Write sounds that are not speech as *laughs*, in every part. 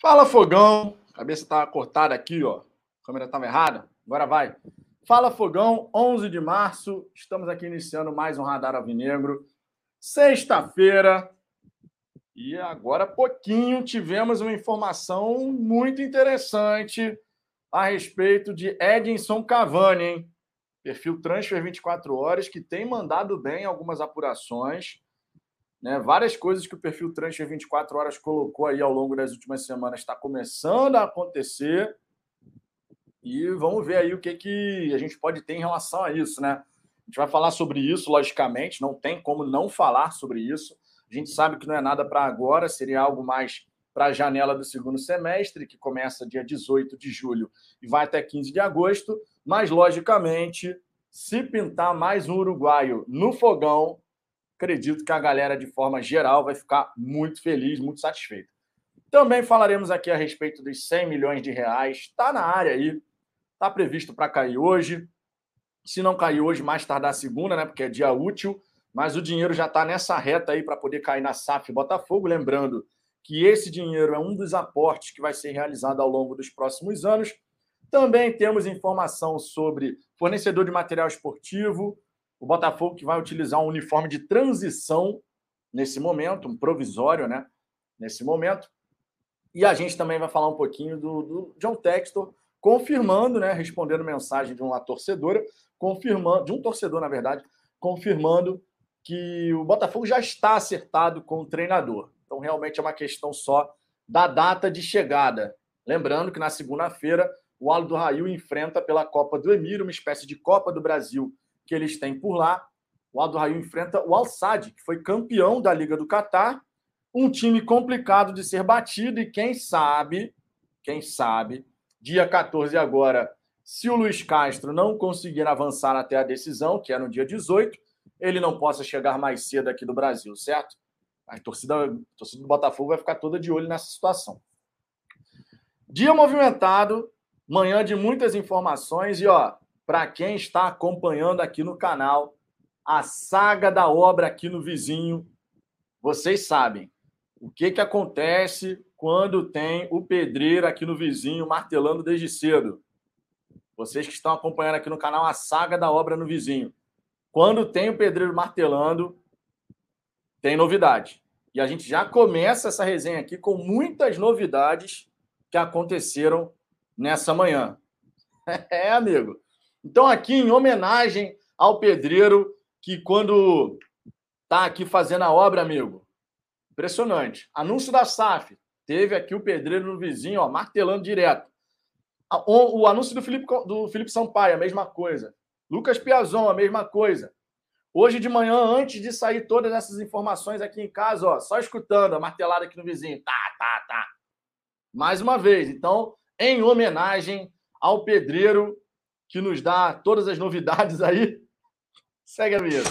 Fala Fogão, cabeça tá cortada aqui, ó. A câmera estava errada. Agora vai. Fala Fogão, 11 de março. Estamos aqui iniciando mais um Radar Alvinegro. Sexta-feira. E agora pouquinho tivemos uma informação muito interessante a respeito de Edinson Cavani, hein? Perfil Transfer 24 Horas, que tem mandado bem algumas apurações. Né? Várias coisas que o perfil Transfer 24 Horas colocou aí ao longo das últimas semanas está começando a acontecer. E vamos ver aí o que, que a gente pode ter em relação a isso, né? A gente vai falar sobre isso, logicamente, não tem como não falar sobre isso. A gente sabe que não é nada para agora, seria algo mais para a janela do segundo semestre, que começa dia 18 de julho e vai até 15 de agosto. Mas, logicamente, se pintar mais um uruguaio no fogão, acredito que a galera, de forma geral, vai ficar muito feliz, muito satisfeita. Também falaremos aqui a respeito dos 100 milhões de reais. Está na área aí, está previsto para cair hoje. Se não cair hoje, mais tardar segunda, né? Porque é dia útil. Mas o dinheiro já está nessa reta aí para poder cair na SAF Botafogo. Lembrando que esse dinheiro é um dos aportes que vai ser realizado ao longo dos próximos anos. Também temos informação sobre fornecedor de material esportivo, o Botafogo que vai utilizar um uniforme de transição nesse momento, um provisório, né? Nesse momento. E a gente também vai falar um pouquinho do, do John Textor, confirmando, né? Respondendo mensagem de uma torcedora, confirmando, de um torcedor, na verdade, confirmando que o Botafogo já está acertado com o treinador. Então, realmente é uma questão só da data de chegada. Lembrando que na segunda-feira o Aldo Rail enfrenta pela Copa do Emir, uma espécie de Copa do Brasil que eles têm por lá. O Aldo Raio enfrenta o Al Sadd, que foi campeão da Liga do Catar, um time complicado de ser batido e quem sabe, quem sabe, dia 14 agora, se o Luiz Castro não conseguir avançar até a decisão, que é no dia 18, ele não possa chegar mais cedo aqui do Brasil, certo? A torcida, a torcida do Botafogo vai ficar toda de olho nessa situação. Dia movimentado, manhã de muitas informações e ó, para quem está acompanhando aqui no canal a saga da obra aqui no vizinho, vocês sabem o que, que acontece quando tem o pedreiro aqui no vizinho martelando desde cedo. Vocês que estão acompanhando aqui no canal a saga da obra no vizinho. Quando tem o pedreiro martelando, tem novidade. E a gente já começa essa resenha aqui com muitas novidades que aconteceram nessa manhã. *laughs* É, amigo. Então, aqui, em homenagem ao pedreiro que, quando está aqui fazendo a obra, amigo, impressionante. Anúncio da SAF. Teve aqui o pedreiro no vizinho, ó, martelando direto. O, o anúncio do Felipe, do Felipe Sampaio, a mesma coisa. Lucas Piazon, a mesma coisa. Hoje de manhã, antes de sair todas essas informações aqui em casa, ó, só escutando a martelada aqui no vizinho. Tá, tá, tá. Mais uma vez. Então, em homenagem ao pedreiro que nos dá todas as novidades aí. Segue a mesa.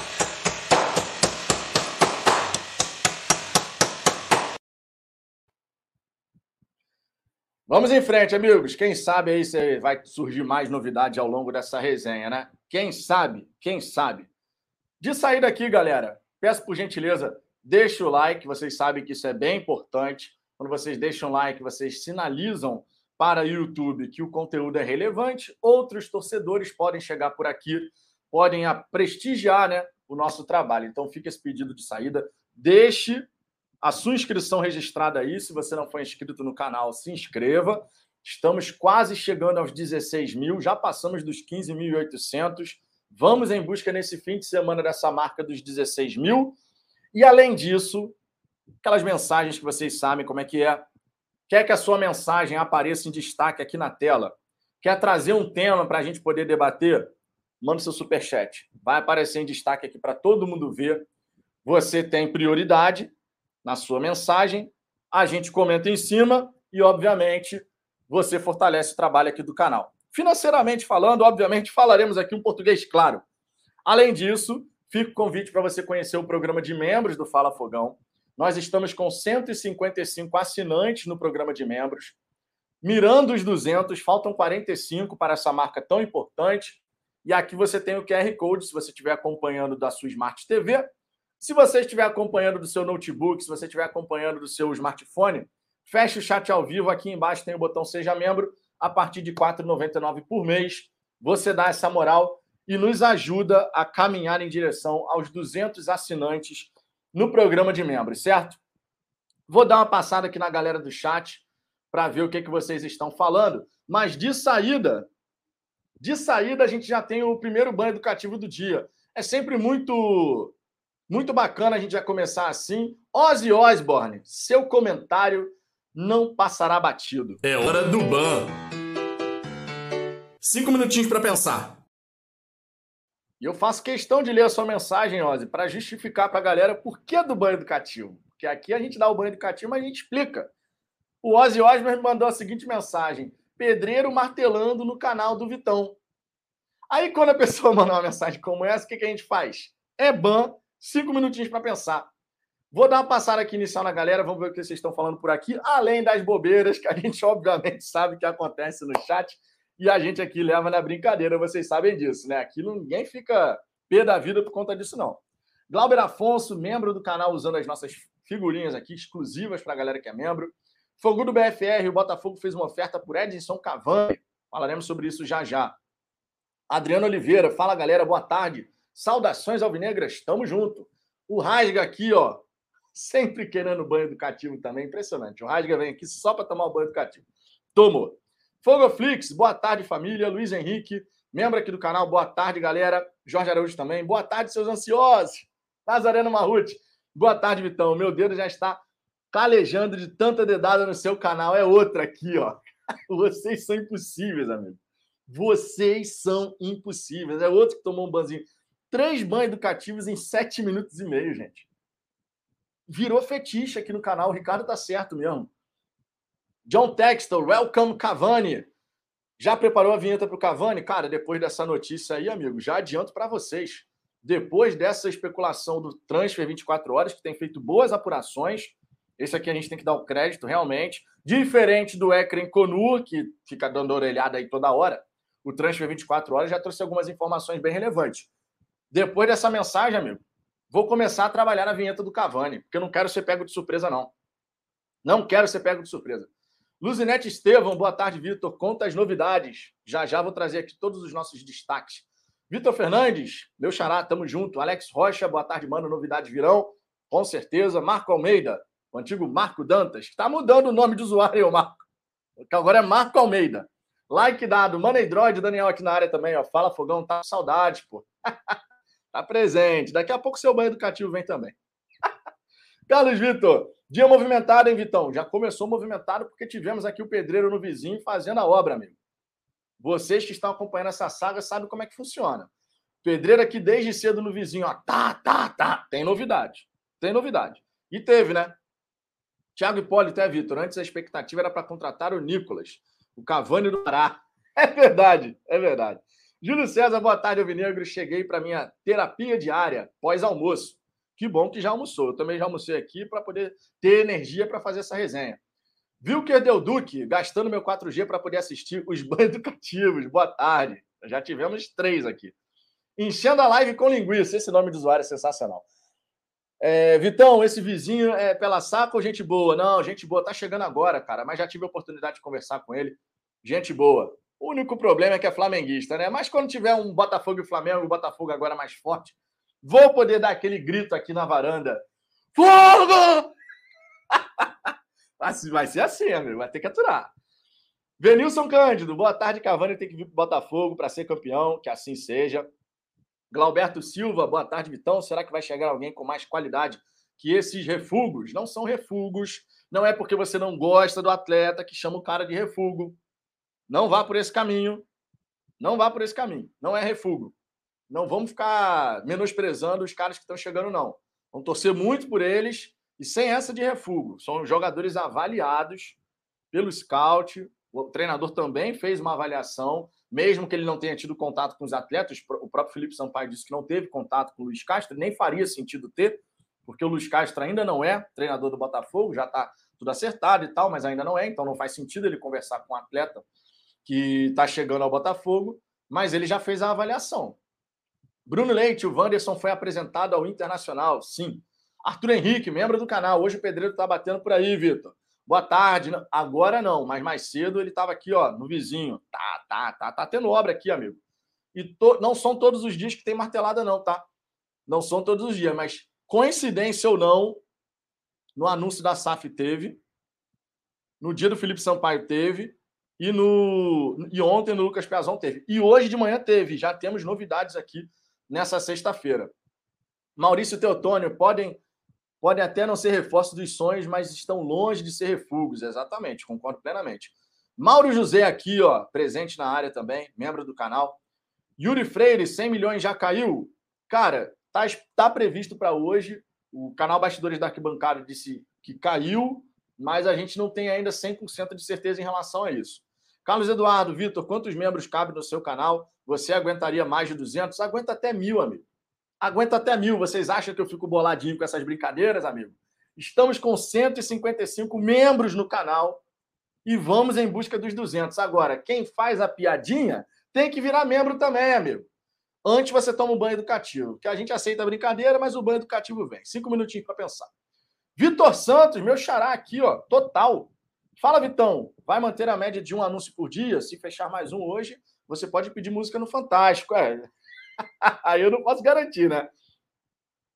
Vamos em frente, amigos. Quem sabe aí você vai surgir mais novidades ao longo dessa resenha, né? Quem sabe? Quem sabe? De sair daqui, galera, peço por gentileza, deixe o like. Vocês sabem que isso é bem importante. Quando vocês deixam o like, vocês sinalizam para YouTube que o conteúdo é relevante, outros torcedores podem chegar por aqui, podem prestigiar né, o nosso trabalho. Então fica esse pedido de saída. Deixe a sua inscrição registrada aí. Se você não for inscrito no canal, se inscreva. Estamos quase chegando aos 16 mil, já passamos dos 15.800. Vamos em busca nesse fim de semana dessa marca dos 16 mil. E além disso, aquelas mensagens que vocês sabem como é que é. Quer que a sua mensagem apareça em destaque aqui na tela? Quer trazer um tema para a gente poder debater? Manda seu superchat. Vai aparecer em destaque aqui para todo mundo ver. Você tem prioridade na sua mensagem. A gente comenta em cima e, obviamente, você fortalece o trabalho aqui do canal. Financeiramente falando, obviamente, falaremos aqui um português claro. Além disso, fica o convite para você conhecer o programa de membros do Fala Fogão. Nós estamos com 155 assinantes no programa de membros, mirando os 200, faltam 45 para essa marca tão importante. E aqui você tem o QR Code, se você estiver acompanhando da sua Smart TV. Se você estiver acompanhando do seu notebook, se você estiver acompanhando do seu smartphone, Feche o chat ao vivo. Aqui embaixo tem o botão Seja Membro. A partir de R$ 4,99 por mês, você dá essa moral e nos ajuda a caminhar em direção aos 200 assinantes no programa de membros, certo? Vou dar uma passada aqui na galera do chat para ver o que, que vocês estão falando. Mas de saída, de saída a gente já tem o primeiro banho educativo do dia. É sempre muito muito bacana a gente já começar assim. Ozzy Osbourne, seu comentário não passará batido. É hora do ban. Cinco minutinhos para pensar. E eu faço questão de ler a sua mensagem, Ozzy, para justificar para a galera por que do banho educativo. Porque aqui a gente dá o banho educativo, mas a gente explica. O Ozzy Osbourne mandou a seguinte mensagem: Pedreiro martelando no canal do Vitão. Aí, quando a pessoa *laughs* manda uma mensagem como essa, o que, que a gente faz? É ban, cinco minutinhos para pensar. Vou dar uma passada aqui inicial na galera, vamos ver o que vocês estão falando por aqui, além das bobeiras que a gente *laughs* obviamente sabe que acontece no chat e a gente aqui leva na brincadeira, vocês sabem disso, né? Aqui ninguém fica pé da vida por conta disso, não. Glauber Afonso, membro do canal, usando as nossas figurinhas aqui, exclusivas para a galera que é membro. Fogo do BFR, o Botafogo fez uma oferta por Edson Cavani. Falaremos sobre isso já já. Adriano Oliveira, fala galera, boa tarde. Saudações alvinegras, tamo junto. O Rasga aqui, ó, sempre querendo banho educativo também, impressionante. O Rasga vem aqui só para tomar o banho educativo. Tomou. Fogoflix, boa tarde família. Luiz Henrique, membro aqui do canal, boa tarde galera. Jorge Araújo também, boa tarde seus ansiosos. Nazareno Marrute, boa tarde Vitão. Meu dedo já está calejando de tanta dedada no seu canal. É outra aqui, ó. *laughs* Vocês são impossíveis, amigo. Vocês são impossíveis. É outro que tomou um banzinho. Três banhos educativos em sete minutos e meio, gente. Virou fetiche aqui no canal. O Ricardo tá certo mesmo. John Textor, welcome Cavani. Já preparou a vinheta para o Cavani? Cara, depois dessa notícia aí, amigo, já adianto para vocês. Depois dessa especulação do Transfer 24 Horas, que tem feito boas apurações, esse aqui a gente tem que dar o crédito, realmente. Diferente do Ekren Konu, que fica dando orelhada aí toda hora, o Transfer 24 Horas já trouxe algumas informações bem relevantes. Depois dessa mensagem, amigo, vou começar a trabalhar na vinheta do Cavani, porque eu não quero ser pego de surpresa, não. Não quero ser pego de surpresa. Luzinete Estevam, boa tarde, Vitor. Conta as novidades. Já já vou trazer aqui todos os nossos destaques. Vitor Fernandes, meu xará, tamo junto. Alex Rocha, boa tarde, mano. Novidades virão, com certeza. Marco Almeida, o antigo Marco Dantas, que está mudando o nome de usuário, Marco. Agora é Marco Almeida. Like dado. Maneidroid, Daniel aqui na área também, ó. Fala Fogão, tá com saudade, pô. *laughs* tá presente. Daqui a pouco seu banho educativo vem também. *laughs* Carlos Vitor, dia movimentado, hein, Vitão? Já começou movimentado porque tivemos aqui o pedreiro no vizinho fazendo a obra, amigo. Vocês que estão acompanhando essa saga sabem como é que funciona. Pedreiro aqui desde cedo no vizinho, ó. Tá, tá, tá. Tem novidade. Tem novidade. E teve, né? Thiago Hipólito é, Vitor. Antes a expectativa era para contratar o Nicolas, o Cavani do Pará. *laughs* É verdade, é verdade. Júlio César, boa tarde, Alvinegro. Cheguei para minha terapia diária, pós-almoço. Que bom que já almoçou. Eu também já almocei aqui para poder ter energia para fazer essa resenha. Que deu Duque gastando meu 4G para poder assistir os *laughs* banhos educativos. Boa tarde. Já tivemos três aqui. Enchendo a live com linguiça. Esse nome do usuário é sensacional. É, Vitão, esse vizinho é pela saca ou gente boa? Não, gente boa, tá chegando agora, cara, mas já tive a oportunidade de conversar com ele. Gente boa. O único problema é que é flamenguista, né? Mas quando tiver um Botafogo e Flamengo, o Botafogo agora mais forte, vou poder dar aquele grito aqui na varanda. Fogo! *laughs* vai ser assim, amigo, vai ter que aturar. Venilson Cândido, boa tarde, Cavani tem que vir pro Botafogo para ser campeão, que assim seja. Glauberto Silva, boa tarde, Vitão. Será que vai chegar alguém com mais qualidade que esses refugos? Não são refugos. Não é porque você não gosta do atleta que chama o cara de refugo. Não vá por esse caminho. Não vá por esse caminho. Não é refugo. Não vamos ficar menosprezando os caras que estão chegando, não. Vamos torcer muito por eles e sem essa de refugo. São jogadores avaliados pelo scout. O treinador também fez uma avaliação mesmo que ele não tenha tido contato com os atletas, o próprio Felipe Sampaio disse que não teve contato com o Luiz Castro, nem faria sentido ter, porque o Luiz Castro ainda não é treinador do Botafogo, já está tudo acertado e tal, mas ainda não é, então não faz sentido ele conversar com um atleta que está chegando ao Botafogo, mas ele já fez a avaliação. Bruno Leite, o Wanderson foi apresentado ao Internacional, sim. Arthur Henrique, membro do canal. Hoje o Pedreiro está batendo por aí, Vitor. Boa tarde. Agora não, mas mais cedo ele estava aqui, ó, no vizinho. Tá, tá, tá, tá tendo obra aqui, amigo. E to... não são todos os dias que tem martelada, não, tá? Não são todos os dias, mas coincidência ou não, no anúncio da SAF teve, no dia do Felipe Sampaio teve, e, no, e ontem no Lucas Piazon teve. E hoje de manhã teve. Já temos novidades aqui nessa sexta-feira. Maurício Teotônio podem podem até não ser reforços dos sonhos, mas estão longe de ser refugos. Exatamente, concordo plenamente. Mauro José aqui, ó, presente na área também, membro do canal. Yuri Freire, 100 milhões já caiu? Cara, tá, tá previsto para hoje. O canal Bastidores da Arquibancada disse que caiu, mas a gente não tem ainda 100% de certeza em relação a isso. Carlos Eduardo, Vitor, quantos membros cabe no seu canal? Você aguentaria mais de 200? Aguenta até mil, amigo aguenta até mil. Vocês acham que eu fico boladinho com essas brincadeiras, amigo? Estamos com 155 membros no canal e vamos em busca dos 200. Agora, quem faz a piadinha tem que virar membro também, amigo. Antes você toma um banho educativo, que a gente aceita a brincadeira, mas o banho educativo vem. Cinco minutinhos para pensar. Vitor Santos, meu xará aqui, ó, total. Fala, Vitão, vai manter a média de um anúncio por dia? Se fechar mais um hoje, você pode pedir música no Fantástico. É, *laughs* Aí eu não posso garantir, né?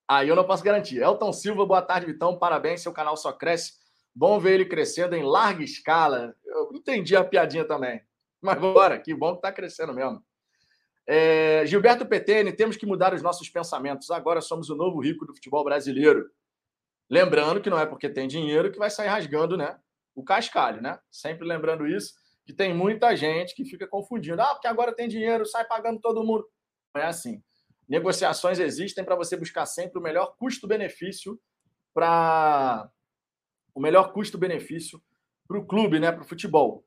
Aí eu não posso garantir. Elton Silva, boa tarde, Vitão. Parabéns, seu canal só cresce. Bom ver ele crescendo em larga escala. Eu entendi a piadinha também. Mas bora, que bom que tá crescendo mesmo. É, Gilberto PTN, temos que mudar os nossos pensamentos. Agora somos o novo rico do futebol brasileiro. Lembrando que não é porque tem dinheiro que vai sair rasgando, né? O cascalho, né? Sempre lembrando isso, que tem muita gente que fica confundindo. Ah, porque agora tem dinheiro, sai pagando todo mundo é assim. Negociações existem para você buscar sempre o melhor custo-benefício para o melhor custo-benefício para o clube, né, para o futebol.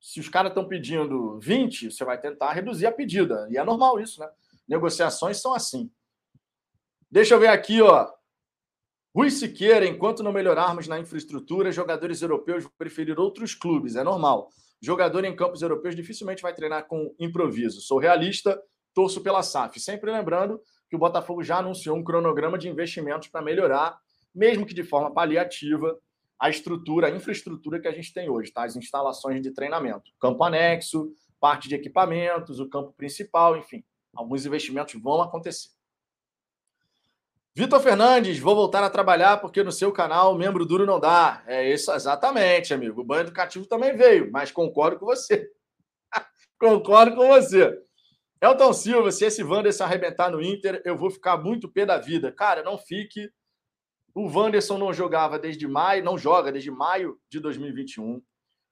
Se os caras estão pedindo 20, você vai tentar reduzir a pedida. E é normal isso, né? Negociações são assim. Deixa eu ver aqui, ó. Rui Siqueira, enquanto não melhorarmos na infraestrutura, jogadores europeus vão preferir outros clubes, é normal. Jogador em campos europeus dificilmente vai treinar com improviso. Sou realista torço pela SAF. Sempre lembrando que o Botafogo já anunciou um cronograma de investimentos para melhorar, mesmo que de forma paliativa, a estrutura, a infraestrutura que a gente tem hoje, tá? As instalações de treinamento, campo anexo, parte de equipamentos, o campo principal, enfim, alguns investimentos vão acontecer. Vitor Fernandes, vou voltar a trabalhar porque no seu canal membro duro não dá. É isso exatamente, amigo. O banho educativo também veio, mas concordo com você. *laughs* concordo com você. Elton Silva, se esse Wanderson arrebentar no Inter, eu vou ficar muito pé da vida. Cara, não fique. O Wanderson não jogava desde maio, não joga desde maio de 2021.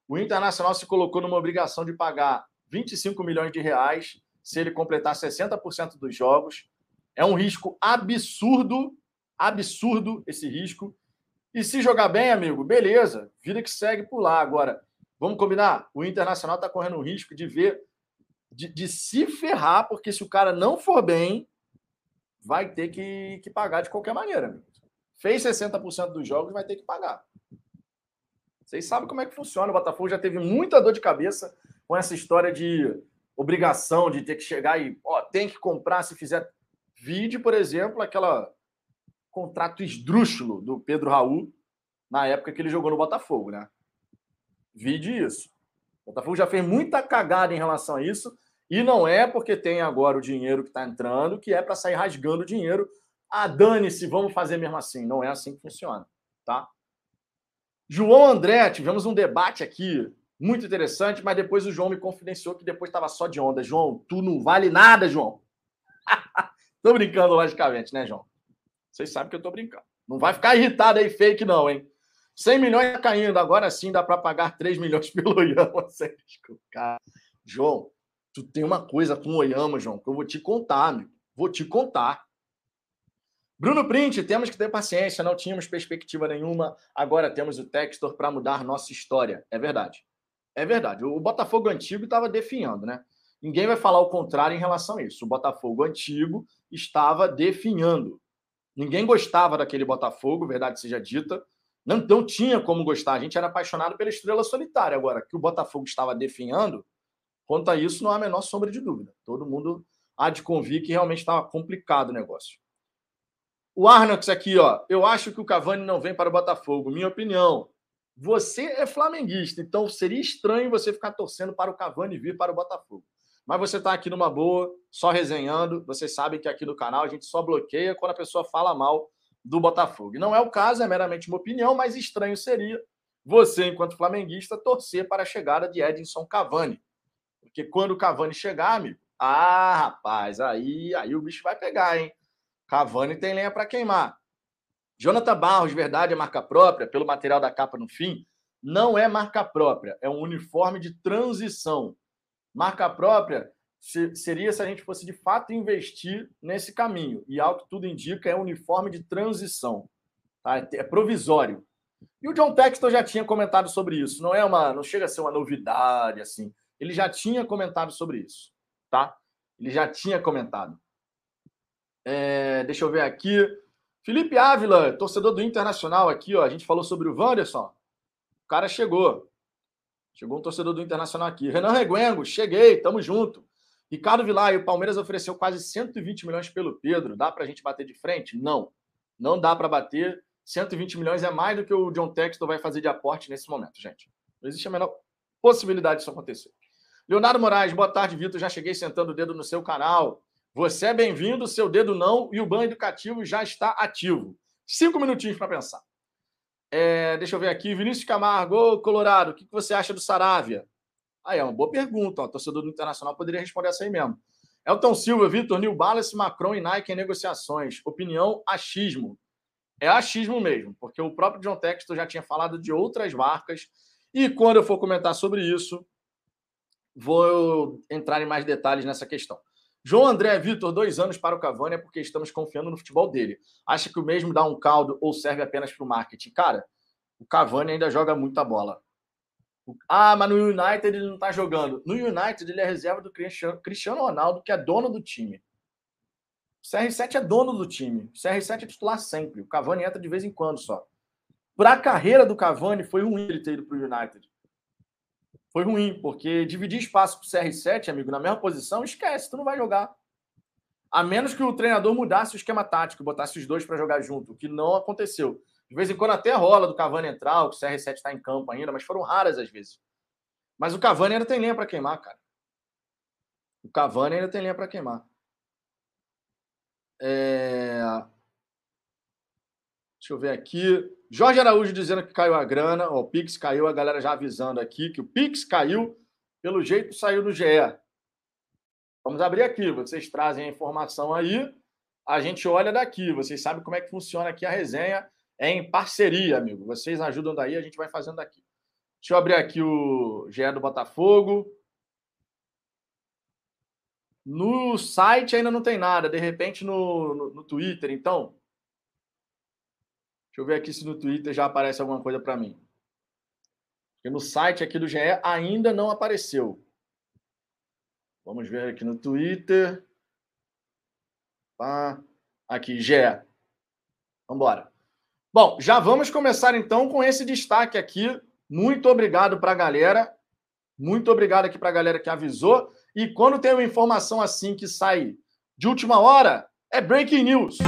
O Internacional se colocou numa obrigação de pagar 25 milhões de reais se ele completar 60% dos jogos. É um risco absurdo, absurdo esse risco. E se jogar bem, amigo, beleza, vida que segue por lá. Agora, vamos combinar? O Internacional está correndo o risco de ver de, de, se ferrar, porque se o cara não for bem, vai ter que, que pagar de qualquer maneira. Fez 60% dos jogos, vai ter que pagar. Vocês sabem como é que funciona. O Botafogo já teve muita dor de cabeça com essa história de obrigação de ter que chegar e ó, tem que comprar se fizer. Vide, por exemplo, aquela contrato esdrúxulo do Pedro Raul na época que ele jogou no Botafogo, né? Vide isso. O Botafogo já fez muita cagada em relação a isso e não é porque tem agora o dinheiro que está entrando que é para sair rasgando o dinheiro. Ah, dane-se, vamos fazer mesmo assim. Não é assim que funciona, tá? João André, tivemos um debate aqui muito interessante, mas depois o João me confidenciou que depois estava só de onda. João, tu não vale nada, João. *laughs* tô brincando, logicamente, né, João? Vocês sabem que eu tô brincando. Não vai ficar irritado aí, fake, não, hein? 100 milhões tá caindo, agora sim dá para pagar 3 milhões *laughs* pelo Iama. Cara. João, Tu tem uma coisa com o Oyama, João, que eu vou te contar, amigo. Vou te contar. Bruno Print, temos que ter paciência, não tínhamos perspectiva nenhuma, agora temos o Textor para mudar nossa história. É verdade. É verdade. O Botafogo antigo estava definhando, né? Ninguém vai falar o contrário em relação a isso. O Botafogo antigo estava definhando. Ninguém gostava daquele Botafogo, verdade seja dita. Não, não tinha como gostar. A gente era apaixonado pela estrela solitária. Agora, que o Botafogo estava definhando, Quanto a isso, não há a menor sombra de dúvida. Todo mundo há de convir que realmente estava complicado o negócio. O Arnox aqui, ó. Eu acho que o Cavani não vem para o Botafogo. Minha opinião. Você é flamenguista, então seria estranho você ficar torcendo para o Cavani vir para o Botafogo. Mas você está aqui numa boa, só resenhando. Vocês sabem que aqui no canal a gente só bloqueia quando a pessoa fala mal do Botafogo. Não é o caso, é meramente uma opinião, mas estranho seria você, enquanto flamenguista, torcer para a chegada de Edinson Cavani. Porque quando o Cavani chegar, amigo, ah, rapaz, aí, aí o bicho vai pegar, hein? Cavani tem lenha para queimar. Jonathan Barros, verdade, é marca própria, pelo material da capa no fim. Não é marca própria, é um uniforme de transição. Marca própria seria se a gente fosse de fato investir nesse caminho. E ao que tudo indica, é um uniforme de transição. Tá? É provisório. E o John Textor já tinha comentado sobre isso. Não é uma, não chega a ser uma novidade assim. Ele já tinha comentado sobre isso, tá? Ele já tinha comentado. É, deixa eu ver aqui. Felipe Ávila, torcedor do Internacional aqui, ó. A gente falou sobre o Wanderson. O cara chegou. Chegou um torcedor do Internacional aqui. Renan Reguengo, cheguei, tamo junto. Ricardo Vilar, o Palmeiras ofereceu quase 120 milhões pelo Pedro. Dá pra gente bater de frente? Não. Não dá para bater. 120 milhões é mais do que o John Textor vai fazer de aporte nesse momento, gente. Não existe a menor possibilidade disso acontecer. Leonardo Moraes, boa tarde, Vitor. Já cheguei sentando o dedo no seu canal. Você é bem-vindo, seu dedo não, e o banho educativo já está ativo. Cinco minutinhos para pensar. É, deixa eu ver aqui. Vinícius Camargo, Colorado, o que você acha do Saravia? Aí, é uma boa pergunta. O torcedor do Internacional poderia responder essa aí mesmo. Elton Silva, Vitor, New Balance, Macron e Nike em negociações. Opinião, achismo. É achismo mesmo, porque o próprio John Textor já tinha falado de outras marcas. E quando eu for comentar sobre isso, vou entrar em mais detalhes nessa questão. João André Vitor, dois anos para o Cavani é porque estamos confiando no futebol dele. Acha que o mesmo dá um caldo ou serve apenas para o marketing? Cara, o Cavani ainda joga muita bola. Ah, mas no United ele não está jogando. No United ele é reserva do Cristiano Ronaldo, que é dono do time. O CR7 é dono do time. O CR7 é titular sempre. O Cavani entra de vez em quando só. Para a carreira do Cavani foi ruim ele ter ido para o United foi ruim, porque dividir espaço para o CR7, amigo, na mesma posição, esquece, tu não vai jogar. A menos que o treinador mudasse o esquema tático, botasse os dois para jogar junto, o que não aconteceu. De vez em quando até rola do Cavani entrar, o CR7 está em campo ainda, mas foram raras às vezes. Mas o Cavani ainda tem lenha para queimar, cara. O Cavani ainda tem lenha para queimar. É... Deixa eu ver aqui. Jorge Araújo dizendo que caiu a grana. o Pix caiu, a galera já avisando aqui que o Pix caiu. Pelo jeito, saiu no GE. Vamos abrir aqui. Vocês trazem a informação aí. A gente olha daqui. Vocês sabem como é que funciona aqui a resenha. É em parceria, amigo. Vocês ajudam daí, a gente vai fazendo daqui. Deixa eu abrir aqui o GE do Botafogo. No site ainda não tem nada. De repente, no, no, no Twitter, então. Deixa eu ver aqui se no Twitter já aparece alguma coisa para mim. Porque no site aqui do GE ainda não apareceu. Vamos ver aqui no Twitter. Tá. Aqui, GE. Vamos embora. Bom, já vamos começar então com esse destaque aqui. Muito obrigado para a galera. Muito obrigado aqui para a galera que avisou. E quando tem uma informação assim que sai de última hora, é breaking news.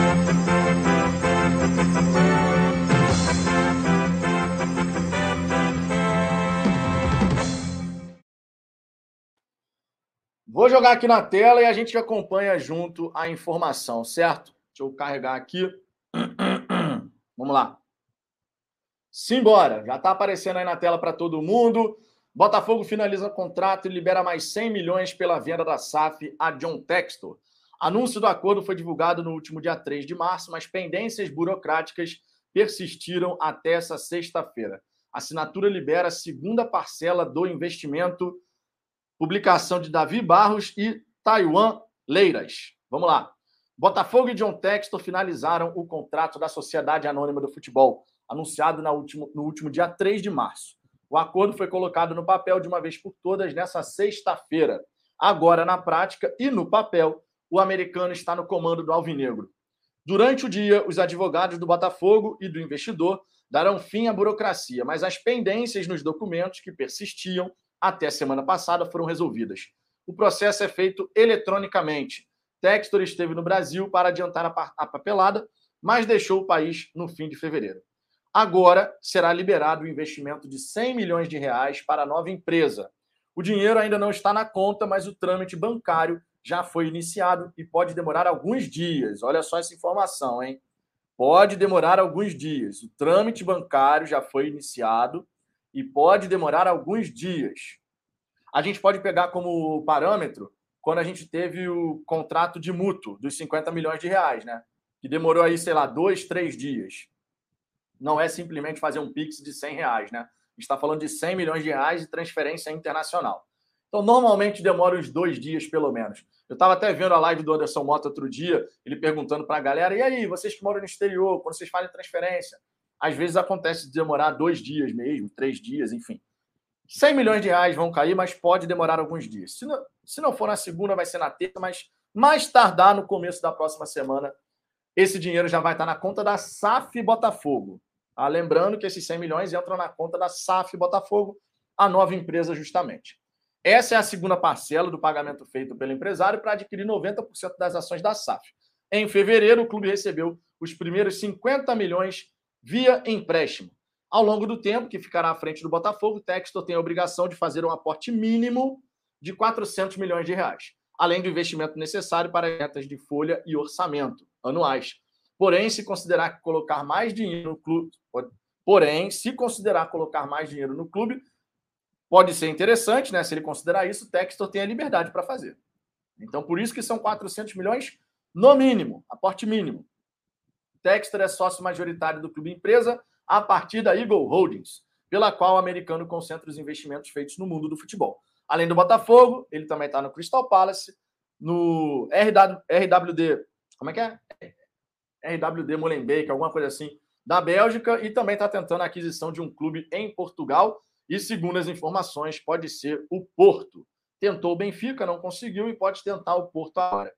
Vou jogar aqui na tela e a gente acompanha junto a informação, certo? Deixa eu carregar aqui. *clears throat* Vamos lá. Simbora. Já está aparecendo aí na tela para todo mundo. Botafogo finaliza contrato e libera mais 100 milhões pela venda da SAF a John Textor. Anúncio do acordo foi divulgado no último dia 3 de março, mas pendências burocráticas persistiram até essa sexta-feira. A assinatura libera a segunda parcela do investimento Publicação de Davi Barros e Taiwan Leiras. Vamos lá. Botafogo e John Textor finalizaram o contrato da Sociedade Anônima do Futebol, anunciado no último, no último dia 3 de março. O acordo foi colocado no papel de uma vez por todas nessa sexta-feira. Agora, na prática e no papel, o americano está no comando do Alvinegro. Durante o dia, os advogados do Botafogo e do investidor darão fim à burocracia, mas as pendências nos documentos que persistiam até semana passada foram resolvidas. O processo é feito eletronicamente. Textor esteve no Brasil para adiantar a papelada, mas deixou o país no fim de fevereiro. Agora será liberado o investimento de 100 milhões de reais para a nova empresa. O dinheiro ainda não está na conta, mas o trâmite bancário já foi iniciado e pode demorar alguns dias. Olha só essa informação, hein? Pode demorar alguns dias. O trâmite bancário já foi iniciado e pode demorar alguns dias. A gente pode pegar como parâmetro quando a gente teve o contrato de mútuo dos 50 milhões de reais, né? Que demorou aí, sei lá, dois, três dias não é simplesmente fazer um Pix de 100 reais, né? Está falando de 100 milhões de reais de transferência internacional. Então, normalmente demora uns dois dias, pelo menos. Eu estava até vendo a live do Anderson Mota outro dia, ele perguntando para a galera: e aí, vocês que moram no exterior, quando vocês fazem transferência? Às vezes acontece de demorar dois dias mesmo, três dias, enfim. 100 milhões de reais vão cair, mas pode demorar alguns dias. Se não, se não for na segunda, vai ser na terça, mas mais tardar no começo da próxima semana, esse dinheiro já vai estar na conta da SAF Botafogo. Ah, lembrando que esses 100 milhões entram na conta da SAF Botafogo, a nova empresa, justamente. Essa é a segunda parcela do pagamento feito pelo empresário para adquirir 90% das ações da SAF. Em fevereiro, o clube recebeu os primeiros 50 milhões via empréstimo. Ao longo do tempo que ficará à frente do Botafogo, o Textor tem a obrigação de fazer um aporte mínimo de 400 milhões de reais, além do investimento necessário para metas de folha e orçamento anuais, Porém, se considerar colocar mais dinheiro no clube, porém, se considerar colocar mais dinheiro no clube, pode ser interessante, né? Se ele considerar isso, o Textor tem a liberdade para fazer. Então, por isso que são 400 milhões no mínimo, aporte mínimo. Textor é sócio majoritário do clube empresa a partir da Eagle Holdings, pela qual o americano concentra os investimentos feitos no mundo do futebol. Além do Botafogo, ele também está no Crystal Palace, no RW, RWD, como é que é? RWD Molenbeek, alguma coisa assim, da Bélgica, e também está tentando a aquisição de um clube em Portugal. E segundo as informações, pode ser o Porto. Tentou o Benfica, não conseguiu, e pode tentar o Porto agora.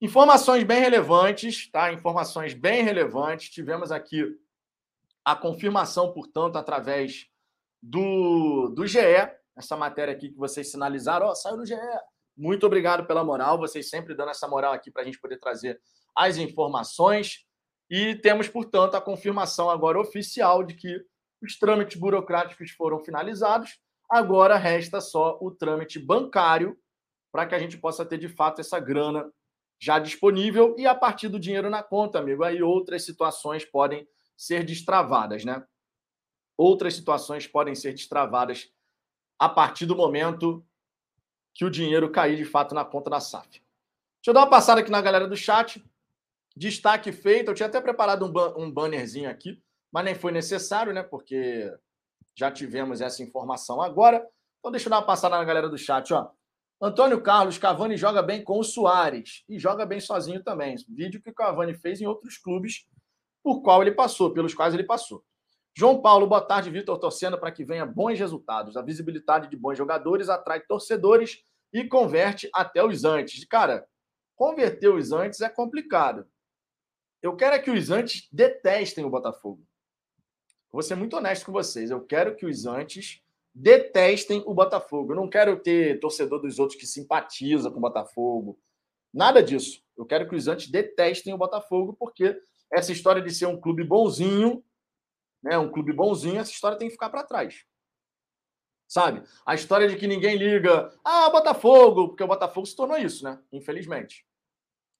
Informações bem relevantes, tá? Informações bem relevantes. Tivemos aqui a confirmação, portanto, através do, do GE, essa matéria aqui que vocês sinalizaram, ó, saiu do GE. Muito obrigado pela moral, vocês sempre dando essa moral aqui para a gente poder trazer as informações e temos, portanto, a confirmação agora oficial de que os trâmites burocráticos foram finalizados. Agora resta só o trâmite bancário para que a gente possa ter de fato essa grana já disponível e a partir do dinheiro na conta, amigo, aí outras situações podem ser destravadas, né? Outras situações podem ser destravadas a partir do momento que o dinheiro cair de fato na conta da SAF. Deixa eu dar uma passada aqui na galera do chat. Destaque feito. Eu tinha até preparado um, ban um bannerzinho aqui, mas nem foi necessário, né? Porque já tivemos essa informação agora. Então, deixa eu dar uma passada na galera do chat, ó. Antônio Carlos, Cavani joga bem com o Soares e joga bem sozinho também. Vídeo que o Cavani fez em outros clubes por qual ele passou, pelos quais ele passou. João Paulo, boa tarde, Vitor, torcendo para que venha bons resultados. A visibilidade de bons jogadores atrai torcedores e converte até os antes. Cara, converter os antes é complicado. Eu quero é que os antes detestem o Botafogo. Vou ser muito honesto com vocês. Eu quero que os antes detestem o Botafogo. Eu não quero ter torcedor dos outros que simpatiza com o Botafogo. Nada disso. Eu quero que os antes detestem o Botafogo, porque essa história de ser um clube bonzinho, né, um clube bonzinho, essa história tem que ficar para trás. Sabe? A história de que ninguém liga, ah, Botafogo, porque o Botafogo se tornou isso, né? Infelizmente.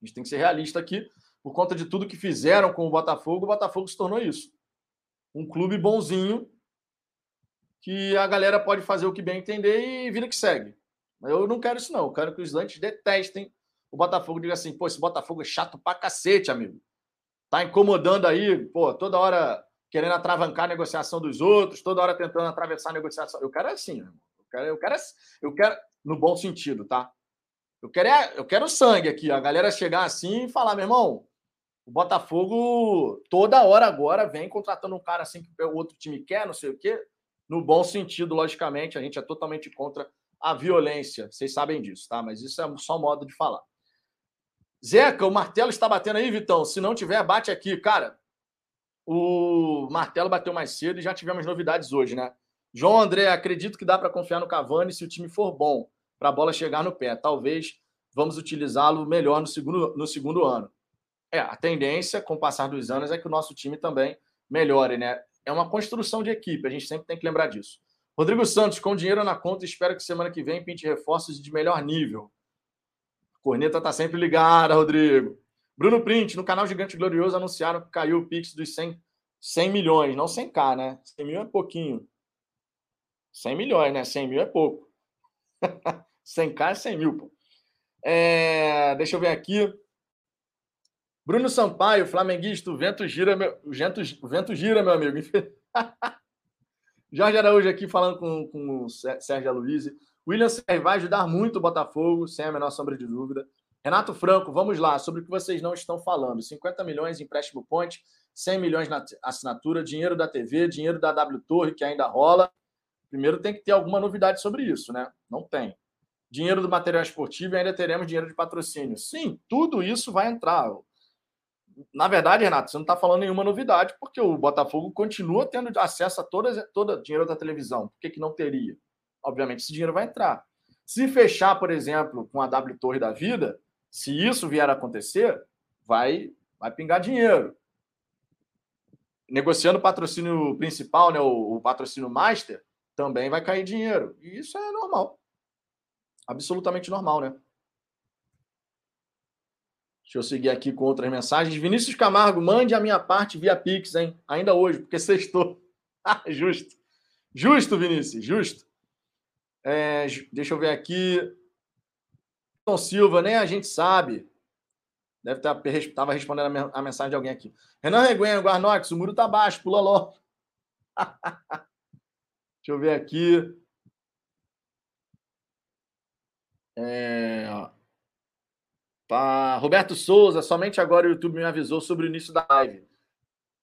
A gente tem que ser realista aqui por conta de tudo que fizeram com o Botafogo, o Botafogo se tornou isso. Um clube bonzinho que a galera pode fazer o que bem entender e vida que segue. Eu não quero isso, não. Eu quero que os lantes detestem o Botafogo. Diga assim, pô, esse Botafogo é chato pra cacete, amigo. Tá incomodando aí, pô, toda hora querendo atravancar a negociação dos outros, toda hora tentando atravessar a negociação. Eu quero assim, irmão. Eu quero, eu quero, eu quero no bom sentido, tá? Eu quero, é, eu quero sangue aqui. A galera chegar assim e falar, meu irmão, o Botafogo, toda hora agora, vem contratando um cara assim que o outro time quer, não sei o quê. No bom sentido, logicamente, a gente é totalmente contra a violência. Vocês sabem disso, tá? Mas isso é só modo de falar. Zeca, o martelo está batendo aí, Vitão. Se não tiver, bate aqui. Cara, o martelo bateu mais cedo e já tivemos novidades hoje, né? João André, acredito que dá para confiar no Cavani se o time for bom, para a bola chegar no pé. Talvez vamos utilizá-lo melhor no segundo, no segundo ano. É, a tendência, com o passar dos anos, é que o nosso time também melhore, né? É uma construção de equipe, a gente sempre tem que lembrar disso. Rodrigo Santos, com dinheiro na conta, espero que semana que vem pinte reforços de melhor nível. Corneta tá sempre ligada, Rodrigo. Bruno Print, no canal Gigante Glorioso, anunciaram que caiu o Pix dos 100, 100 milhões, não 100k, né? 100 mil é pouquinho. 100 milhões, né? 100 mil é pouco. *laughs* 100k é 100 mil, pô. É, deixa eu ver aqui. Bruno Sampaio, flamenguista, o vento gira, meu, o vento, o vento gira, meu amigo. *laughs* Jorge Araújo aqui falando com, com o Sérgio Aloysio. William Serra vai ajudar muito o Botafogo, sem a menor sombra de dúvida. Renato Franco, vamos lá, sobre o que vocês não estão falando. 50 milhões em empréstimo ponte, 100 milhões na assinatura, dinheiro da TV, dinheiro da W Torre, que ainda rola. Primeiro tem que ter alguma novidade sobre isso, né? Não tem. Dinheiro do material esportivo e ainda teremos dinheiro de patrocínio. Sim, tudo isso vai entrar. Na verdade, Renato, você não está falando nenhuma novidade, porque o Botafogo continua tendo acesso a toda, toda dinheiro da televisão. Por que, que não teria? Obviamente, esse dinheiro vai entrar. Se fechar, por exemplo, com a W Torre da vida, se isso vier a acontecer, vai, vai pingar dinheiro. Negociando o patrocínio principal, né, o, o patrocínio master, também vai cair dinheiro. E isso é normal. Absolutamente normal, né? Deixa eu seguir aqui com outras mensagens. Vinícius Camargo, mande a minha parte via Pix, hein? Ainda hoje, porque *laughs* sextou. justo. Justo, Vinícius, justo. É, deixa eu ver aqui. Tom Silva, nem a gente sabe. Deve estar estava respondendo a mensagem de alguém aqui. Renan Reguenha, Guarnox, o muro tá baixo, pula logo. *laughs* Deixa eu ver aqui. É, Tá. Roberto Souza, somente agora o YouTube me avisou sobre o início da live.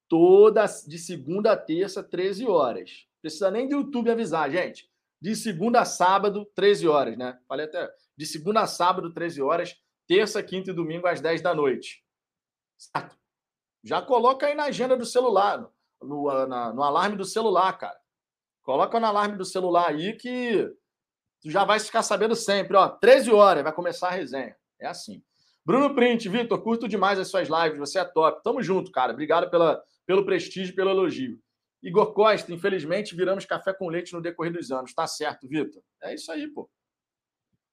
Toda de segunda a terça, 13 horas. Precisa nem do YouTube avisar, gente. De segunda a sábado, 13 horas, né? Falei até. De segunda a sábado, 13 horas. Terça, quinta e domingo, às 10 da noite. Certo? Já coloca aí na agenda do celular, no, no, no alarme do celular, cara. Coloca no alarme do celular aí que tu já vai ficar sabendo sempre, ó. 13 horas, vai começar a resenha. É assim. Bruno Print, Vitor, curto demais as suas lives, você é top. Tamo junto, cara. Obrigado pela, pelo prestígio, pelo elogio. Igor Costa, infelizmente, viramos café com leite no decorrer dos anos. Tá certo, Vitor. É isso aí, pô.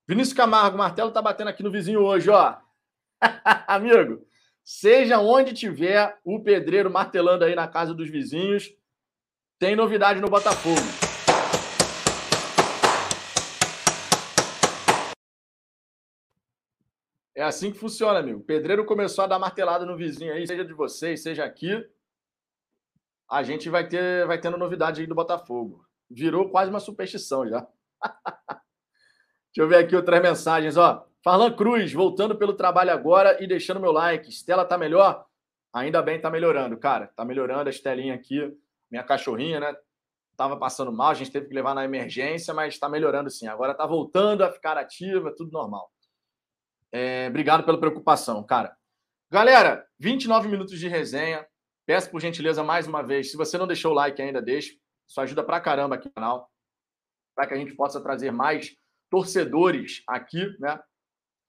Vinícius Camargo, martelo tá batendo aqui no vizinho hoje, ó. *laughs* Amigo, seja onde tiver o pedreiro martelando aí na casa dos vizinhos, tem novidade no Botafogo. É assim que funciona, amigo. O pedreiro começou a dar martelada no vizinho aí, seja de vocês, seja aqui. A gente vai ter vai tendo novidade aí do Botafogo. Virou quase uma superstição já. *laughs* Deixa eu ver aqui outras mensagens, ó. Farlan Cruz, voltando pelo trabalho agora e deixando meu like. Estela tá melhor? Ainda bem, tá melhorando, cara. Tá melhorando a Estelinha aqui, minha cachorrinha, né? Tava passando mal, a gente teve que levar na emergência, mas tá melhorando sim. Agora tá voltando a ficar ativa, tudo normal. É, obrigado pela preocupação, cara. Galera, 29 minutos de resenha. Peço por gentileza mais uma vez, se você não deixou o like ainda, deixe. Isso ajuda pra caramba aqui no canal. Para que a gente possa trazer mais torcedores aqui, né?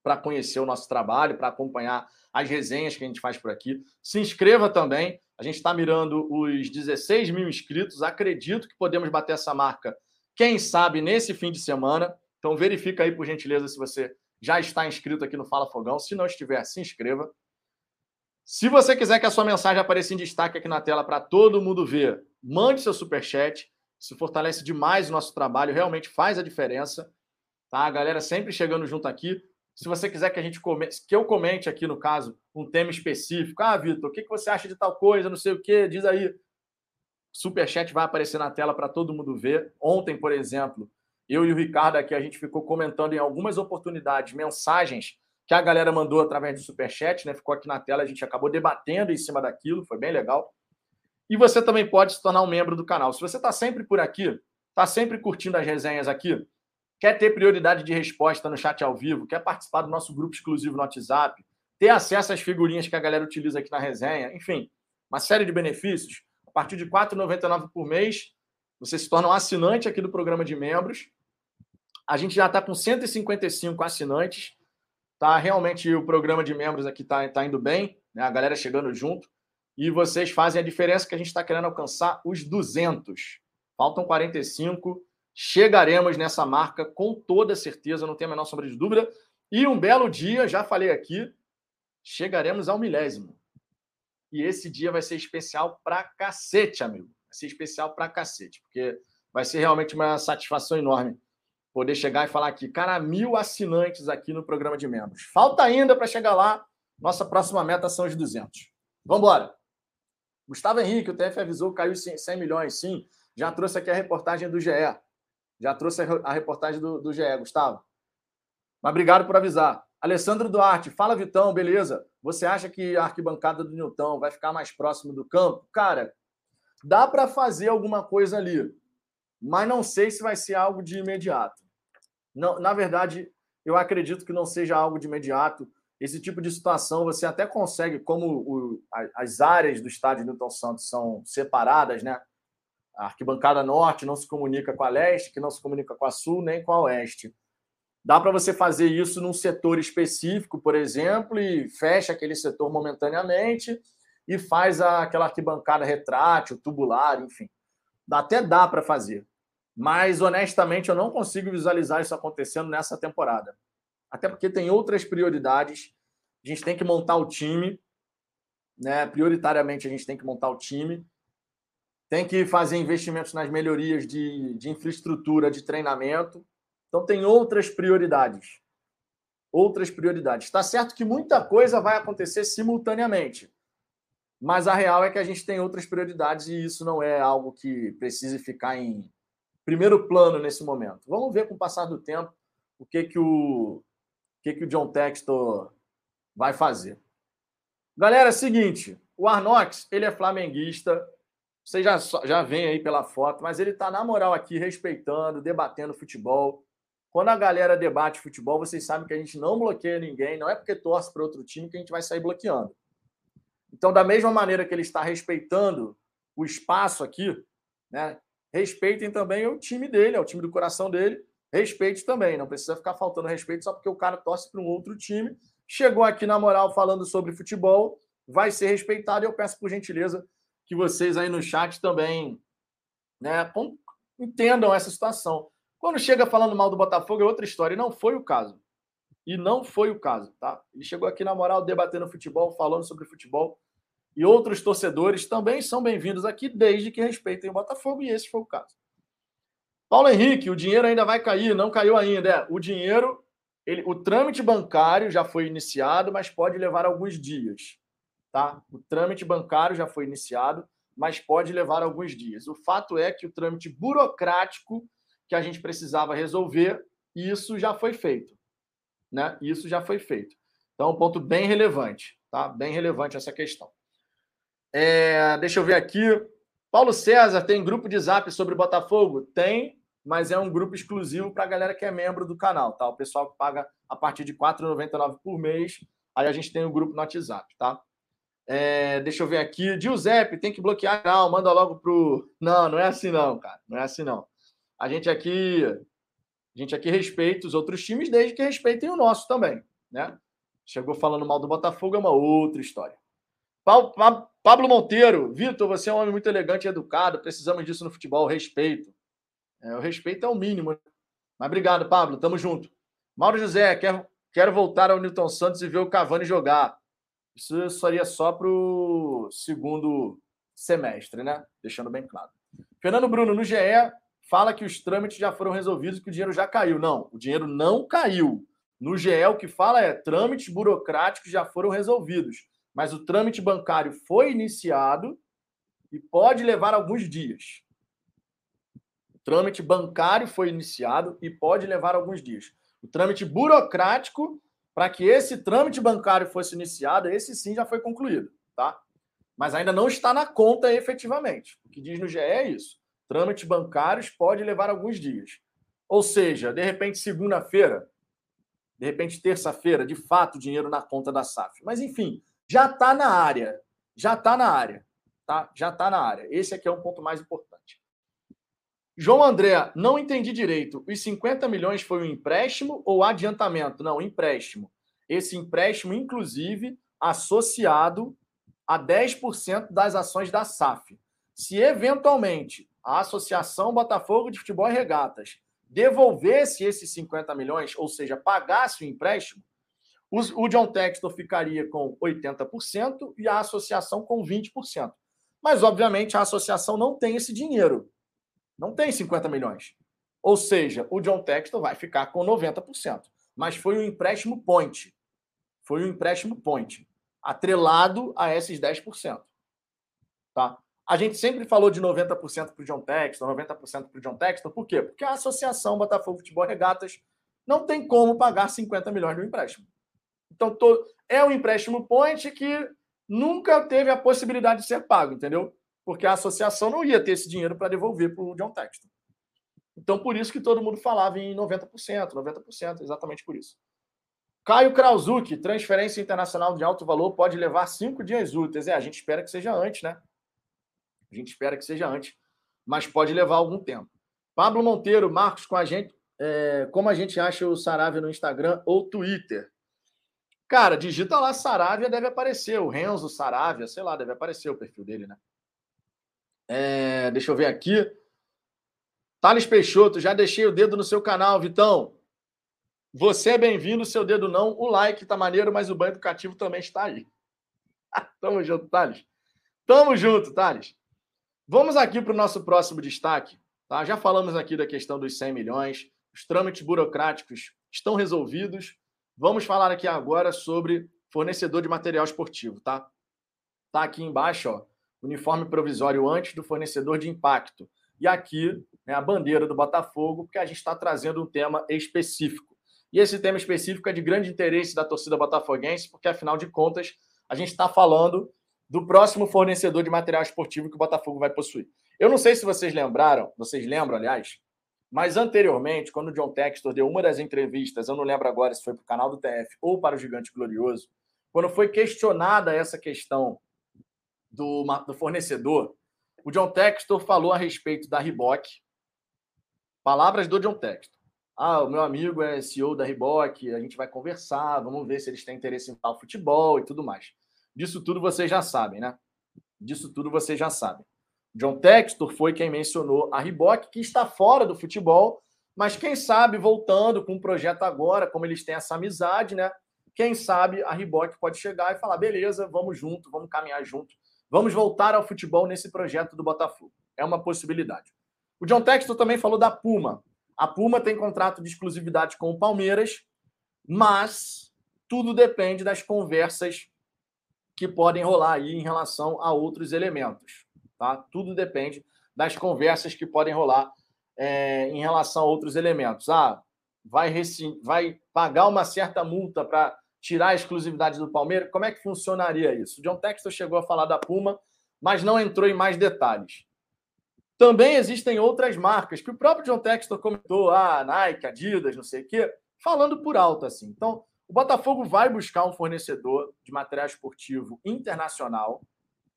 Para conhecer o nosso trabalho, para acompanhar as resenhas que a gente faz por aqui. Se inscreva também. A gente está mirando os 16 mil inscritos. Acredito que podemos bater essa marca, quem sabe, nesse fim de semana. Então, verifica aí, por gentileza, se você já está inscrito aqui no Fala Fogão. Se não estiver, se inscreva. Se você quiser que a sua mensagem apareça em destaque aqui na tela para todo mundo ver, mande seu super chat. Isso fortalece demais o nosso trabalho, realmente faz a diferença. Tá? A galera sempre chegando junto aqui. Se você quiser que a gente comente, que eu comente aqui no caso um tema específico, ah, Vitor, o que você acha de tal coisa, não sei o quê, diz aí. Super chat vai aparecer na tela para todo mundo ver. Ontem, por exemplo, eu e o Ricardo aqui, a gente ficou comentando em algumas oportunidades, mensagens que a galera mandou através do Superchat, né? Ficou aqui na tela, a gente acabou debatendo em cima daquilo, foi bem legal. E você também pode se tornar um membro do canal. Se você está sempre por aqui, está sempre curtindo as resenhas aqui, quer ter prioridade de resposta no chat ao vivo, quer participar do nosso grupo exclusivo no WhatsApp, ter acesso às figurinhas que a galera utiliza aqui na resenha, enfim, uma série de benefícios. A partir de R$ 4,99 por mês, você se torna um assinante aqui do programa de membros a gente já está com 155 assinantes. Tá realmente o programa de membros aqui está tá indo bem, né? A galera chegando junto. e vocês fazem a diferença que a gente está querendo alcançar os 200. Faltam 45. Chegaremos nessa marca com toda certeza, não tem a menor sombra de dúvida. E um belo dia, já falei aqui, chegaremos ao milésimo. E esse dia vai ser especial pra cacete, amigo. Ser especial pra cacete, porque vai ser realmente uma satisfação enorme poder chegar e falar aqui, cara, mil assinantes aqui no programa de membros. Falta ainda para chegar lá. Nossa próxima meta são os 200. Vamos embora. Gustavo Henrique, o TF avisou caiu 100 milhões, sim. Já trouxe aqui a reportagem do GE. Já trouxe a reportagem do, do GE, Gustavo. Mas obrigado por avisar. Alessandro Duarte, fala Vitão, beleza? Você acha que a arquibancada do Newton vai ficar mais próximo do campo? Cara, dá para fazer alguma coisa ali, mas não sei se vai ser algo de imediato. Não, na verdade, eu acredito que não seja algo de imediato. Esse tipo de situação você até consegue, como o, as áreas do estádio Newton Santos são separadas, né? A arquibancada norte não se comunica com a leste, que não se comunica com a sul, nem com a oeste. Dá para você fazer isso num setor específico, por exemplo, e fecha aquele setor momentaneamente e faz aquela arquibancada retrátil, tubular, enfim. Até dá para fazer. Mas, honestamente, eu não consigo visualizar isso acontecendo nessa temporada. Até porque tem outras prioridades. A gente tem que montar o time. Né? Prioritariamente, a gente tem que montar o time. Tem que fazer investimentos nas melhorias de, de infraestrutura, de treinamento então, tem outras prioridades. Outras prioridades. Está certo que muita coisa vai acontecer simultaneamente. Mas a real é que a gente tem outras prioridades e isso não é algo que precise ficar em primeiro plano nesse momento. Vamos ver com o passar do tempo o que que o, o que que o John Textor vai fazer. Galera, é seguinte, o Arnox, ele é flamenguista, você já, já vem aí pela foto, mas ele está na moral aqui, respeitando, debatendo futebol. Quando a galera debate futebol, vocês sabem que a gente não bloqueia ninguém, não é porque torce para outro time que a gente vai sair bloqueando. Então, da mesma maneira que ele está respeitando o espaço aqui, né? Respeitem também o time dele, é o time do coração dele. Respeite também, não precisa ficar faltando respeito só porque o cara torce para um outro time. Chegou aqui na moral falando sobre futebol, vai ser respeitado. E eu peço por gentileza que vocês aí no chat também né, entendam essa situação. Quando chega falando mal do Botafogo é outra história. E não foi o caso. E não foi o caso, tá? Ele chegou aqui na moral debatendo futebol, falando sobre futebol. E outros torcedores também são bem-vindos aqui, desde que respeitem o Botafogo, e esse foi o caso. Paulo Henrique, o dinheiro ainda vai cair, não caiu ainda. É, o dinheiro, ele, o trâmite bancário já foi iniciado, mas pode levar alguns dias. Tá? O trâmite bancário já foi iniciado, mas pode levar alguns dias. O fato é que o trâmite burocrático que a gente precisava resolver, isso já foi feito. Né? Isso já foi feito. Então, um ponto bem relevante, tá? Bem relevante essa questão. É, deixa eu ver aqui. Paulo César tem grupo de zap sobre Botafogo? Tem, mas é um grupo exclusivo para a galera que é membro do canal, tá? O pessoal que paga a partir de R$ 4,99 por mês. Aí a gente tem o um grupo no WhatsApp, tá? É, deixa eu ver aqui. Giuseppe, tem que bloquear. Não, manda logo pro. Não, não é assim, não, cara. Não é assim, não a gente aqui a gente aqui respeita os outros times desde que respeitem o nosso também, né? Chegou falando mal do Botafogo é uma outra história. Pablo Monteiro, Vitor, você é um homem muito elegante e educado, precisamos disso no futebol, respeito. É, o respeito é o mínimo. Né? Mas obrigado, Pablo, tamo junto. Mauro José, quero, quero voltar ao Newton Santos e ver o Cavani jogar. Isso seria só para o segundo semestre, né? Deixando bem claro. Fernando Bruno, no GE, fala que os trâmites já foram resolvidos, que o dinheiro já caiu. Não, o dinheiro não caiu. No GE, o que fala é trâmites burocráticos já foram resolvidos, mas o trâmite bancário foi iniciado e pode levar alguns dias. O trâmite bancário foi iniciado e pode levar alguns dias. O trâmite burocrático, para que esse trâmite bancário fosse iniciado, esse sim já foi concluído, tá? Mas ainda não está na conta efetivamente. O que diz no GE é isso trâmites bancários pode levar alguns dias. Ou seja, de repente, segunda-feira, de repente, terça-feira, de fato, dinheiro na conta da SAF. Mas, enfim, já está na área. Já está na área. Tá? Já está na área. Esse aqui é um ponto mais importante. João André, não entendi direito. Os 50 milhões foi um empréstimo ou adiantamento? Não, empréstimo. Esse empréstimo, inclusive, associado a 10% das ações da SAF. Se eventualmente a Associação Botafogo de Futebol e Regatas devolvesse esses 50 milhões, ou seja, pagasse o empréstimo, o John Textor ficaria com 80% e a associação com 20%. Mas, obviamente, a associação não tem esse dinheiro. Não tem 50 milhões. Ou seja, o John Textor vai ficar com 90%. Mas foi um empréstimo point. Foi um empréstimo point. Atrelado a esses 10%. Tá? A gente sempre falou de 90% para o John Textor, 90% para o John Textor. Por quê? Porque a Associação Botafogo Futebol Regatas não tem como pagar 50 milhões do empréstimo. Então, é um empréstimo point que nunca teve a possibilidade de ser pago, entendeu? Porque a associação não ia ter esse dinheiro para devolver para o John Texton. Então, por isso que todo mundo falava em 90%, 90%, exatamente por isso. Caio Krauzuk, transferência internacional de alto valor pode levar cinco dias úteis. É, a gente espera que seja antes, né? A gente espera que seja antes, mas pode levar algum tempo. Pablo Monteiro, Marcos, com a gente, é, como a gente acha o Saravia no Instagram ou Twitter? Cara, digita lá Saravia, deve aparecer. O Renzo Saravia, sei lá, deve aparecer o perfil dele, né? É, deixa eu ver aqui. Thales Peixoto, já deixei o dedo no seu canal, Vitão. Você é bem-vindo, seu dedo não. O like tá maneiro, mas o banho educativo também está aí. *laughs* Tamo junto, Thales. Tamo junto, Thales. Vamos aqui para o nosso próximo destaque. Tá? Já falamos aqui da questão dos 100 milhões. Os trâmites burocráticos estão resolvidos. Vamos falar aqui agora sobre fornecedor de material esportivo, tá? Tá aqui embaixo, ó, uniforme provisório antes do fornecedor de impacto. E aqui né, a bandeira do Botafogo, porque a gente está trazendo um tema específico. E esse tema específico é de grande interesse da torcida botafoguense, porque afinal de contas a gente está falando do próximo fornecedor de material esportivo que o Botafogo vai possuir. Eu não sei se vocês lembraram, vocês lembram, aliás, mas anteriormente, quando o John Textor deu uma das entrevistas, eu não lembro agora se foi para o canal do TF ou para o Gigante Glorioso, quando foi questionada essa questão do, do fornecedor, o John Textor falou a respeito da Reebok. Palavras do John Textor. Ah, o meu amigo é CEO da Reebok, a gente vai conversar, vamos ver se eles têm interesse em tal futebol e tudo mais. Disso tudo vocês já sabem, né? Disso tudo vocês já sabem. John Textor foi quem mencionou a Reebok, que está fora do futebol, mas quem sabe, voltando com um projeto agora, como eles têm essa amizade, né? Quem sabe a Reebok pode chegar e falar: beleza, vamos junto, vamos caminhar junto, vamos voltar ao futebol nesse projeto do Botafogo. É uma possibilidade. O John Textor também falou da Puma. A Puma tem contrato de exclusividade com o Palmeiras, mas tudo depende das conversas que podem rolar aí em relação a outros elementos. Tá? Tudo depende das conversas que podem rolar é, em relação a outros elementos. Ah, vai, vai pagar uma certa multa para tirar a exclusividade do Palmeiras? Como é que funcionaria isso? O John Textor chegou a falar da Puma, mas não entrou em mais detalhes. Também existem outras marcas que o próprio John Textor comentou, ah, Nike, Adidas, não sei o quê, falando por alto assim. Então, o Botafogo vai buscar um fornecedor de material esportivo internacional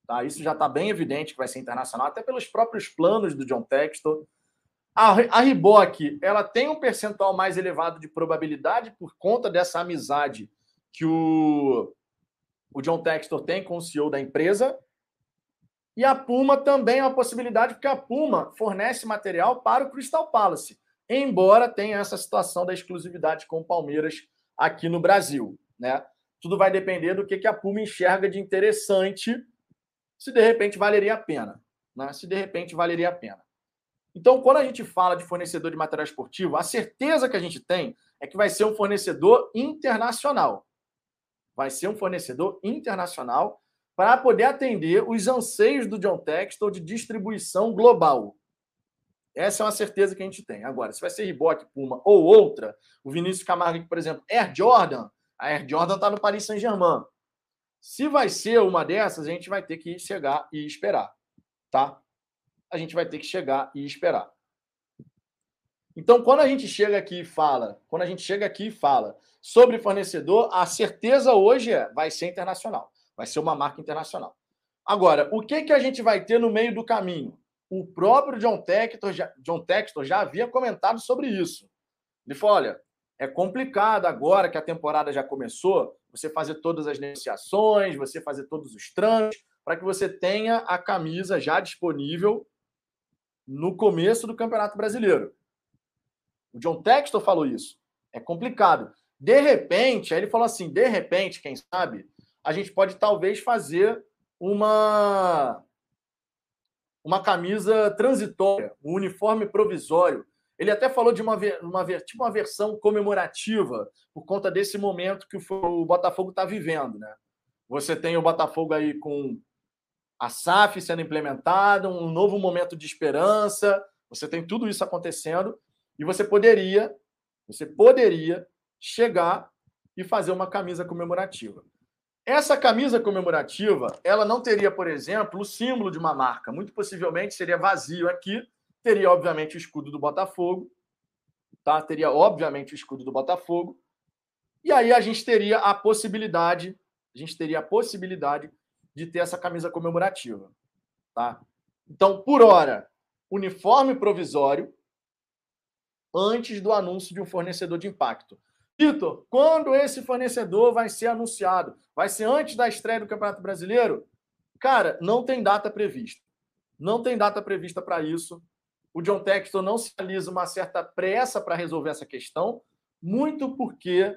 Tá? Isso já está bem evidente que vai ser internacional, até pelos próprios planos do John Textor. A, a Reebok ela tem um percentual mais elevado de probabilidade por conta dessa amizade que o, o John Textor tem com o CEO da empresa. E a Puma também é uma possibilidade, porque a Puma fornece material para o Crystal Palace, embora tenha essa situação da exclusividade com o Palmeiras aqui no Brasil. Né? Tudo vai depender do que, que a Puma enxerga de interessante se de repente valeria a pena. Né? Se de repente valeria a pena. Então, quando a gente fala de fornecedor de material esportivo, a certeza que a gente tem é que vai ser um fornecedor internacional. Vai ser um fornecedor internacional para poder atender os anseios do John Textor de distribuição global. Essa é uma certeza que a gente tem. Agora, se vai ser Reebok, Puma ou outra, o Vinícius Camargo, por exemplo, Air Jordan, a Air Jordan está no Paris Saint-Germain. Se vai ser uma dessas, a gente vai ter que chegar e esperar, tá? A gente vai ter que chegar e esperar. Então, quando a gente chega aqui e fala, quando a gente chega aqui e fala sobre fornecedor, a certeza hoje é vai ser internacional, vai ser uma marca internacional. Agora, o que que a gente vai ter no meio do caminho? O próprio John Textor já, John Textor já havia comentado sobre isso. Ele falou: olha, É complicado agora que a temporada já começou, você fazer todas as negociações, você fazer todos os trâmites, para que você tenha a camisa já disponível no começo do Campeonato Brasileiro. O John Textor falou isso. É complicado. De repente, aí ele falou assim: de repente, quem sabe, a gente pode talvez fazer uma uma camisa transitória, um uniforme provisório. Ele até falou de uma, uma, tipo uma versão comemorativa por conta desse momento que o, Botafogo está vivendo. Né? Você tem o Botafogo aí com a SAF sendo implementada, um novo momento de esperança, você tem tudo isso acontecendo e você poderia, você poderia chegar e fazer uma camisa comemorativa. Essa camisa comemorativa, ela não teria, por exemplo, o símbolo de uma marca. Muito possivelmente seria vazio aqui. Teria, obviamente, o escudo do Botafogo. Tá? Teria, obviamente, o escudo do Botafogo. E aí a gente teria a possibilidade, a gente teria a possibilidade de ter essa camisa comemorativa. Tá? Então, por hora, uniforme provisório antes do anúncio de um fornecedor de impacto. Vitor, quando esse fornecedor vai ser anunciado? Vai ser antes da estreia do Campeonato Brasileiro? Cara, não tem data prevista. Não tem data prevista para isso. O John Texton não sinaliza uma certa pressa para resolver essa questão, muito porque,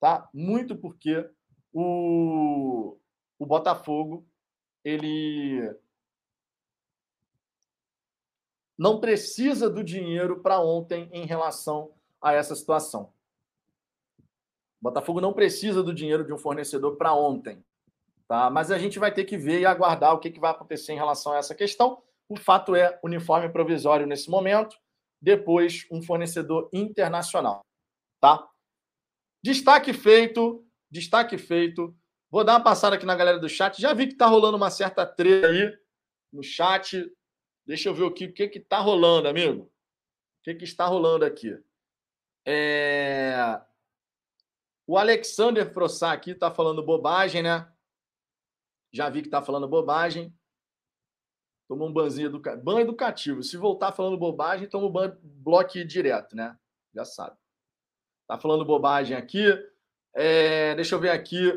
tá? Muito porque o, o Botafogo ele não precisa do dinheiro para ontem em relação a essa situação. O Botafogo não precisa do dinheiro de um fornecedor para ontem. Tá? Mas a gente vai ter que ver e aguardar o que, que vai acontecer em relação a essa questão. O fato é uniforme provisório nesse momento, depois um fornecedor internacional. Tá? Destaque feito, destaque feito. Vou dar uma passada aqui na galera do chat. Já vi que está rolando uma certa treta aí no chat. Deixa eu ver o que está rolando, amigo. O que, que está rolando aqui? É... O Alexander Frossá aqui está falando bobagem, né? Já vi que está falando bobagem. Toma um banzinho educativo. Ban educativo. Se voltar falando bobagem, toma um ban bloco direto, né? Já sabe. Tá falando bobagem aqui. É, deixa eu ver aqui.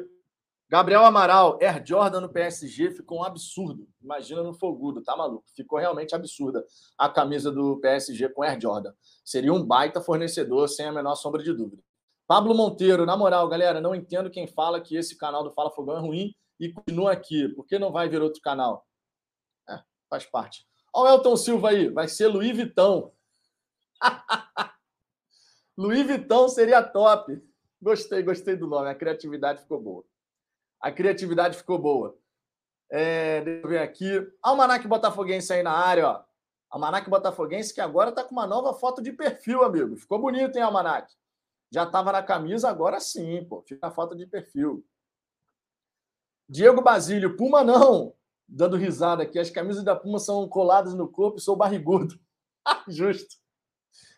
Gabriel Amaral, Air Jordan no PSG ficou um absurdo. Imagina no Fogudo, tá maluco? Ficou realmente absurda a camisa do PSG com Air Jordan. Seria um baita fornecedor, sem a menor sombra de dúvida. Pablo Monteiro, na moral, galera, não entendo quem fala que esse canal do Fala Fogão é ruim e continua aqui. Por que não vai ver outro canal? Faz parte. Olha o Elton Silva aí, vai ser Luiz Vitão. Luiz *laughs* Vitão seria top. Gostei, gostei do nome. A criatividade ficou boa. A criatividade ficou boa. É, deixa eu ver aqui. Almanac Botafoguense aí na área, ó. Almanac Botafoguense que agora tá com uma nova foto de perfil, amigo. Ficou bonito, hein, Almanac? Já estava na camisa, agora sim, pô. Fica a falta de perfil. Diego Basílio, Puma não. Dando risada aqui. As camisas da Puma são coladas no corpo e sou barrigudo. *laughs* Justo.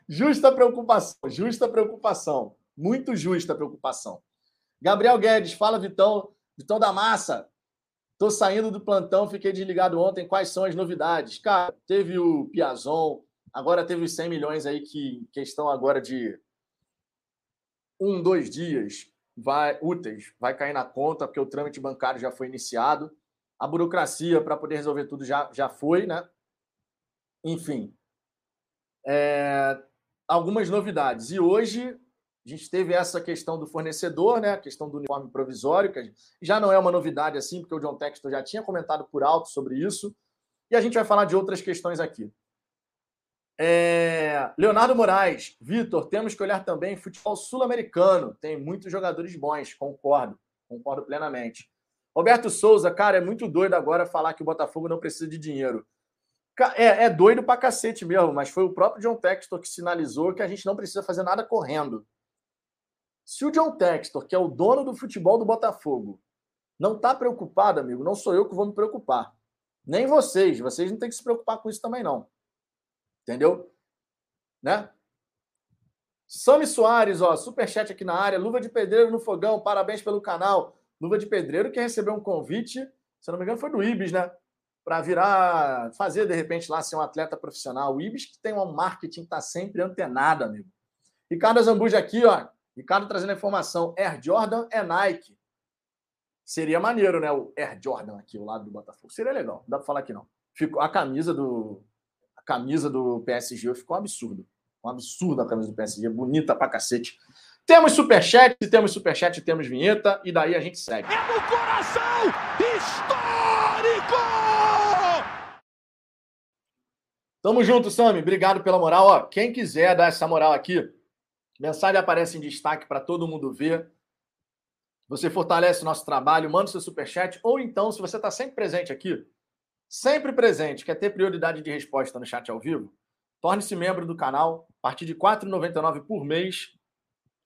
Justa preocupação. Justa preocupação. Muito justa preocupação. Gabriel Guedes, fala, Vitão. Vitão da Massa. Tô saindo do plantão, fiquei desligado ontem. Quais são as novidades? Cara, teve o Piazon, agora teve os 100 milhões aí que questão agora de um, dois dias vai, úteis vai cair na conta, porque o trâmite bancário já foi iniciado. A burocracia para poder resolver tudo já, já foi, né? Enfim. É, algumas novidades. E hoje a gente teve essa questão do fornecedor, né? A questão do uniforme provisório, que já não é uma novidade assim, porque o John Textor já tinha comentado por alto sobre isso. E a gente vai falar de outras questões aqui. É... Leonardo Moraes, Vitor, temos que olhar também futebol sul-americano. Tem muitos jogadores bons, concordo, concordo plenamente. Roberto Souza, cara, é muito doido agora falar que o Botafogo não precisa de dinheiro. É, é doido pra cacete mesmo, mas foi o próprio John Textor que sinalizou que a gente não precisa fazer nada correndo. Se o John Textor, que é o dono do futebol do Botafogo, não está preocupado, amigo, não sou eu que vou me preocupar. Nem vocês. Vocês não têm que se preocupar com isso também, não. Entendeu? Né? Sami Soares, ó, superchat aqui na área. Luva de pedreiro no fogão, parabéns pelo canal. Luva de pedreiro que recebeu um convite, se não me engano, foi do Ibis, né? Para virar, fazer de repente lá ser um atleta profissional. O Ibis que tem um marketing que está sempre antenado, amigo. Ricardo Zambuja aqui, ó. Ricardo trazendo a informação. Air Jordan é Nike. Seria maneiro, né? O Air Jordan aqui, o lado do Botafogo. Seria legal. Não dá pra falar aqui, não. Ficou, a camisa do. A camisa do PSG ficou um absurdo. Um absurdo a camisa do PSG. Bonita pra cacete. Temos superchat, temos superchat, temos vinheta, e daí a gente segue. É no coração histórico! Tamo junto, Sami. Obrigado pela moral. Ó, quem quiser dar essa moral aqui, mensagem aparece em destaque para todo mundo ver. Você fortalece o nosso trabalho, manda o seu superchat, ou então, se você está sempre presente aqui, sempre presente, quer ter prioridade de resposta no chat ao vivo, torne-se membro do canal. A partir de R$ 4,99 por mês,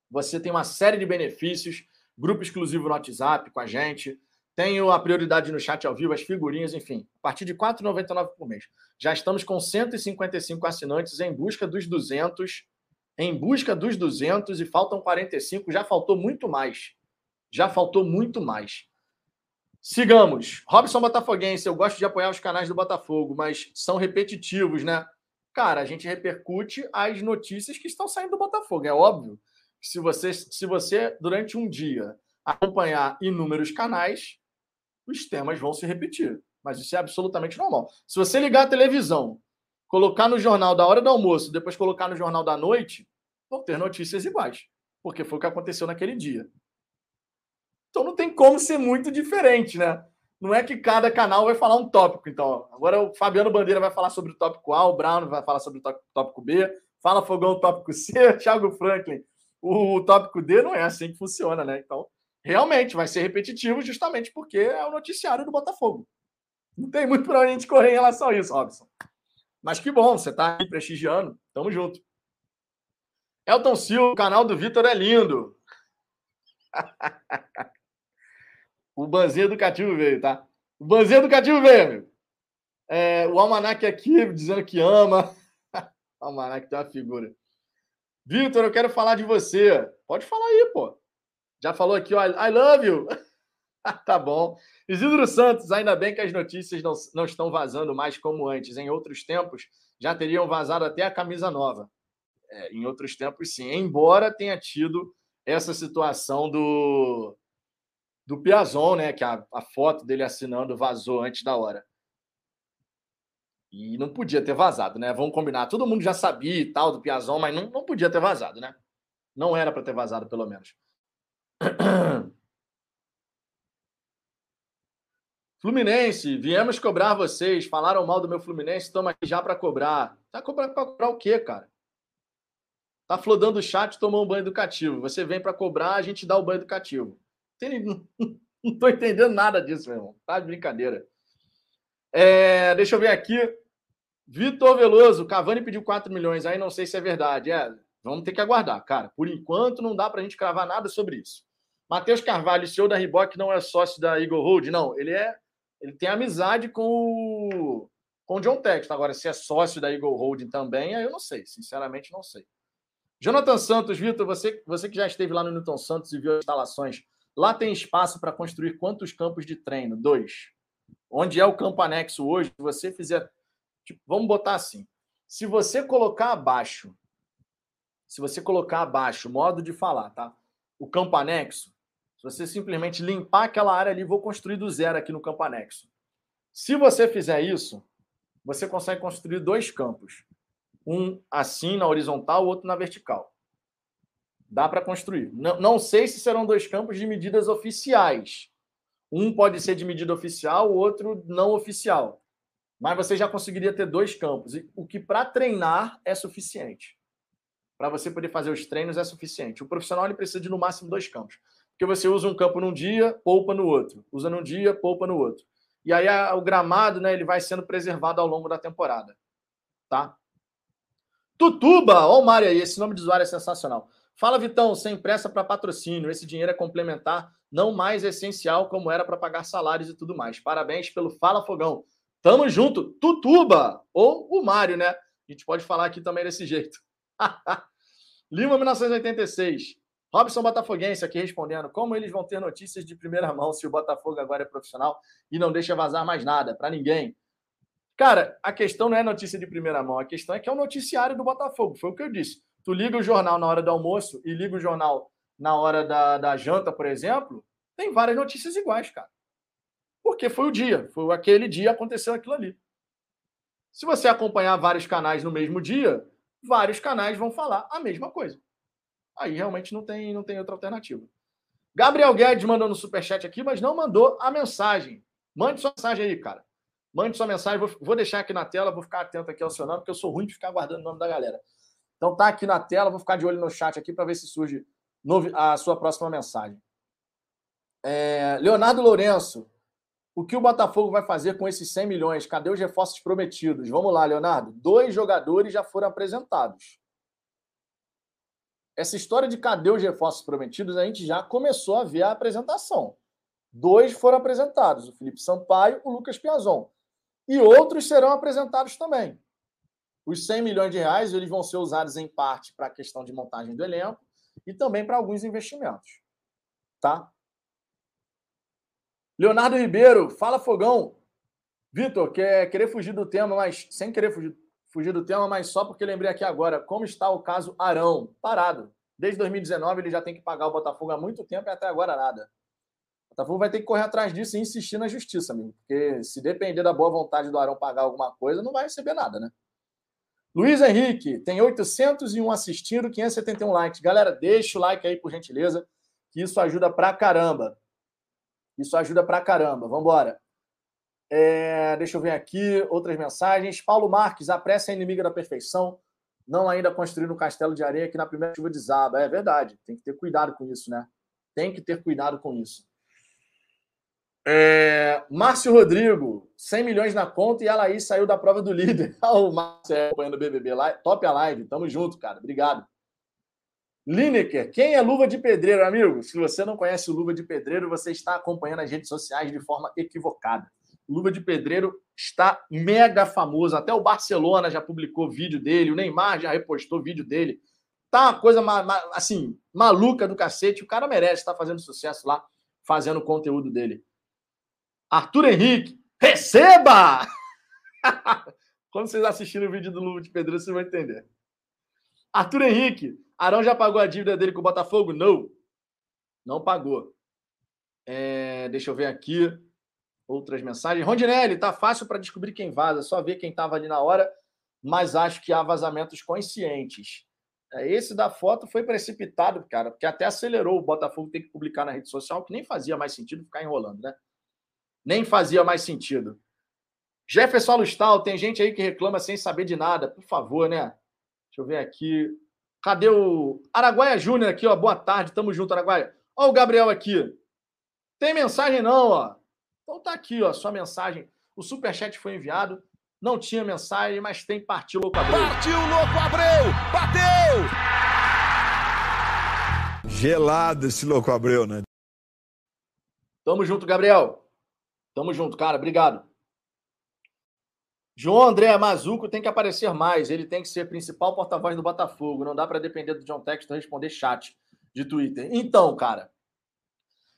você tem uma série de benefícios, grupo exclusivo no WhatsApp com a gente, tenho a prioridade no chat ao vivo, as figurinhas, enfim. A partir de R$ 4,99 por mês. Já estamos com 155 assinantes em busca dos 200. Em busca dos 200 e faltam 45. Já faltou muito mais. Já faltou muito mais. Sigamos. Robson Botafoguense. Eu gosto de apoiar os canais do Botafogo, mas são repetitivos, né? Cara, a gente repercute as notícias que estão saindo do Botafogo. É óbvio se você, se você durante um dia, acompanhar inúmeros canais, os temas vão se repetir. Mas isso é absolutamente normal. Se você ligar a televisão, colocar no jornal da hora do almoço, depois colocar no jornal da noite, vão ter notícias iguais. Porque foi o que aconteceu naquele dia. Então não tem como ser muito diferente, né? Não é que cada canal vai falar um tópico. Então, agora o Fabiano Bandeira vai falar sobre o tópico A, o Brown vai falar sobre o tópico B, Fala Fogão tópico C, *laughs* Thiago Franklin o tópico D. Não é assim que funciona, né? Então, realmente vai ser repetitivo justamente porque é o noticiário do Botafogo. Não tem muito para a gente correr em relação a isso, Robson. Mas que bom, você está aí prestigiando. Tamo junto. Elton Silva, o canal do Vitor é lindo. *laughs* o Banzinho Educativo veio, tá? O Banzinho Educativo veio, meu. É, o Almanac aqui dizendo que ama. *laughs* o Almanac tem uma figura. Vitor, eu quero falar de você. Pode falar aí, pô. Já falou aqui, ó, I love you. *laughs* tá bom. Isidro Santos, ainda bem que as notícias não, não estão vazando mais como antes. Em outros tempos, já teriam vazado até a camisa nova. É, em outros tempos, sim. Embora tenha tido essa situação do, do Piazon, né? Que a, a foto dele assinando vazou antes da hora. E não podia ter vazado, né? Vamos combinar. Todo mundo já sabia e tal do Piazon, mas não, não podia ter vazado, né? Não era para ter vazado, pelo menos. *clears throat* Fluminense, viemos cobrar vocês. Falaram mal do meu Fluminense, estamos aqui já para cobrar. Tá cobrando para cobrar o quê, cara? Tá flodando o chat, tomou um banho educativo. Você vem para cobrar, a gente dá o banho educativo. *laughs* Não tô entendendo nada disso, meu irmão. Tá de brincadeira. É, deixa eu ver aqui. Vitor Veloso, Cavani pediu 4 milhões, aí não sei se é verdade. É, vamos ter que aguardar, cara. Por enquanto, não dá para a gente cravar nada sobre isso. Matheus Carvalho, CEO da Reebok, não é sócio da Eagle Hold, não. Ele é, ele tem amizade com o, com o John Texton. Agora, se é sócio da Eagle Holding também, aí eu não sei. Sinceramente, não sei. Jonathan Santos, Vitor, você, você que já esteve lá no Newton Santos e viu as instalações, lá tem espaço para construir quantos campos de treino? Dois. Onde é o campo anexo hoje? Se você fizer Tipo, vamos botar assim. Se você colocar abaixo, se você colocar abaixo, modo de falar, tá? O campo anexo, se você simplesmente limpar aquela área ali, vou construir do zero aqui no campo anexo. Se você fizer isso, você consegue construir dois campos. Um assim na horizontal, o outro na vertical. Dá para construir. Não, não sei se serão dois campos de medidas oficiais. Um pode ser de medida oficial, o outro não oficial mas você já conseguiria ter dois campos, o que para treinar é suficiente. Para você poder fazer os treinos é suficiente. O profissional ele precisa de no máximo dois campos. Porque você usa um campo num dia, poupa no outro. Usa num dia, poupa no outro. E aí o gramado, né, ele vai sendo preservado ao longo da temporada. Tá? Tutuba, ó o Mário aí, esse nome de usuário é sensacional. Fala, Vitão, sem pressa para patrocínio. Esse dinheiro é complementar, não mais essencial como era para pagar salários e tudo mais. Parabéns pelo Fala Fogão. Tamo junto, Tutuba, ou o Mário, né? A gente pode falar aqui também desse jeito. *laughs* Lima 1986. Robson Botafoguense aqui respondendo. Como eles vão ter notícias de primeira mão se o Botafogo agora é profissional e não deixa vazar mais nada para ninguém? Cara, a questão não é notícia de primeira mão, a questão é que é o noticiário do Botafogo. Foi o que eu disse. Tu liga o jornal na hora do almoço e liga o jornal na hora da, da janta, por exemplo, tem várias notícias iguais, cara. Porque foi o dia, foi aquele dia aconteceu aquilo ali. Se você acompanhar vários canais no mesmo dia, vários canais vão falar a mesma coisa. Aí realmente não tem, não tem outra alternativa. Gabriel Guedes mandou no superchat aqui, mas não mandou a mensagem. Mande sua mensagem aí, cara. Mande sua mensagem. Vou, vou deixar aqui na tela, vou ficar atento aqui ao seu nome, porque eu sou ruim de ficar guardando o nome da galera. Então tá aqui na tela, vou ficar de olho no chat aqui para ver se surge a sua próxima mensagem. É, Leonardo Lourenço, o que o Botafogo vai fazer com esses 100 milhões? Cadê os reforços prometidos? Vamos lá, Leonardo. Dois jogadores já foram apresentados. Essa história de cadê os reforços prometidos, a gente já começou a ver a apresentação. Dois foram apresentados, o Felipe Sampaio, o Lucas Piazon. E outros serão apresentados também. Os 100 milhões de reais eles vão ser usados em parte para a questão de montagem do elenco e também para alguns investimentos. Tá? Leonardo Ribeiro, fala fogão. Vitor, quer querer fugir do tema, mas sem querer fugir, fugir do tema, mas só porque lembrei aqui agora como está o caso Arão, parado. Desde 2019 ele já tem que pagar o Botafogo há muito tempo e até agora nada. O Botafogo vai ter que correr atrás disso e insistir na justiça, amigo. Porque se depender da boa vontade do Arão pagar alguma coisa, não vai receber nada, né? Luiz Henrique, tem 801 assistindo, 571 likes. Galera, deixa o like aí, por gentileza, que isso ajuda pra caramba. Isso ajuda pra caramba. Vamos embora. É, deixa eu ver aqui outras mensagens. Paulo Marques, a pressa é inimiga da perfeição. Não ainda construindo um castelo de areia que na primeira chuva desaba. É verdade. Tem que ter cuidado com isso, né? Tem que ter cuidado com isso. É, Márcio Rodrigo, 100 milhões na conta e a Laís saiu da prova do líder. *laughs* o Márcio é acompanhando o BBB live. Top a live. Tamo junto, cara. Obrigado. Lineker, quem é Luva de Pedreiro, amigo? Se você não conhece o Luva de Pedreiro, você está acompanhando as redes sociais de forma equivocada. Luva de Pedreiro está mega famoso. Até o Barcelona já publicou vídeo dele, o Neymar já repostou vídeo dele. Tá uma coisa assim, maluca do cacete. O cara merece estar fazendo sucesso lá, fazendo o conteúdo dele. Arthur Henrique, receba! *laughs* Quando vocês assistirem o vídeo do Luva de Pedreiro, vocês vão entender. Arthur Henrique, Arão já pagou a dívida dele com o Botafogo? Não. Não pagou. É, deixa eu ver aqui outras mensagens. Rondinelli, tá fácil para descobrir quem vaza, só ver quem estava ali na hora, mas acho que há vazamentos conscientes. É, esse da foto foi precipitado, cara, porque até acelerou o Botafogo ter que publicar na rede social, que nem fazia mais sentido ficar enrolando, né? Nem fazia mais sentido. Jefferson Alustal, tem gente aí que reclama sem saber de nada. Por favor, né? Deixa eu ver aqui. Cadê o Araguaia Júnior aqui, ó? Boa tarde, tamo junto, Araguaia. Ó o Gabriel aqui. Tem mensagem não, ó. Então tá aqui, ó, sua mensagem. O superchat foi enviado. Não tinha mensagem, mas tem Partiu Louco Abreu. Partiu Louco Abreu! Bateu! Gelado esse Louco Abreu, né? Tamo junto, Gabriel. Tamo junto, cara. Obrigado. João André Mazuco tem que aparecer mais. Ele tem que ser principal porta-voz do Botafogo. Não dá para depender do John Texton responder chat de Twitter. Então, cara,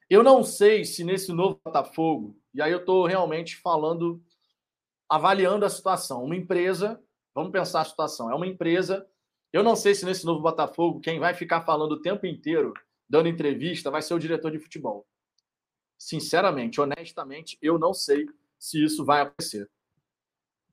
eu não sei se nesse novo Botafogo, e aí eu estou realmente falando, avaliando a situação. Uma empresa, vamos pensar a situação, é uma empresa. Eu não sei se nesse novo Botafogo, quem vai ficar falando o tempo inteiro, dando entrevista, vai ser o diretor de futebol. Sinceramente, honestamente, eu não sei se isso vai acontecer.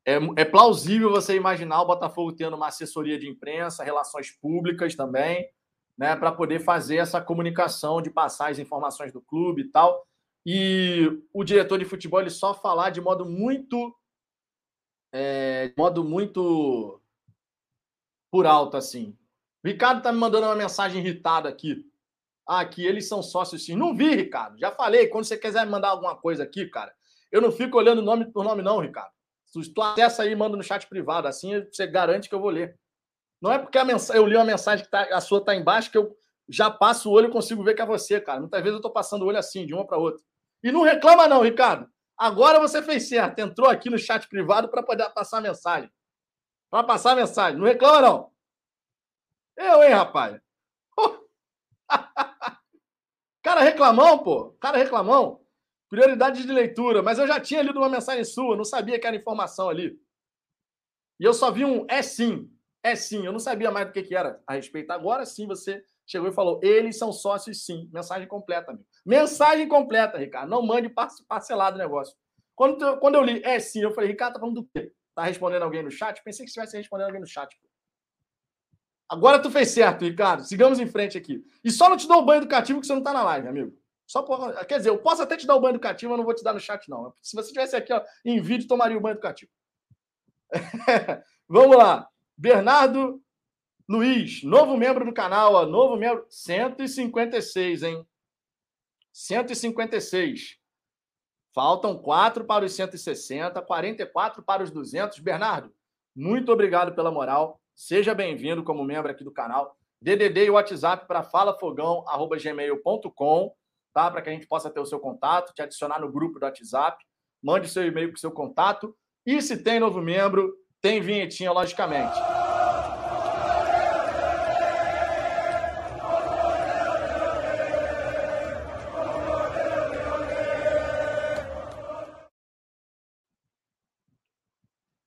É, é, plausível você imaginar o Botafogo tendo uma assessoria de imprensa, relações públicas também, né, para poder fazer essa comunicação de passar as informações do clube e tal. E o diretor de futebol ele só falar de modo muito, é, de modo muito por alto assim. O Ricardo tá me mandando uma mensagem irritada aqui. Ah, aqui eles são sócios sim. Não vi, Ricardo. Já falei. Quando você quiser mandar alguma coisa aqui, cara, eu não fico olhando nome por nome, não, Ricardo. Tu acessa aí e manda no chat privado, assim você garante que eu vou ler. Não é porque mensagem, eu li uma mensagem que tá, a sua está embaixo que eu já passo o olho e consigo ver que é você, cara. Muitas vezes eu estou passando o olho assim, de uma para outra. E não reclama, não, Ricardo. Agora você fez certo. Entrou aqui no chat privado para poder passar a mensagem. Para passar a mensagem. Não reclama, não. Eu, hein, rapaz? *laughs* cara reclamão, pô. Cara reclamão. Prioridade de leitura, mas eu já tinha lido uma mensagem sua, não sabia que era informação ali. E eu só vi um é sim. É sim, eu não sabia mais do que, que era a respeito. Agora sim você chegou e falou: eles são sócios sim. Mensagem completa, amigo. Mensagem completa, Ricardo. Não mande parcelado o negócio. Quando, tu, quando eu li, é sim, eu falei, Ricardo, tá falando do quê? Tá respondendo alguém no chat? Pensei que estivesse respondendo alguém no chat. Agora tu fez certo, Ricardo. Sigamos em frente aqui. E só não te dou o banho educativo que você não tá na live, amigo. Só por... Quer dizer, eu posso até te dar o banho educativo, mas não vou te dar no chat, não. Se você tivesse aqui ó, em vídeo, tomaria o banho educativo. *laughs* Vamos lá. Bernardo Luiz, novo membro do canal, ó, novo membro. 156, hein? 156. Faltam quatro para os 160, 44 para os 200. Bernardo, muito obrigado pela moral. Seja bem-vindo como membro aqui do canal. DDD e WhatsApp para falafogão@gmail.com, tá? Para que a gente possa ter o seu contato, te adicionar no grupo do WhatsApp. Mande seu e-mail com seu contato. E se tem novo membro, tem vinhetinha, logicamente.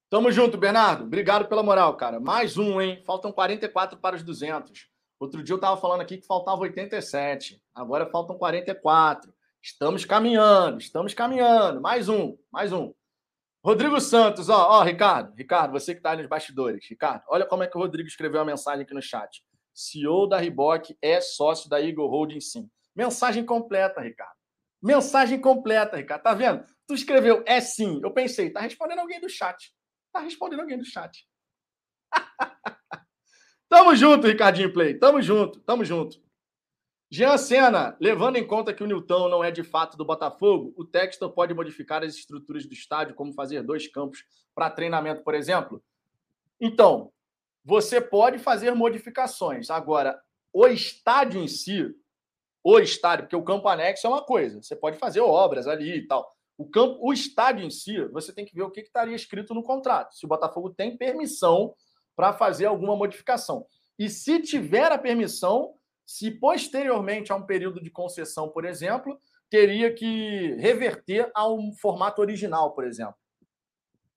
Tamo junto, Bernardo. Obrigado pela moral, cara. Mais um, hein? Faltam 44 para os 200. Outro dia eu tava falando aqui que faltava 87. Agora faltam 44. Estamos caminhando, estamos caminhando. Mais um, mais um. Rodrigo Santos, ó, ó, Ricardo, Ricardo, você que tá nos bastidores. Ricardo, olha como é que o Rodrigo escreveu a mensagem aqui no chat. CEO da Riboc é sócio da Eagle Holding sim. Mensagem completa, Ricardo. Mensagem completa, Ricardo. Tá vendo? Tu escreveu é sim. Eu pensei, tá respondendo alguém do chat. Tá respondendo alguém do chat. *laughs* tamo junto, Ricardinho Play. Tamo junto, tamo junto. Jean Senna, levando em conta que o Newton não é de fato do Botafogo, o Textor pode modificar as estruturas do estádio, como fazer dois campos para treinamento, por exemplo? Então, você pode fazer modificações. Agora, o estádio em si, o estádio, porque o campo anexo é uma coisa, você pode fazer obras ali e tal. O campo, o estádio em si, você tem que ver o que estaria escrito no contrato. Se o Botafogo tem permissão para fazer alguma modificação. E se tiver a permissão, se posteriormente a um período de concessão, por exemplo, teria que reverter ao formato original, por exemplo.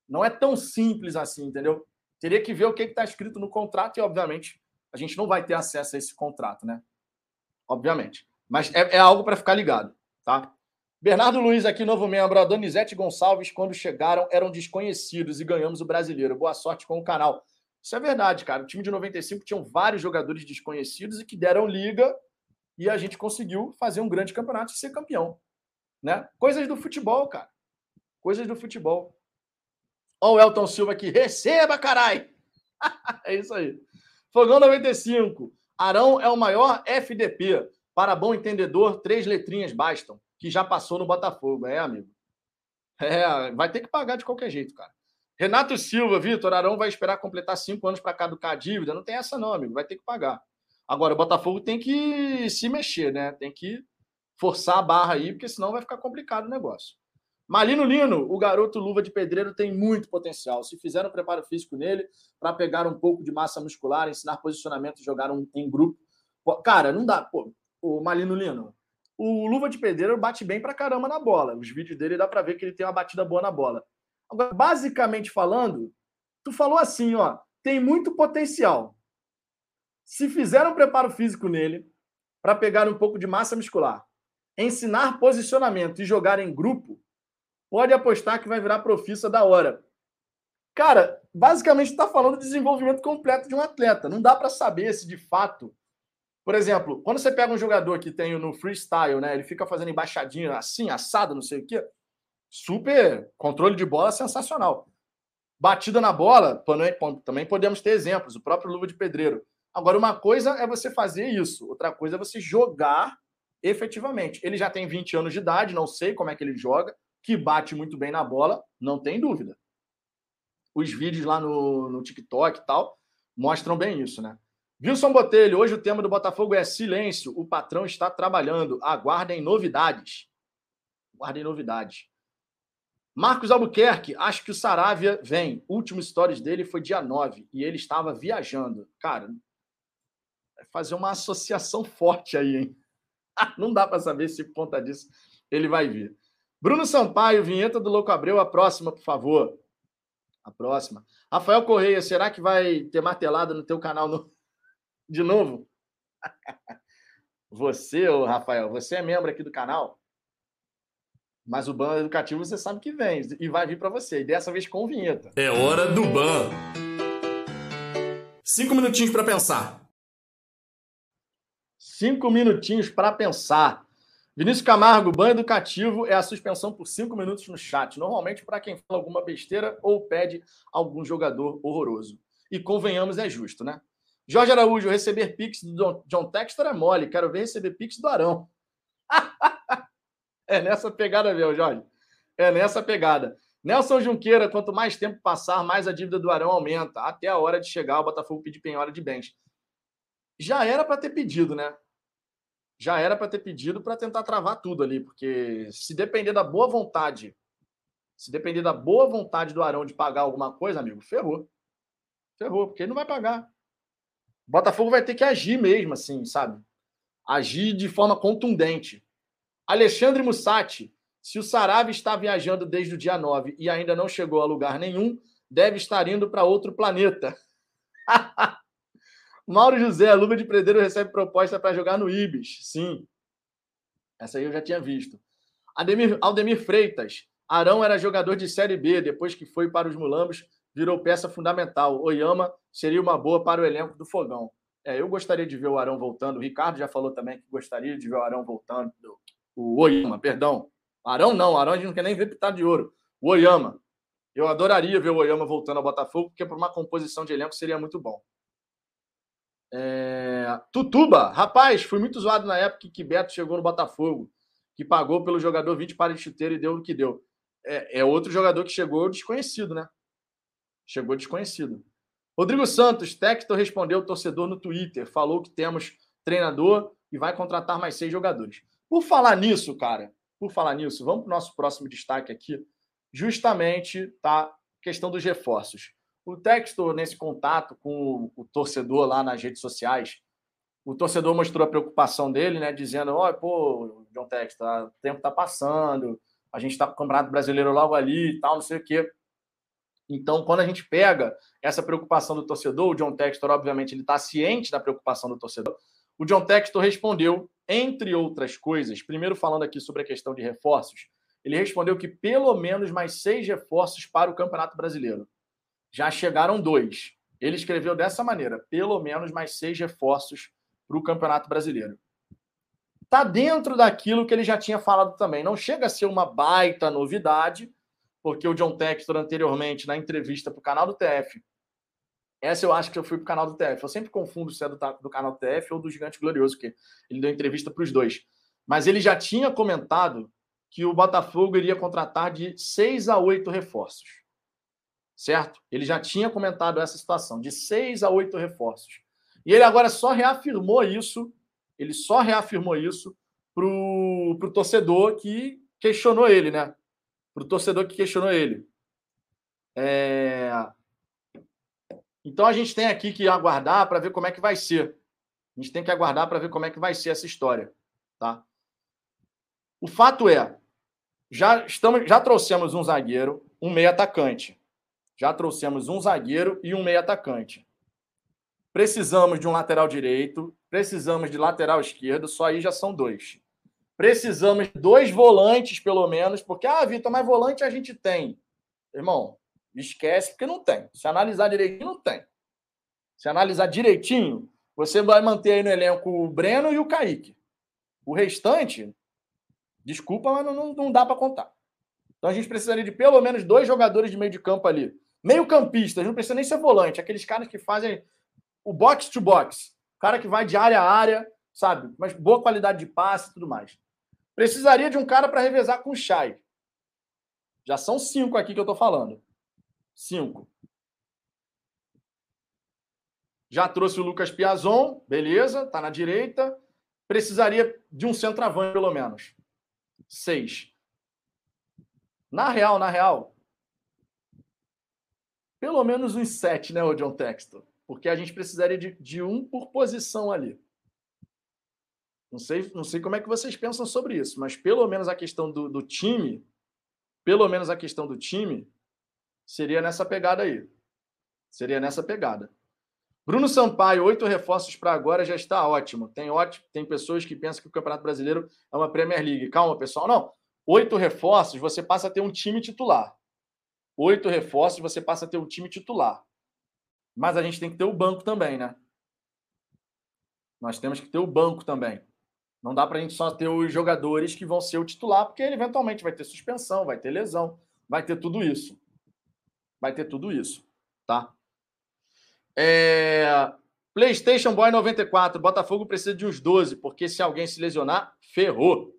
Não é tão simples assim, entendeu? Teria que ver o que está escrito no contrato e, obviamente, a gente não vai ter acesso a esse contrato, né? Obviamente. Mas é, é algo para ficar ligado, tá? Bernardo Luiz aqui, novo membro. A Donizete Gonçalves, quando chegaram, eram desconhecidos e ganhamos o brasileiro. Boa sorte com o canal. Isso é verdade, cara. O time de 95 tinham vários jogadores desconhecidos e que deram liga e a gente conseguiu fazer um grande campeonato e ser campeão. Né? Coisas do futebol, cara. Coisas do futebol. Ó, o Elton Silva aqui. Receba, carai! *laughs* é isso aí. Fogão 95. Arão é o maior FDP. Para bom entendedor, três letrinhas bastam que já passou no Botafogo. É, amigo. É, vai ter que pagar de qualquer jeito, cara. Renato Silva, Vitor, Arão vai esperar completar cinco anos para caducar a dívida. Não tem essa, não, amigo. Vai ter que pagar. Agora, o Botafogo tem que se mexer, né? Tem que forçar a barra aí, porque senão vai ficar complicado o negócio. Malino Lino, o garoto luva de pedreiro tem muito potencial. Se fizer um preparo físico nele, para pegar um pouco de massa muscular, ensinar posicionamento, jogar um, em grupo. Cara, não dá. Pô, o Malino Lino, o Luva de Pedreiro bate bem pra caramba na bola. Os vídeos dele dá pra ver que ele tem uma batida boa na bola. Agora, basicamente falando, tu falou assim, ó, tem muito potencial. Se fizer um preparo físico nele, para pegar um pouco de massa muscular, ensinar posicionamento e jogar em grupo, pode apostar que vai virar profissa da hora. Cara, basicamente está falando de desenvolvimento completo de um atleta. Não dá para saber se de fato por exemplo, quando você pega um jogador que tem no freestyle, né? Ele fica fazendo embaixadinha assim, assado, não sei o quê. Super controle de bola sensacional. Batida na bola, também podemos ter exemplos, o próprio Luva de Pedreiro. Agora, uma coisa é você fazer isso, outra coisa é você jogar efetivamente. Ele já tem 20 anos de idade, não sei como é que ele joga, que bate muito bem na bola, não tem dúvida. Os vídeos lá no, no TikTok e tal mostram bem isso, né? Wilson Botelho, hoje o tema do Botafogo é silêncio. O patrão está trabalhando. Aguardem novidades. Aguardem novidades. Marcos Albuquerque, acho que o Saravia vem. último stories dele foi dia 9 e ele estava viajando. Cara, vai fazer uma associação forte aí, hein? *laughs* Não dá para saber se por conta disso ele vai vir. Bruno Sampaio, vinheta do Louco Abreu, a próxima, por favor. A próxima. Rafael Correia, será que vai ter martelada no teu canal no... *laughs* de novo? *laughs* Você, Rafael, você é membro aqui do canal? Mas o ban educativo você sabe que vem e vai vir para você. E dessa vez com vinheta. É hora do ban. Cinco minutinhos para pensar. Cinco minutinhos para pensar. Vinícius Camargo, ban educativo é a suspensão por cinco minutos no chat. Normalmente para quem fala alguma besteira ou pede algum jogador horroroso. E convenhamos, é justo, né? Jorge Araújo, receber pix do John Textor é mole. Quero ver receber pix do Arão. *laughs* É nessa pegada mesmo, Jorge. É nessa pegada. Nelson Junqueira, quanto mais tempo passar, mais a dívida do Arão aumenta. Até a hora de chegar, o Botafogo pedir penhora de bens. Já era para ter pedido, né? Já era para ter pedido para tentar travar tudo ali, porque se depender da boa vontade, se depender da boa vontade do Arão de pagar alguma coisa, amigo, ferrou. Ferrou, porque ele não vai pagar. O Botafogo vai ter que agir mesmo, assim, sabe? Agir de forma contundente. Alexandre Mussati, se o Sarave está viajando desde o dia 9 e ainda não chegou a lugar nenhum, deve estar indo para outro planeta. *laughs* Mauro José, Luva de Predeiro recebe proposta para jogar no Ibis. Sim. Essa aí eu já tinha visto. Ademir, Aldemir Freitas. Arão era jogador de Série B, depois que foi para os Mulambos, virou peça fundamental. Oyama seria uma boa para o elenco do Fogão. É, eu gostaria de ver o Arão voltando. O Ricardo já falou também que gostaria de ver o Arão voltando o Oyama, perdão. Arão não, Arão a gente não quer nem ver pitado de ouro. O Oyama. Eu adoraria ver o Oyama voltando ao Botafogo, porque para uma composição de elenco seria muito bom. É... Tutuba, rapaz, fui muito zoado na época que Beto chegou no Botafogo, que pagou pelo jogador 20 para de chuteiro e deu o que deu. É, é outro jogador que chegou desconhecido, né? Chegou desconhecido. Rodrigo Santos, Tector respondeu o torcedor no Twitter, falou que temos treinador e vai contratar mais seis jogadores. Por falar nisso, cara, por falar nisso, vamos para o nosso próximo destaque aqui. Justamente tá questão dos reforços. O Textor, nesse contato com o, torcedor lá nas redes sociais, o torcedor mostrou a preocupação dele, né? Dizendo: Ó, oh, pô, John Textor, o tempo está passando, a gente está com o Campeonato Brasileiro logo ali e tal, não sei o quê. Então, quando a gente pega essa preocupação do torcedor, o John Textor, obviamente, ele está ciente da preocupação do torcedor. O John Textor respondeu entre outras coisas, primeiro falando aqui sobre a questão de reforços, ele respondeu que pelo menos mais seis reforços para o Campeonato Brasileiro. Já chegaram dois. Ele escreveu dessa maneira: pelo menos mais seis reforços para o Campeonato Brasileiro. Está dentro daquilo que ele já tinha falado também. Não chega a ser uma baita novidade, porque o John Textor, anteriormente, na entrevista para o canal do TF, essa eu acho que eu fui pro canal do TF. Eu sempre confundo se é do, do canal do TF ou do Gigante Glorioso, que ele deu entrevista para os dois. Mas ele já tinha comentado que o Botafogo iria contratar de seis a oito reforços. Certo? Ele já tinha comentado essa situação, de seis a oito reforços. E ele agora só reafirmou isso, ele só reafirmou isso pro, pro torcedor que questionou ele, né? Pro torcedor que questionou ele. É... Então a gente tem aqui que aguardar para ver como é que vai ser. A gente tem que aguardar para ver como é que vai ser essa história, tá? O fato é, já estamos, já trouxemos um zagueiro, um meio atacante. Já trouxemos um zagueiro e um meio atacante. Precisamos de um lateral direito, precisamos de lateral esquerdo, só aí já são dois. Precisamos de dois volantes, pelo menos, porque, ah, Vitor, mas volante a gente tem. Irmão, Esquece, porque não tem. Se analisar direitinho, não tem. Se analisar direitinho, você vai manter aí no elenco o Breno e o Kaique. O restante, desculpa, mas não, não dá para contar. Então a gente precisaria de pelo menos dois jogadores de meio de campo ali. Meio campistas, não precisa nem ser volante, aqueles caras que fazem o box to box. Cara que vai de área a área, sabe? Mas boa qualidade de passe e tudo mais. Precisaria de um cara para revezar com o Chay. Já são cinco aqui que eu tô falando. Cinco. Já trouxe o Lucas Piazon, beleza, tá na direita. Precisaria de um centroavante, pelo menos. Seis. Na real, na real, pelo menos uns sete, né, o John Textor? Porque a gente precisaria de, de um por posição ali. Não sei, não sei como é que vocês pensam sobre isso, mas pelo menos a questão do, do time, pelo menos a questão do time, Seria nessa pegada aí. Seria nessa pegada. Bruno Sampaio, oito reforços para agora já está ótimo. Tem ótimo. Tem pessoas que pensam que o Campeonato Brasileiro é uma Premier League. Calma, pessoal. Não. Oito reforços, você passa a ter um time titular. Oito reforços, você passa a ter um time titular. Mas a gente tem que ter o banco também, né? Nós temos que ter o banco também. Não dá para a gente só ter os jogadores que vão ser o titular, porque ele eventualmente vai ter suspensão, vai ter lesão, vai ter tudo isso. Vai ter tudo isso, tá? É... PlayStation Boy 94. Botafogo precisa de uns 12, porque se alguém se lesionar, ferrou.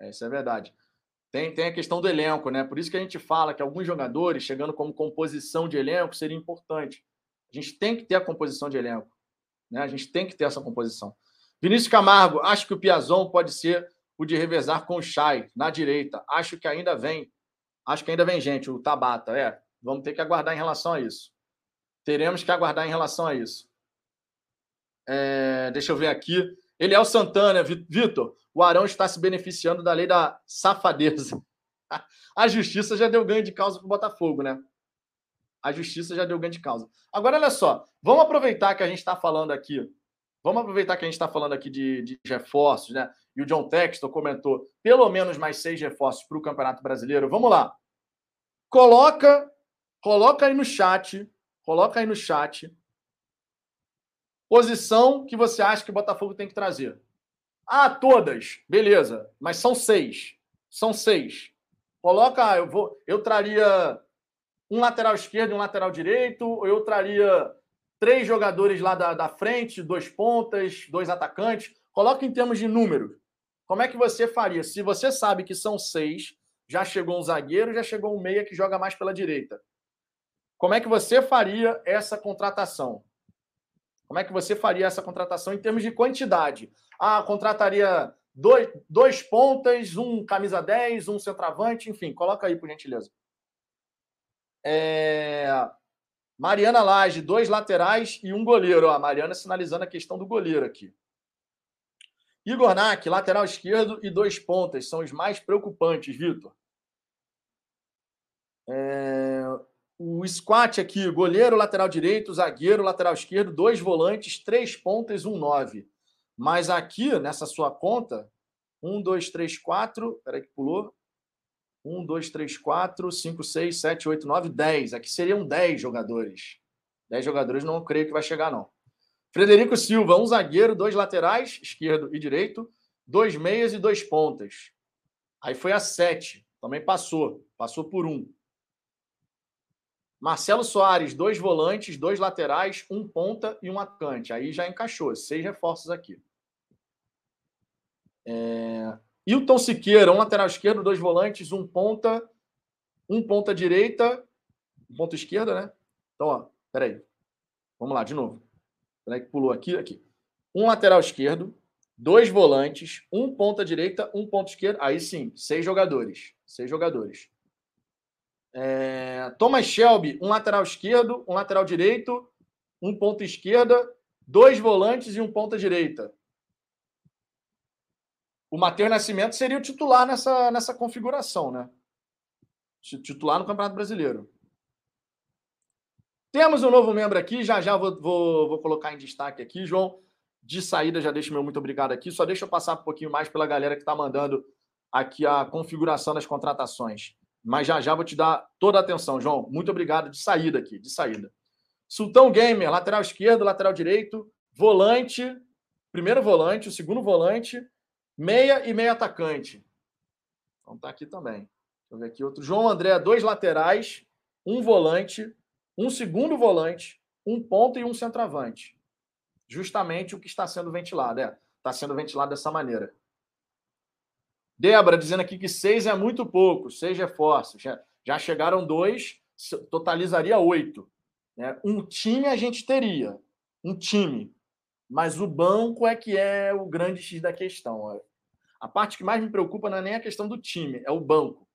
É, isso é verdade. Tem, tem a questão do elenco, né? Por isso que a gente fala que alguns jogadores, chegando como composição de elenco, seria importante. A gente tem que ter a composição de elenco. Né? A gente tem que ter essa composição. Vinícius Camargo, acho que o Piazon pode ser o de revezar com o Chay na direita. Acho que ainda vem. Acho que ainda vem gente, o Tabata. É, vamos ter que aguardar em relação a isso. Teremos que aguardar em relação a isso. É, deixa eu ver aqui. Ele é o Santana, Vitor. O Arão está se beneficiando da lei da safadeza. *laughs* A justiça já deu ganho de causa para o Botafogo, né? A justiça já deu ganho de causa. Agora, olha só. Vamos aproveitar que a gente está falando aqui Vamos aproveitar que a gente está falando aqui de, de, reforços, né? E o John Textor comentou pelo menos mais seis reforços para o Campeonato Brasileiro. Vamos lá. Coloca, coloca aí no chat, coloca aí no chat posição que você acha que o Botafogo tem que trazer. Ah, todas, beleza, mas são seis. São seis. Coloca, eu vou, eu traria um lateral esquerdo e um lateral direito, eu traria três jogadores lá da, da frente, dois pontas, dois atacantes. Coloca em termos de número. Como é que você faria? Se você sabe que são seis, já chegou um zagueiro, já chegou um meia que joga mais pela direita. Como é que você faria essa contratação? Como é que você faria essa contratação em termos de quantidade? Ah, contrataria dois, dois pontas, um camisa 10, um centroavante, enfim, coloca aí, por gentileza. É... Mariana Lage, dois laterais e um goleiro. Ó, a Mariana sinalizando a questão do goleiro aqui. Igor Nack, lateral esquerdo e dois pontas. São os mais preocupantes, Vitor. É... O squat aqui, goleiro, lateral direito, zagueiro, lateral esquerdo, dois volantes, três pontas, um nove. Mas aqui, nessa sua conta, um, dois, três, quatro. Peraí que pulou. 1, 2, 3, 4, 5, 6, 7, 8, 9, 10. Aqui seriam 10 jogadores. 10 jogadores não creio que vai chegar, não. Frederico Silva, um zagueiro, dois laterais, esquerdo e direito, dois meias e dois pontas. Aí foi a 7. Também passou. Passou por um. Marcelo Soares, dois volantes, dois laterais, um ponta e um atacante. Aí já encaixou. Seis reforços aqui. É... Hilton Siqueira, um lateral esquerdo, dois volantes, um ponta, um ponta direita, um ponta esquerda, né? Então, ó, peraí. Vamos lá, de novo. Peraí que pulou aqui, aqui. Um lateral esquerdo, dois volantes, um ponta direita, um ponta esquerda. Aí sim, seis jogadores. Seis jogadores. É... Thomas Shelby, um lateral esquerdo, um lateral direito, um ponta esquerda, dois volantes e um ponta direita o Matheus Nascimento seria o titular nessa, nessa configuração, né? Titular no Campeonato Brasileiro. Temos um novo membro aqui, já já vou, vou, vou colocar em destaque aqui, João. De saída, já deixo meu muito obrigado aqui. Só deixa eu passar um pouquinho mais pela galera que está mandando aqui a configuração das contratações. Mas já já vou te dar toda a atenção, João. Muito obrigado de saída aqui, de saída. Sultão Gamer, lateral esquerdo, lateral direito, volante, primeiro volante, o segundo volante, Meia e meio atacante. Então tá aqui também. Deixa eu ver aqui outro. João André, dois laterais, um volante, um segundo volante, um ponto e um centroavante. Justamente o que está sendo ventilado. É, está sendo ventilado dessa maneira. Débora dizendo aqui que seis é muito pouco, seis reforços. Já, já chegaram dois, totalizaria oito. Né? Um time a gente teria. Um time. Mas o banco é que é o grande X da questão. A parte que mais me preocupa não é nem a questão do time, é o banco.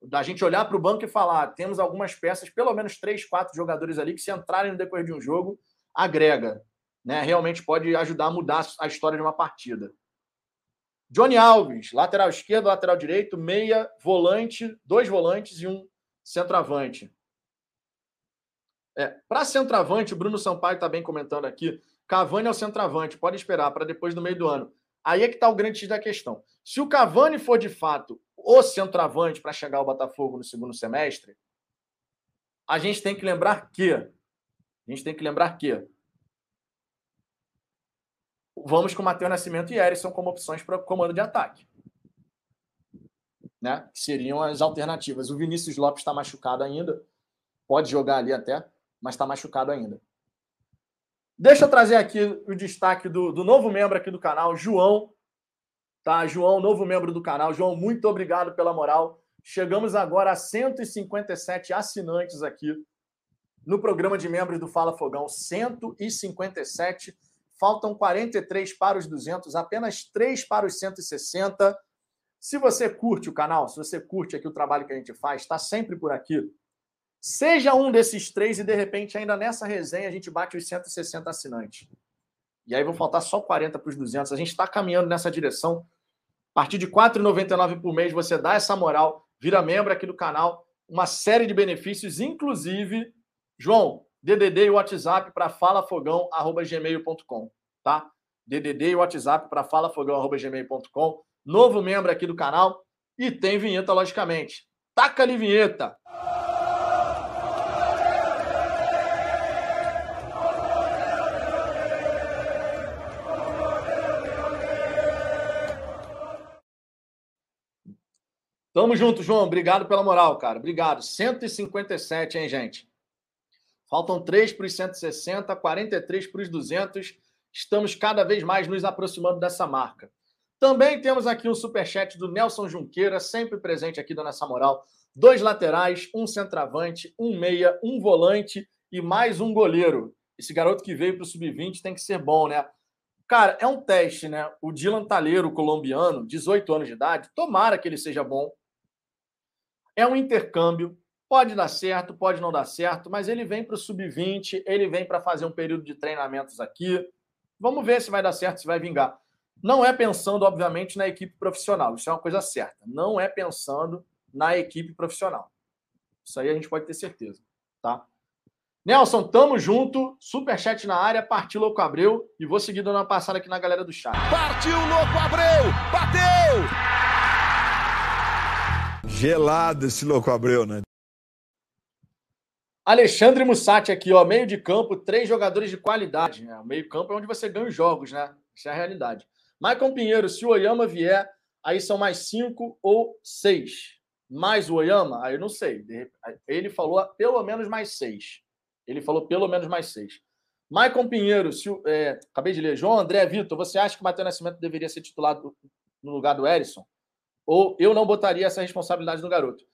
Da gente olhar para o banco e falar: temos algumas peças, pelo menos três, quatro jogadores ali que, se entrarem no decorrer de um jogo, agrega. Né? Realmente pode ajudar a mudar a história de uma partida. Johnny Alves, lateral esquerdo, lateral direito, meia, volante, dois volantes e um centroavante. É, para centroavante, o Bruno Sampaio está bem comentando aqui. Cavani é o centroavante, pode esperar para depois do meio do ano. Aí é que está o grande X da questão. Se o Cavani for de fato o centroavante para chegar ao Botafogo no segundo semestre, a gente tem que lembrar que a gente tem que lembrar que vamos com Matheus Nascimento e Erisson como opções para comando de ataque. Né? Que seriam as alternativas. O Vinícius Lopes está machucado ainda. Pode jogar ali até, mas está machucado ainda. Deixa eu trazer aqui o destaque do, do novo membro aqui do canal, João. Tá, João, novo membro do canal. João, muito obrigado pela moral. Chegamos agora a 157 assinantes aqui no programa de membros do Fala Fogão. 157. Faltam 43 para os 200, apenas 3 para os 160. Se você curte o canal, se você curte aqui o trabalho que a gente faz, está sempre por aqui. Seja um desses três e, de repente, ainda nessa resenha, a gente bate os 160 assinantes. E aí vão faltar só 40 para os 200. A gente está caminhando nessa direção. A partir de R$ 4,99 por mês, você dá essa moral, vira membro aqui do canal, uma série de benefícios, inclusive, João, DDD e WhatsApp para falafogão.gmail.com, tá? DDD e WhatsApp para falafogão.gmail.com. Novo membro aqui do canal e tem vinheta, logicamente. Taca ali vinheta! Tamo junto, João. Obrigado pela moral, cara. Obrigado. 157, hein, gente? Faltam 3 para os 160, 43 para os 200. Estamos cada vez mais nos aproximando dessa marca. Também temos aqui um superchat do Nelson Junqueira, sempre presente aqui dando essa moral. Dois laterais, um centroavante, um meia, um volante e mais um goleiro. Esse garoto que veio para o sub-20 tem que ser bom, né? Cara, é um teste, né? O Dylan Talheiro, colombiano, 18 anos de idade, tomara que ele seja bom. É um intercâmbio, pode dar certo, pode não dar certo, mas ele vem para o sub-20, ele vem para fazer um período de treinamentos aqui. Vamos ver se vai dar certo, se vai vingar. Não é pensando, obviamente, na equipe profissional, isso é uma coisa certa. Não é pensando na equipe profissional. Isso aí a gente pode ter certeza, tá? Nelson, tamo junto. Superchat na área, partiu Louco Abreu. E vou seguir dando uma passada aqui na galera do chat. Partiu Louco Abreu! Bateu! Gelado esse louco Abreu, né? Alexandre Mussati aqui, ó, meio de campo, três jogadores de qualidade. Né? O meio campo é onde você ganha os jogos, né? Isso é a realidade. Maicon Pinheiro, se o Oyama vier, aí são mais cinco ou seis. Mais o Oyama, aí eu não sei. Ele falou pelo menos mais seis. Ele falou pelo menos mais seis. Maicon Pinheiro, se, é, acabei de ler. João André Vitor, você acha que o Matheus Nascimento deveria ser titulado no lugar do Erisson? Ou eu não botaria essa responsabilidade no garoto.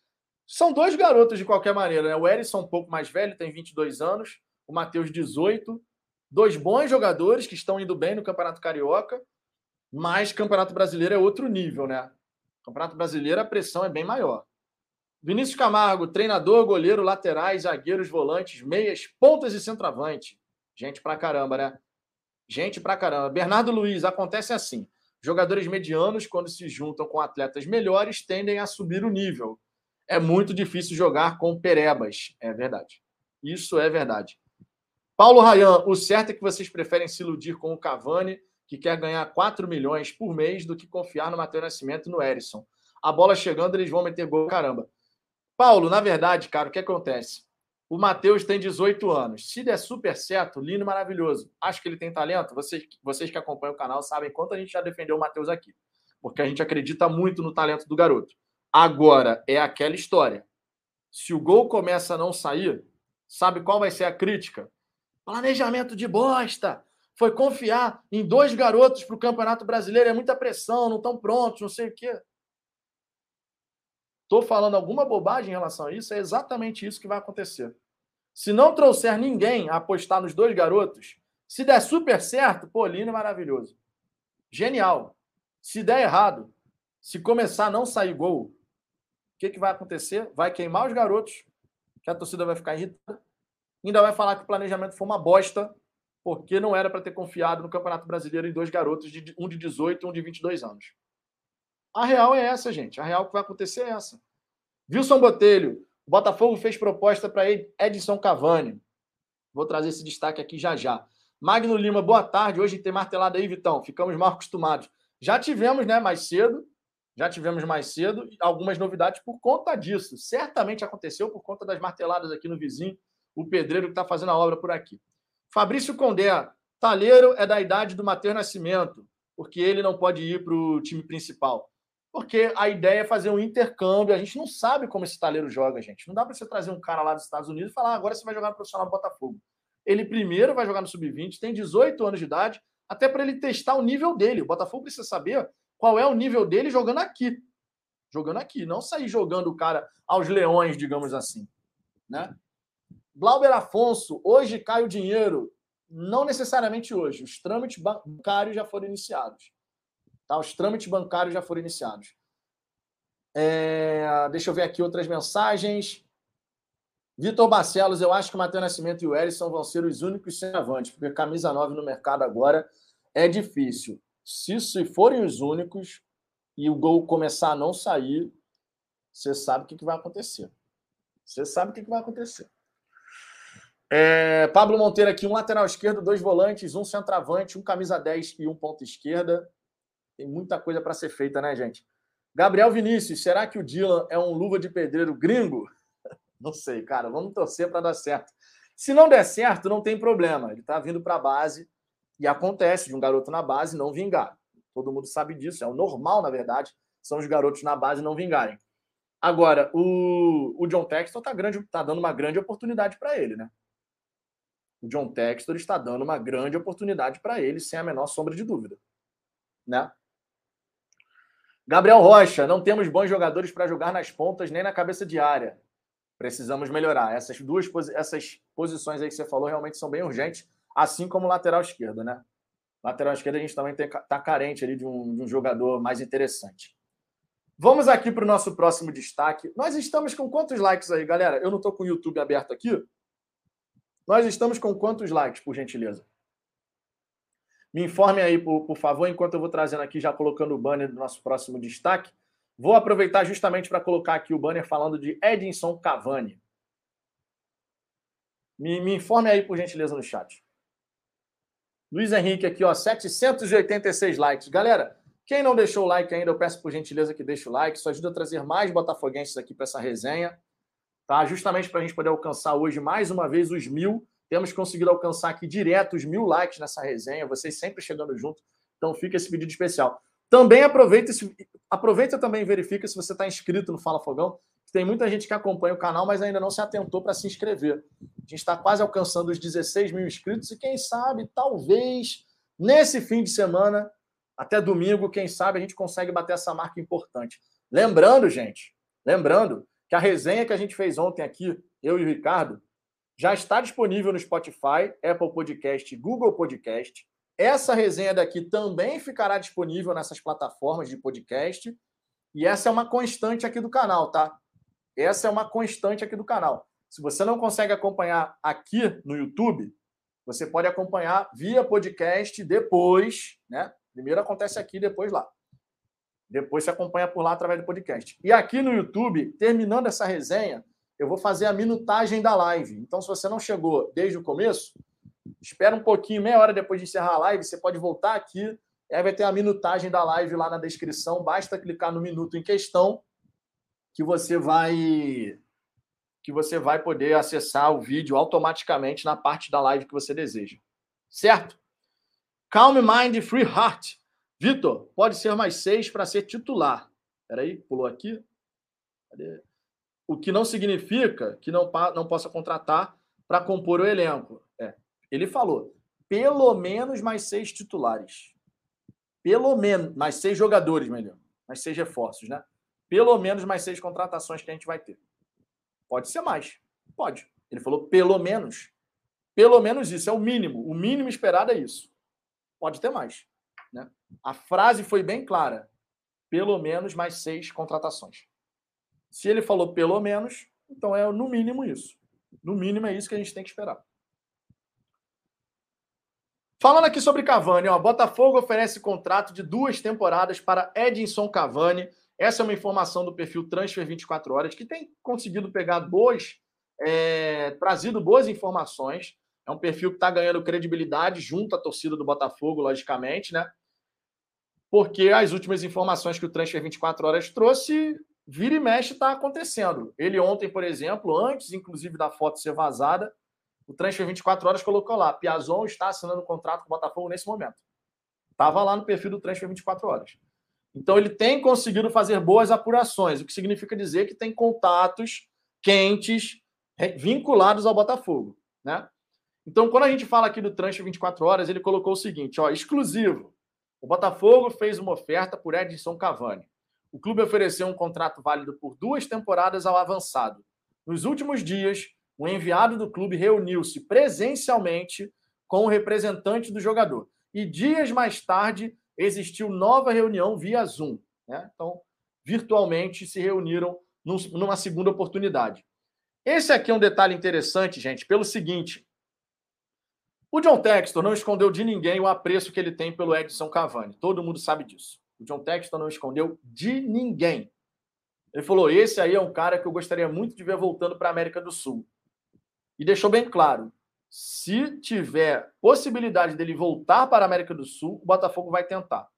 São dois garotos de qualquer maneira, né? O Erisson um pouco mais velho, tem 22 anos, o Matheus 18, dois bons jogadores que estão indo bem no Campeonato Carioca, mas Campeonato Brasileiro é outro nível, né? Campeonato Brasileiro a pressão é bem maior. Vinícius Camargo, treinador, goleiro, laterais, zagueiros, volantes, meias, pontas e centroavante. Gente pra caramba, né? Gente pra caramba. Bernardo Luiz, acontece assim. Jogadores medianos, quando se juntam com atletas melhores, tendem a subir o nível. É muito difícil jogar com perebas. É verdade. Isso é verdade. Paulo Rayan, o certo é que vocês preferem se iludir com o Cavani, que quer ganhar 4 milhões por mês, do que confiar no Matheus Nascimento e no Erisson. A bola chegando, eles vão meter gol, caramba. Paulo, na verdade, cara, o que acontece? O Matheus tem 18 anos. Se der super certo, lindo, maravilhoso. Acho que ele tem talento. Vocês, vocês que acompanham o canal sabem quanto a gente já defendeu o Matheus aqui. Porque a gente acredita muito no talento do garoto. Agora, é aquela história. Se o gol começa a não sair, sabe qual vai ser a crítica? Planejamento de bosta. Foi confiar em dois garotos para o Campeonato Brasileiro. É muita pressão, não estão prontos, não sei o quê. Estou falando alguma bobagem em relação a isso? É exatamente isso que vai acontecer. Se não trouxer ninguém a apostar nos dois garotos, se der super certo, pô, Lino é maravilhoso. Genial. Se der errado, se começar a não sair gol, que, que vai acontecer? Vai queimar os garotos, que a torcida vai ficar irritada, ainda vai falar que o planejamento foi uma bosta, porque não era para ter confiado no Campeonato Brasileiro em dois garotos, de um de 18 e um de 22 anos. A real é essa, gente. A real que vai acontecer é essa. Wilson Botelho, o Botafogo fez proposta para Edson Cavani. Vou trazer esse destaque aqui já já. Magno Lima, boa tarde. Hoje tem martelada aí, Vitão. Ficamos mal acostumados. Já tivemos, né, mais cedo. Já tivemos mais cedo algumas novidades por conta disso. Certamente aconteceu por conta das marteladas aqui no vizinho, o pedreiro que está fazendo a obra por aqui. Fabrício Condé, Talheiro é da idade do Matheus Nascimento, porque ele não pode ir para o time principal. Porque a ideia é fazer um intercâmbio. A gente não sabe como esse talheiro joga, gente. Não dá para você trazer um cara lá dos Estados Unidos e falar, ah, agora você vai jogar no profissional Botafogo. Ele primeiro vai jogar no sub-20, tem 18 anos de idade, até para ele testar o nível dele. O Botafogo precisa saber qual é o nível dele jogando aqui. Jogando aqui, não sair jogando o cara aos leões, digamos assim. Né? Glauber Afonso, hoje cai o dinheiro. Não necessariamente hoje. Os trâmites bancários já foram iniciados. Tá? Os trâmites bancários já foram iniciados. É, deixa eu ver aqui outras mensagens. Vitor Barcelos, eu acho que o Matheus Nascimento e o Erisson vão ser os únicos centroavantes, porque camisa 9 no mercado agora é difícil. Se, se forem os únicos e o gol começar a não sair, você sabe o que, que vai acontecer. Você sabe o que, que vai acontecer. É, Pablo Monteiro aqui, um lateral esquerdo, dois volantes, um centroavante, um camisa 10 e um ponta esquerda. Tem muita coisa para ser feita, né, gente? Gabriel Vinícius, será que o Dylan é um luva de pedreiro gringo? *laughs* Não sei, cara. Vamos torcer para dar certo. Se não der certo, não tem problema. Ele está vindo para a base e acontece de um garoto na base não vingar. Todo mundo sabe disso. É o normal, na verdade, são os garotos na base não vingarem. Agora, o, o John Textor está tá dando uma grande oportunidade para ele, né? O John Textor está dando uma grande oportunidade para ele, sem a menor sombra de dúvida. Né? Gabriel Rocha, não temos bons jogadores para jogar nas pontas nem na cabeça de área. Precisamos melhorar. Essas duas essas posições aí que você falou realmente são bem urgentes, assim como lateral esquerda, né? Lateral esquerda a gente também está carente ali de um, de um jogador mais interessante. Vamos aqui para o nosso próximo destaque. Nós estamos com quantos likes aí, galera? Eu não estou com o YouTube aberto aqui. Nós estamos com quantos likes, por gentileza? Me informe aí, por, por favor, enquanto eu vou trazendo aqui, já colocando o banner do nosso próximo destaque. Vou aproveitar justamente para colocar aqui o banner falando de Edinson Cavani. Me, me informe aí, por gentileza, no chat. Luiz Henrique aqui, ó, 786 likes. Galera, quem não deixou o like ainda, eu peço por gentileza que deixe o like. Isso ajuda a trazer mais botafoguenses aqui para essa resenha. Tá? Justamente para a gente poder alcançar hoje mais uma vez os mil. Temos conseguido alcançar aqui direto os mil likes nessa resenha, vocês sempre chegando junto. Então fica esse pedido especial. Também aproveita, esse, aproveita também e verifica se você está inscrito no Fala Fogão. Tem muita gente que acompanha o canal, mas ainda não se atentou para se inscrever. A gente está quase alcançando os 16 mil inscritos e quem sabe, talvez, nesse fim de semana, até domingo, quem sabe a gente consegue bater essa marca importante. Lembrando, gente, lembrando que a resenha que a gente fez ontem aqui, eu e o Ricardo, já está disponível no Spotify, Apple Podcast, Google Podcast. Essa resenha daqui também ficará disponível nessas plataformas de podcast. E essa é uma constante aqui do canal, tá? Essa é uma constante aqui do canal. Se você não consegue acompanhar aqui no YouTube, você pode acompanhar via podcast depois, né? Primeiro acontece aqui, depois lá. Depois você acompanha por lá através do podcast. E aqui no YouTube, terminando essa resenha, eu vou fazer a minutagem da live. Então, se você não chegou desde o começo, espera um pouquinho, meia hora depois de encerrar a live, você pode voltar aqui. Aí vai ter a minutagem da live lá na descrição. Basta clicar no minuto em questão que você vai que você vai poder acessar o vídeo automaticamente na parte da live que você deseja. Certo? Calm Mind Free Heart. Vitor, pode ser mais seis para ser titular. Peraí, pulou aqui. Cadê? o que não significa que não, não possa contratar para compor o elenco. É, ele falou, pelo menos mais seis titulares. Pelo menos, mais seis jogadores, melhor. Mais seis reforços, né? Pelo menos mais seis contratações que a gente vai ter. Pode ser mais. Pode. Ele falou pelo menos. Pelo menos isso, é o mínimo. O mínimo esperado é isso. Pode ter mais. Né? A frase foi bem clara. Pelo menos mais seis contratações. Se ele falou pelo menos, então é no mínimo isso. No mínimo é isso que a gente tem que esperar. Falando aqui sobre Cavani, ó, Botafogo oferece contrato de duas temporadas para Edinson Cavani. Essa é uma informação do perfil Transfer 24 Horas, que tem conseguido pegar boas, é, trazido boas informações. É um perfil que está ganhando credibilidade junto à torcida do Botafogo, logicamente, né? Porque as últimas informações que o Transfer 24 Horas trouxe, vira e mexe está acontecendo. Ele ontem, por exemplo, antes inclusive da foto ser vazada, o Transfer 24 Horas colocou lá: Piazon está assinando um contrato com o Botafogo nesse momento. Estava lá no perfil do Transfer 24 Horas. Então ele tem conseguido fazer boas apurações, o que significa dizer que tem contatos quentes vinculados ao Botafogo, né? Então, quando a gente fala aqui do Transfer 24 Horas, ele colocou o seguinte, ó, exclusivo. O Botafogo fez uma oferta por Edson Cavani. O clube ofereceu um contrato válido por duas temporadas ao avançado. Nos últimos dias, o enviado do clube reuniu-se presencialmente com o representante do jogador. E dias mais tarde, existiu nova reunião via Zoom. Né? Então, virtualmente se reuniram numa segunda oportunidade. Esse aqui é um detalhe interessante, gente, pelo seguinte: o John Textor não escondeu de ninguém o apreço que ele tem pelo Edson Cavani. Todo mundo sabe disso. O John Textor não escondeu de ninguém. Ele falou: esse aí é um cara que eu gostaria muito de ver voltando para a América do Sul. E deixou bem claro: se tiver possibilidade dele voltar para a América do Sul, o Botafogo vai tentar.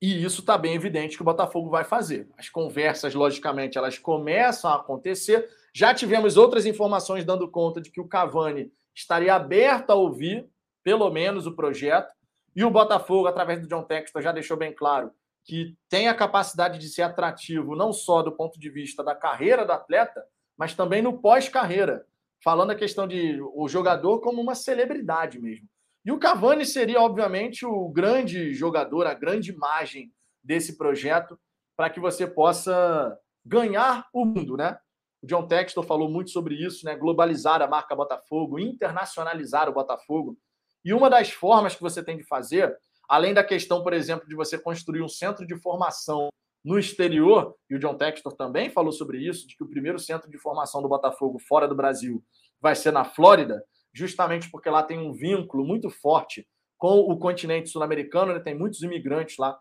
E isso está bem evidente que o Botafogo vai fazer. As conversas, logicamente, elas começam a acontecer. Já tivemos outras informações dando conta de que o Cavani estaria aberto a ouvir, pelo menos, o projeto. E o Botafogo, através do John Textor, já deixou bem claro que tem a capacidade de ser atrativo não só do ponto de vista da carreira do atleta, mas também no pós-carreira falando a questão de o jogador como uma celebridade mesmo. E o Cavani seria, obviamente, o grande jogador, a grande imagem desse projeto para que você possa ganhar o mundo, né? O John Textor falou muito sobre isso, né? Globalizar a marca Botafogo, internacionalizar o Botafogo. E uma das formas que você tem de fazer, além da questão, por exemplo, de você construir um centro de formação no exterior, e o John Textor também falou sobre isso, de que o primeiro centro de formação do Botafogo fora do Brasil vai ser na Flórida, justamente porque lá tem um vínculo muito forte com o continente sul-americano, né? tem muitos imigrantes lá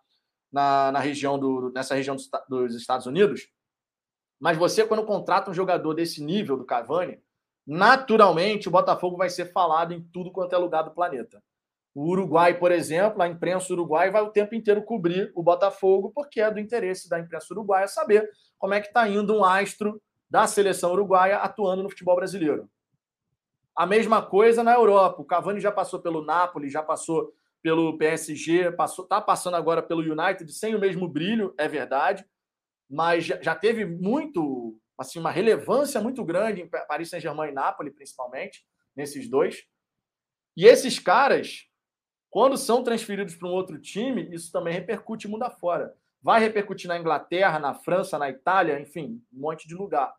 na, na região do, nessa região dos, dos Estados Unidos. Mas você, quando contrata um jogador desse nível do Cavani, naturalmente o Botafogo vai ser falado em tudo quanto é lugar do planeta. O Uruguai, por exemplo, a imprensa uruguai vai o tempo inteiro cobrir o Botafogo, porque é do interesse da imprensa uruguaia saber como é que está indo um astro da seleção uruguaia atuando no futebol brasileiro. A mesma coisa na Europa. O Cavani já passou pelo Napoli, já passou pelo PSG, passou, tá passando agora pelo United sem o mesmo brilho, é verdade, mas já, teve muito, assim, uma relevância muito grande em Paris Saint-Germain e Napoli, principalmente, nesses dois. E esses caras, quando são transferidos para um outro time, isso também repercute mundo afora. Vai repercutir na Inglaterra, na França, na Itália, enfim, um monte de lugar.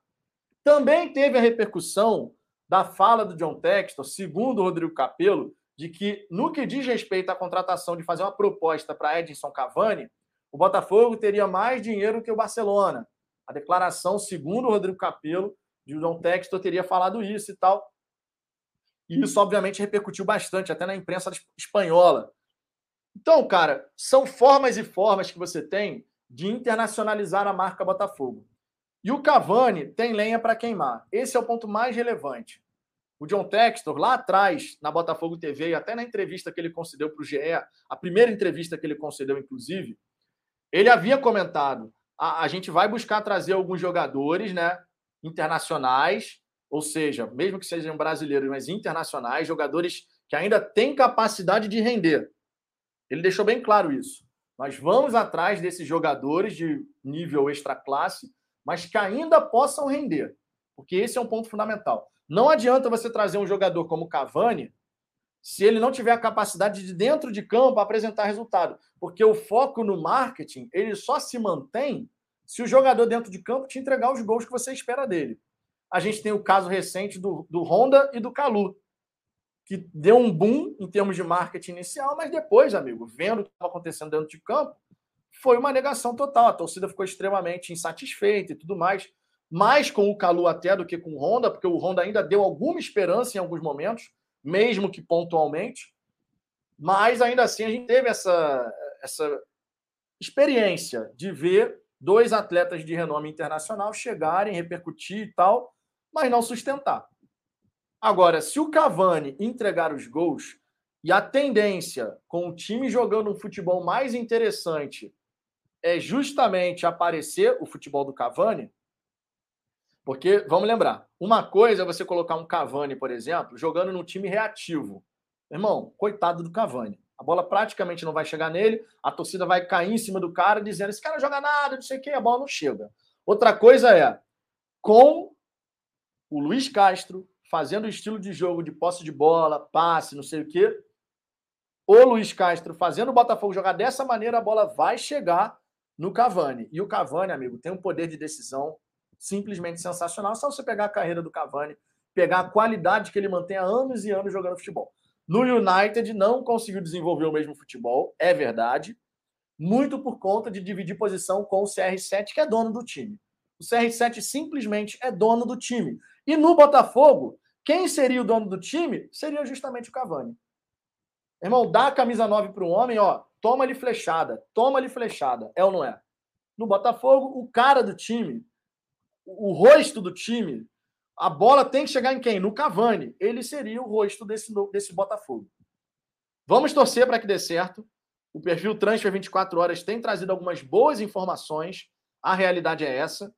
Também teve a repercussão da fala do John Textor, segundo o Rodrigo Capello, de que no que diz respeito à contratação de fazer uma proposta para Edson Cavani, o Botafogo teria mais dinheiro que o Barcelona. A declaração, segundo o Rodrigo Capello, de John Textor teria falado isso e tal. E isso, obviamente, repercutiu bastante, até na imprensa espanhola. Então, cara, são formas e formas que você tem de internacionalizar a marca Botafogo. E o Cavani tem lenha para queimar. Esse é o ponto mais relevante. O John Textor, lá atrás, na Botafogo TV, e até na entrevista que ele concedeu para o GE, a primeira entrevista que ele concedeu, inclusive, ele havia comentado: a, a gente vai buscar trazer alguns jogadores né, internacionais ou seja, mesmo que sejam brasileiros, mas internacionais, jogadores que ainda têm capacidade de render. Ele deixou bem claro isso. Nós vamos atrás desses jogadores de nível extra classe, mas que ainda possam render, porque esse é um ponto fundamental. Não adianta você trazer um jogador como Cavani se ele não tiver a capacidade de dentro de campo apresentar resultado, porque o foco no marketing ele só se mantém se o jogador dentro de campo te entregar os gols que você espera dele a gente tem o caso recente do, do Honda e do Calu, que deu um boom em termos de marketing inicial, mas depois, amigo, vendo o que estava acontecendo dentro de campo, foi uma negação total. A torcida ficou extremamente insatisfeita e tudo mais. Mais com o Calu até do que com o Honda, porque o Honda ainda deu alguma esperança em alguns momentos, mesmo que pontualmente. Mas ainda assim a gente teve essa, essa experiência de ver dois atletas de renome internacional chegarem, repercutir e tal, mas não sustentar. Agora, se o Cavani entregar os gols e a tendência com o time jogando um futebol mais interessante é justamente aparecer o futebol do Cavani, porque, vamos lembrar, uma coisa é você colocar um Cavani, por exemplo, jogando num time reativo. Irmão, coitado do Cavani. A bola praticamente não vai chegar nele, a torcida vai cair em cima do cara dizendo: esse cara não joga nada, não sei o quê, a bola não chega. Outra coisa é, com o Luiz Castro fazendo o estilo de jogo de posse de bola, passe, não sei o quê, o Luiz Castro fazendo o Botafogo jogar dessa maneira, a bola vai chegar no Cavani. E o Cavani, amigo, tem um poder de decisão simplesmente sensacional. Só você pegar a carreira do Cavani, pegar a qualidade que ele mantém há anos e anos jogando futebol. No United não conseguiu desenvolver o mesmo futebol, é verdade, muito por conta de dividir posição com o CR7, que é dono do time. O CR7 simplesmente é dono do time. E no Botafogo, quem seria o dono do time seria justamente o Cavani. Irmão, dá a camisa 9 para o homem, ó, toma-lhe flechada, toma-lhe flechada, é ou não é? No Botafogo, o cara do time o rosto do time, a bola tem que chegar em quem? No Cavani. Ele seria o rosto desse, desse Botafogo. Vamos torcer para que dê certo. O perfil Transfer 24 Horas tem trazido algumas boas informações. A realidade é essa.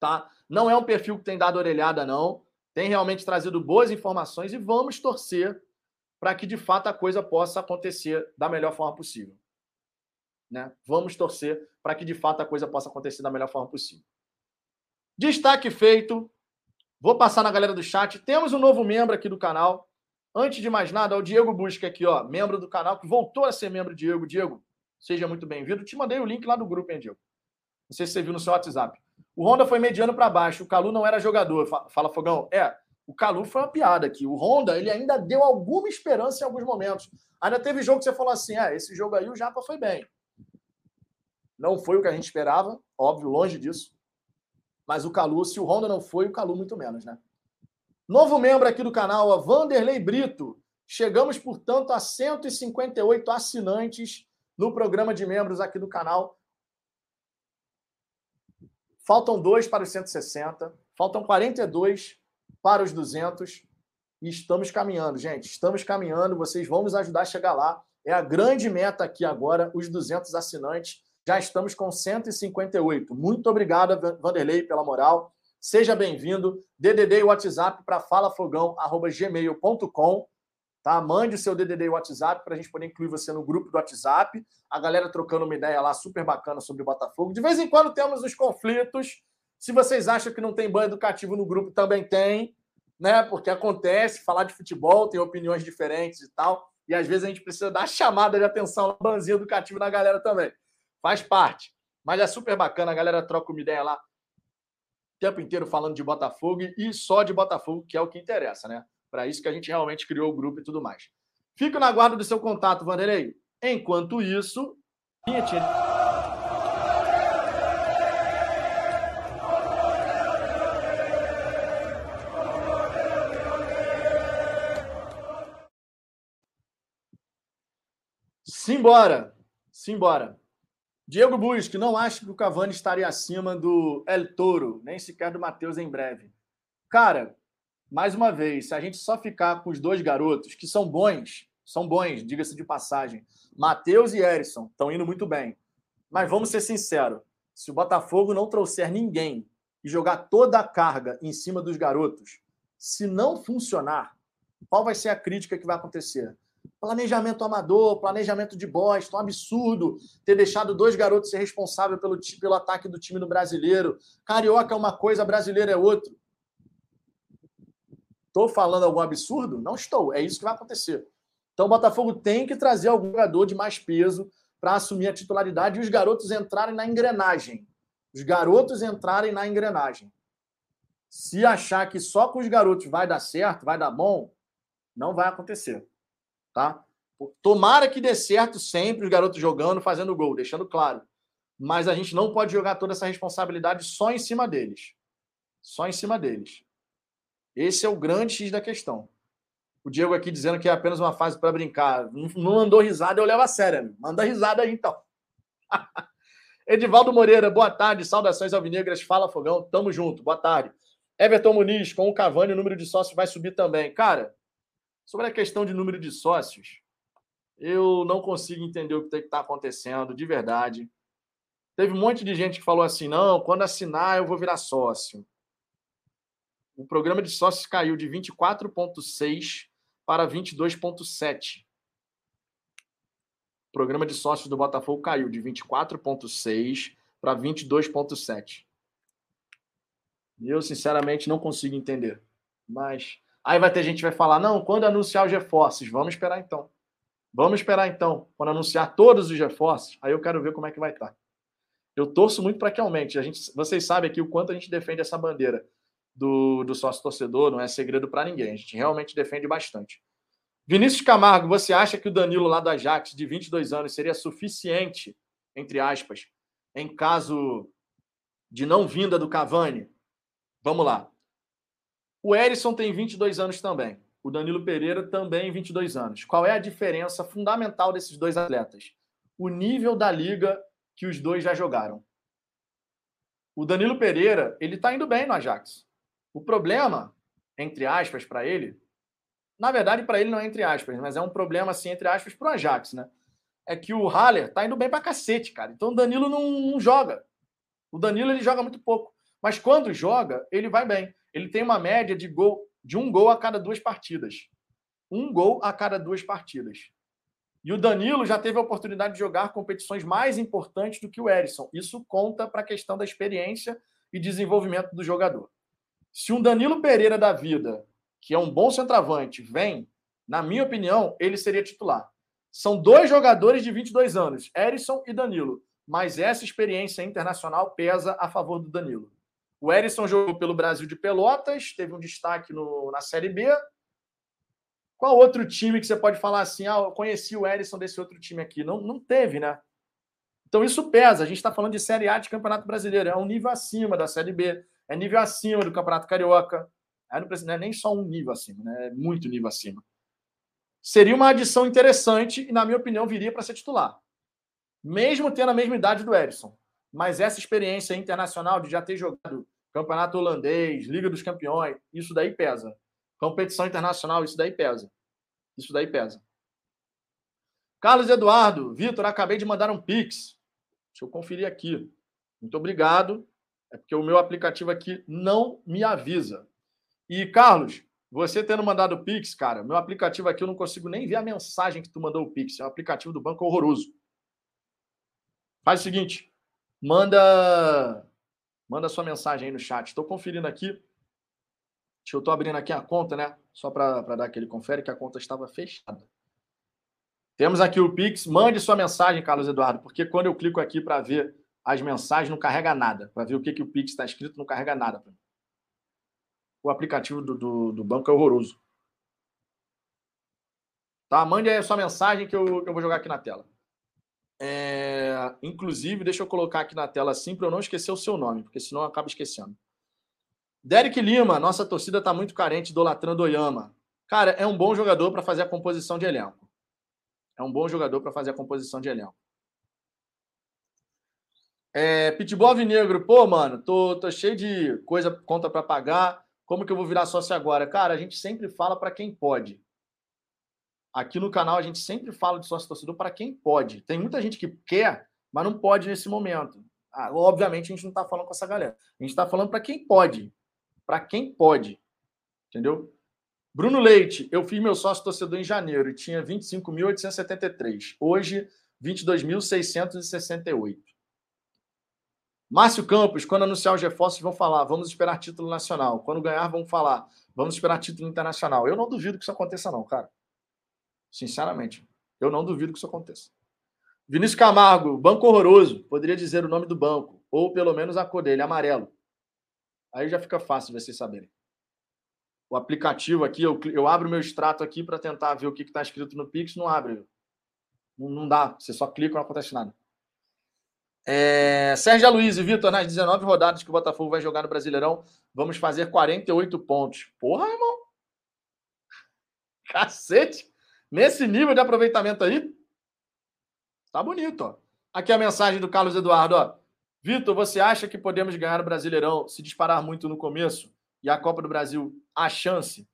Tá? Não é um perfil que tem dado orelhada, não. Tem realmente trazido boas informações e vamos torcer para que de fato a coisa possa acontecer da melhor forma possível. Né? Vamos torcer para que de fato a coisa possa acontecer da melhor forma possível. Destaque feito. Vou passar na galera do chat. Temos um novo membro aqui do canal. Antes de mais nada, é o Diego Busca aqui, ó, membro do canal, que voltou a ser membro, Diego. Diego, seja muito bem-vindo. Te mandei o link lá do grupo, hein, Diego? Não sei se você viu no seu WhatsApp. O Honda foi mediano para baixo. O Calu não era jogador. Fala, Fogão. É, o Calu foi uma piada aqui. O Honda, ele ainda deu alguma esperança em alguns momentos. Ainda teve jogo que você falou assim: ah, esse jogo aí o Japa foi bem. Não foi o que a gente esperava, óbvio, longe disso. Mas o Calu, se o Honda não foi, o Calu muito menos, né? Novo membro aqui do canal, a Vanderlei Brito. Chegamos, portanto, a 158 assinantes no programa de membros aqui do canal. Faltam dois para os 160, faltam 42 para os 200 e estamos caminhando, gente. Estamos caminhando, vocês vão nos ajudar a chegar lá. É a grande meta aqui agora, os 200 assinantes. Já estamos com 158. Muito obrigado, Vanderlei, pela moral. Seja bem-vindo. DDD e WhatsApp para falafogão.gmail.com. Tá? Mande o seu DDD e WhatsApp para a gente poder incluir você no grupo do WhatsApp. A galera trocando uma ideia lá super bacana sobre o Botafogo. De vez em quando temos os conflitos. Se vocês acham que não tem banho educativo no grupo, também tem, né? Porque acontece, falar de futebol, tem opiniões diferentes e tal. E às vezes a gente precisa dar chamada de atenção, banzinho educativo na galera também. Faz parte. Mas é super bacana, a galera troca uma ideia lá o tempo inteiro falando de Botafogo e só de Botafogo, que é o que interessa, né? Para isso que a gente realmente criou o grupo e tudo mais. Fico na guarda do seu contato, Vanderlei. Enquanto isso, vinhetinha. Simbora! Simbora! Diego Busque, não acho que o Cavani estaria acima do El Toro, nem sequer do Matheus em breve. Cara, mais uma vez, se a gente só ficar com os dois garotos, que são bons, são bons, diga-se de passagem, Matheus e Erisson estão indo muito bem. Mas vamos ser sinceros, se o Botafogo não trouxer ninguém e jogar toda a carga em cima dos garotos, se não funcionar, qual vai ser a crítica que vai acontecer? Planejamento amador, planejamento de bosta, um absurdo ter deixado dois garotos ser responsáveis pelo, pelo ataque do time do brasileiro. Carioca é uma coisa, brasileiro é outro. Estou falando algum absurdo? Não estou. É isso que vai acontecer. Então o Botafogo tem que trazer algum jogador de mais peso para assumir a titularidade e os garotos entrarem na engrenagem. Os garotos entrarem na engrenagem. Se achar que só com os garotos vai dar certo, vai dar bom, não vai acontecer tá? Tomara que dê certo sempre os garotos jogando, fazendo gol, deixando claro. Mas a gente não pode jogar toda essa responsabilidade só em cima deles. Só em cima deles. Esse é o grande X da questão. O Diego aqui dizendo que é apenas uma fase para brincar. Não mandou risada, eu levo a sério. Amigo. Manda risada aí, então. *laughs* Edivaldo Moreira, boa tarde. Saudações alvinegras. Fala, Fogão. Tamo junto. Boa tarde. Everton Muniz, com o Cavani, o número de sócios vai subir também. Cara, sobre a questão de número de sócios, eu não consigo entender o que está acontecendo, de verdade. Teve um monte de gente que falou assim: não, quando assinar eu vou virar sócio. O programa de sócios caiu de 24,6 para 22,7. O programa de sócios do Botafogo caiu de 24,6 para 22,7. Eu, sinceramente, não consigo entender. Mas aí vai ter gente que vai falar: não, quando anunciar os reforços, vamos esperar então. Vamos esperar então, quando anunciar todos os reforços, aí eu quero ver como é que vai estar. Eu torço muito para que aumente. A gente, vocês sabem aqui o quanto a gente defende essa bandeira do, do sócio torcedor, não é segredo para ninguém. A gente realmente defende bastante. Vinícius Camargo, você acha que o Danilo lá do Ajax, de 22 anos, seria suficiente, entre aspas, em caso de não vinda do Cavani? Vamos lá. O Erisson tem 22 anos também. O Danilo Pereira também 22 anos. Qual é a diferença fundamental desses dois atletas? O nível da liga que os dois já jogaram. O Danilo Pereira, ele está indo bem no Ajax. O problema, entre aspas, para ele, na verdade, para ele não é entre aspas, mas é um problema, assim, entre aspas, para o Ajax, né? É que o Haller tá indo bem para cacete, cara. Então o Danilo não, não joga. O Danilo ele joga muito pouco. Mas quando joga, ele vai bem. Ele tem uma média de gol de um gol a cada duas partidas. Um gol a cada duas partidas. E o Danilo já teve a oportunidade de jogar competições mais importantes do que o Erisson. Isso conta para a questão da experiência e desenvolvimento do jogador. Se um Danilo Pereira da vida, que é um bom centroavante, vem, na minha opinião, ele seria titular. São dois jogadores de 22 anos, Erisson e Danilo. Mas essa experiência internacional pesa a favor do Danilo. O Erisson jogou pelo Brasil de Pelotas, teve um destaque no, na Série B. Qual outro time que você pode falar assim? Ah, eu conheci o Erisson desse outro time aqui. Não, não teve, né? Então isso pesa. A gente está falando de Série A de Campeonato Brasileiro. É um nível acima da Série B. É nível acima do Campeonato Carioca. É, não é nem só um nível acima, né? É muito nível acima. Seria uma adição interessante e, na minha opinião, viria para ser titular. Mesmo tendo a mesma idade do Erisson mas essa experiência internacional de já ter jogado campeonato holandês, Liga dos Campeões, isso daí pesa. Competição internacional, isso daí pesa. Isso daí pesa. Carlos Eduardo, Vitor, acabei de mandar um Pix. Deixa eu conferir aqui. Muito obrigado. É porque o meu aplicativo aqui não me avisa. E, Carlos, você tendo mandado o Pix, cara, meu aplicativo aqui eu não consigo nem ver a mensagem que tu mandou o Pix. É um aplicativo do banco horroroso. Faz o seguinte, Manda manda sua mensagem aí no chat. Estou conferindo aqui. Eu estou abrindo aqui a conta, né? Só para dar aquele confere que a conta estava fechada. Temos aqui o Pix. Mande sua mensagem, Carlos Eduardo, porque quando eu clico aqui para ver as mensagens, não carrega nada. Para ver o que, que o Pix está escrito, não carrega nada. O aplicativo do, do, do, banco é horroroso. Tá? Mande aí a sua mensagem que eu, que eu vou jogar aqui na tela. É, inclusive, deixa eu colocar aqui na tela assim para eu não esquecer o seu nome, porque senão eu acabo esquecendo. Derek Lima, nossa torcida está muito carente, idolatrando Oyama. Cara, é um bom jogador para fazer a composição de elenco. É um bom jogador para fazer a composição de elenco. É, Pitbull Negro, pô, mano, tô, tô cheio de coisa, conta para pagar. Como que eu vou virar sócio agora? Cara, a gente sempre fala para quem pode. Aqui no canal a gente sempre fala de sócio torcedor para quem pode. Tem muita gente que quer, mas não pode nesse momento. Ah, obviamente a gente não está falando com essa galera. A gente está falando para quem pode. Para quem pode. Entendeu? Bruno Leite, eu fiz meu sócio torcedor em janeiro e tinha 25.873. Hoje, 22.668. Márcio Campos, quando anunciar os reforços, vão falar, vamos esperar título nacional. Quando ganhar, vão falar, vamos esperar título internacional. Eu não duvido que isso aconteça, não, cara. Sinceramente, eu não duvido que isso aconteça. Vinícius Camargo, banco horroroso. Poderia dizer o nome do banco, ou pelo menos a cor dele, amarelo. Aí já fica fácil vocês saberem. O aplicativo aqui, eu, eu abro meu extrato aqui para tentar ver o que está escrito no Pix, não abre. Não, não dá, você só clica e não acontece nada. É, Sérgio Luiz e Vitor, nas 19 rodadas que o Botafogo vai jogar no Brasileirão, vamos fazer 48 pontos. Porra, irmão! Cacete! Nesse nível de aproveitamento aí, tá bonito, ó. Aqui a mensagem do Carlos Eduardo, ó. Vitor, você acha que podemos ganhar o Brasileirão se disparar muito no começo? e a Copa do Brasil a chance,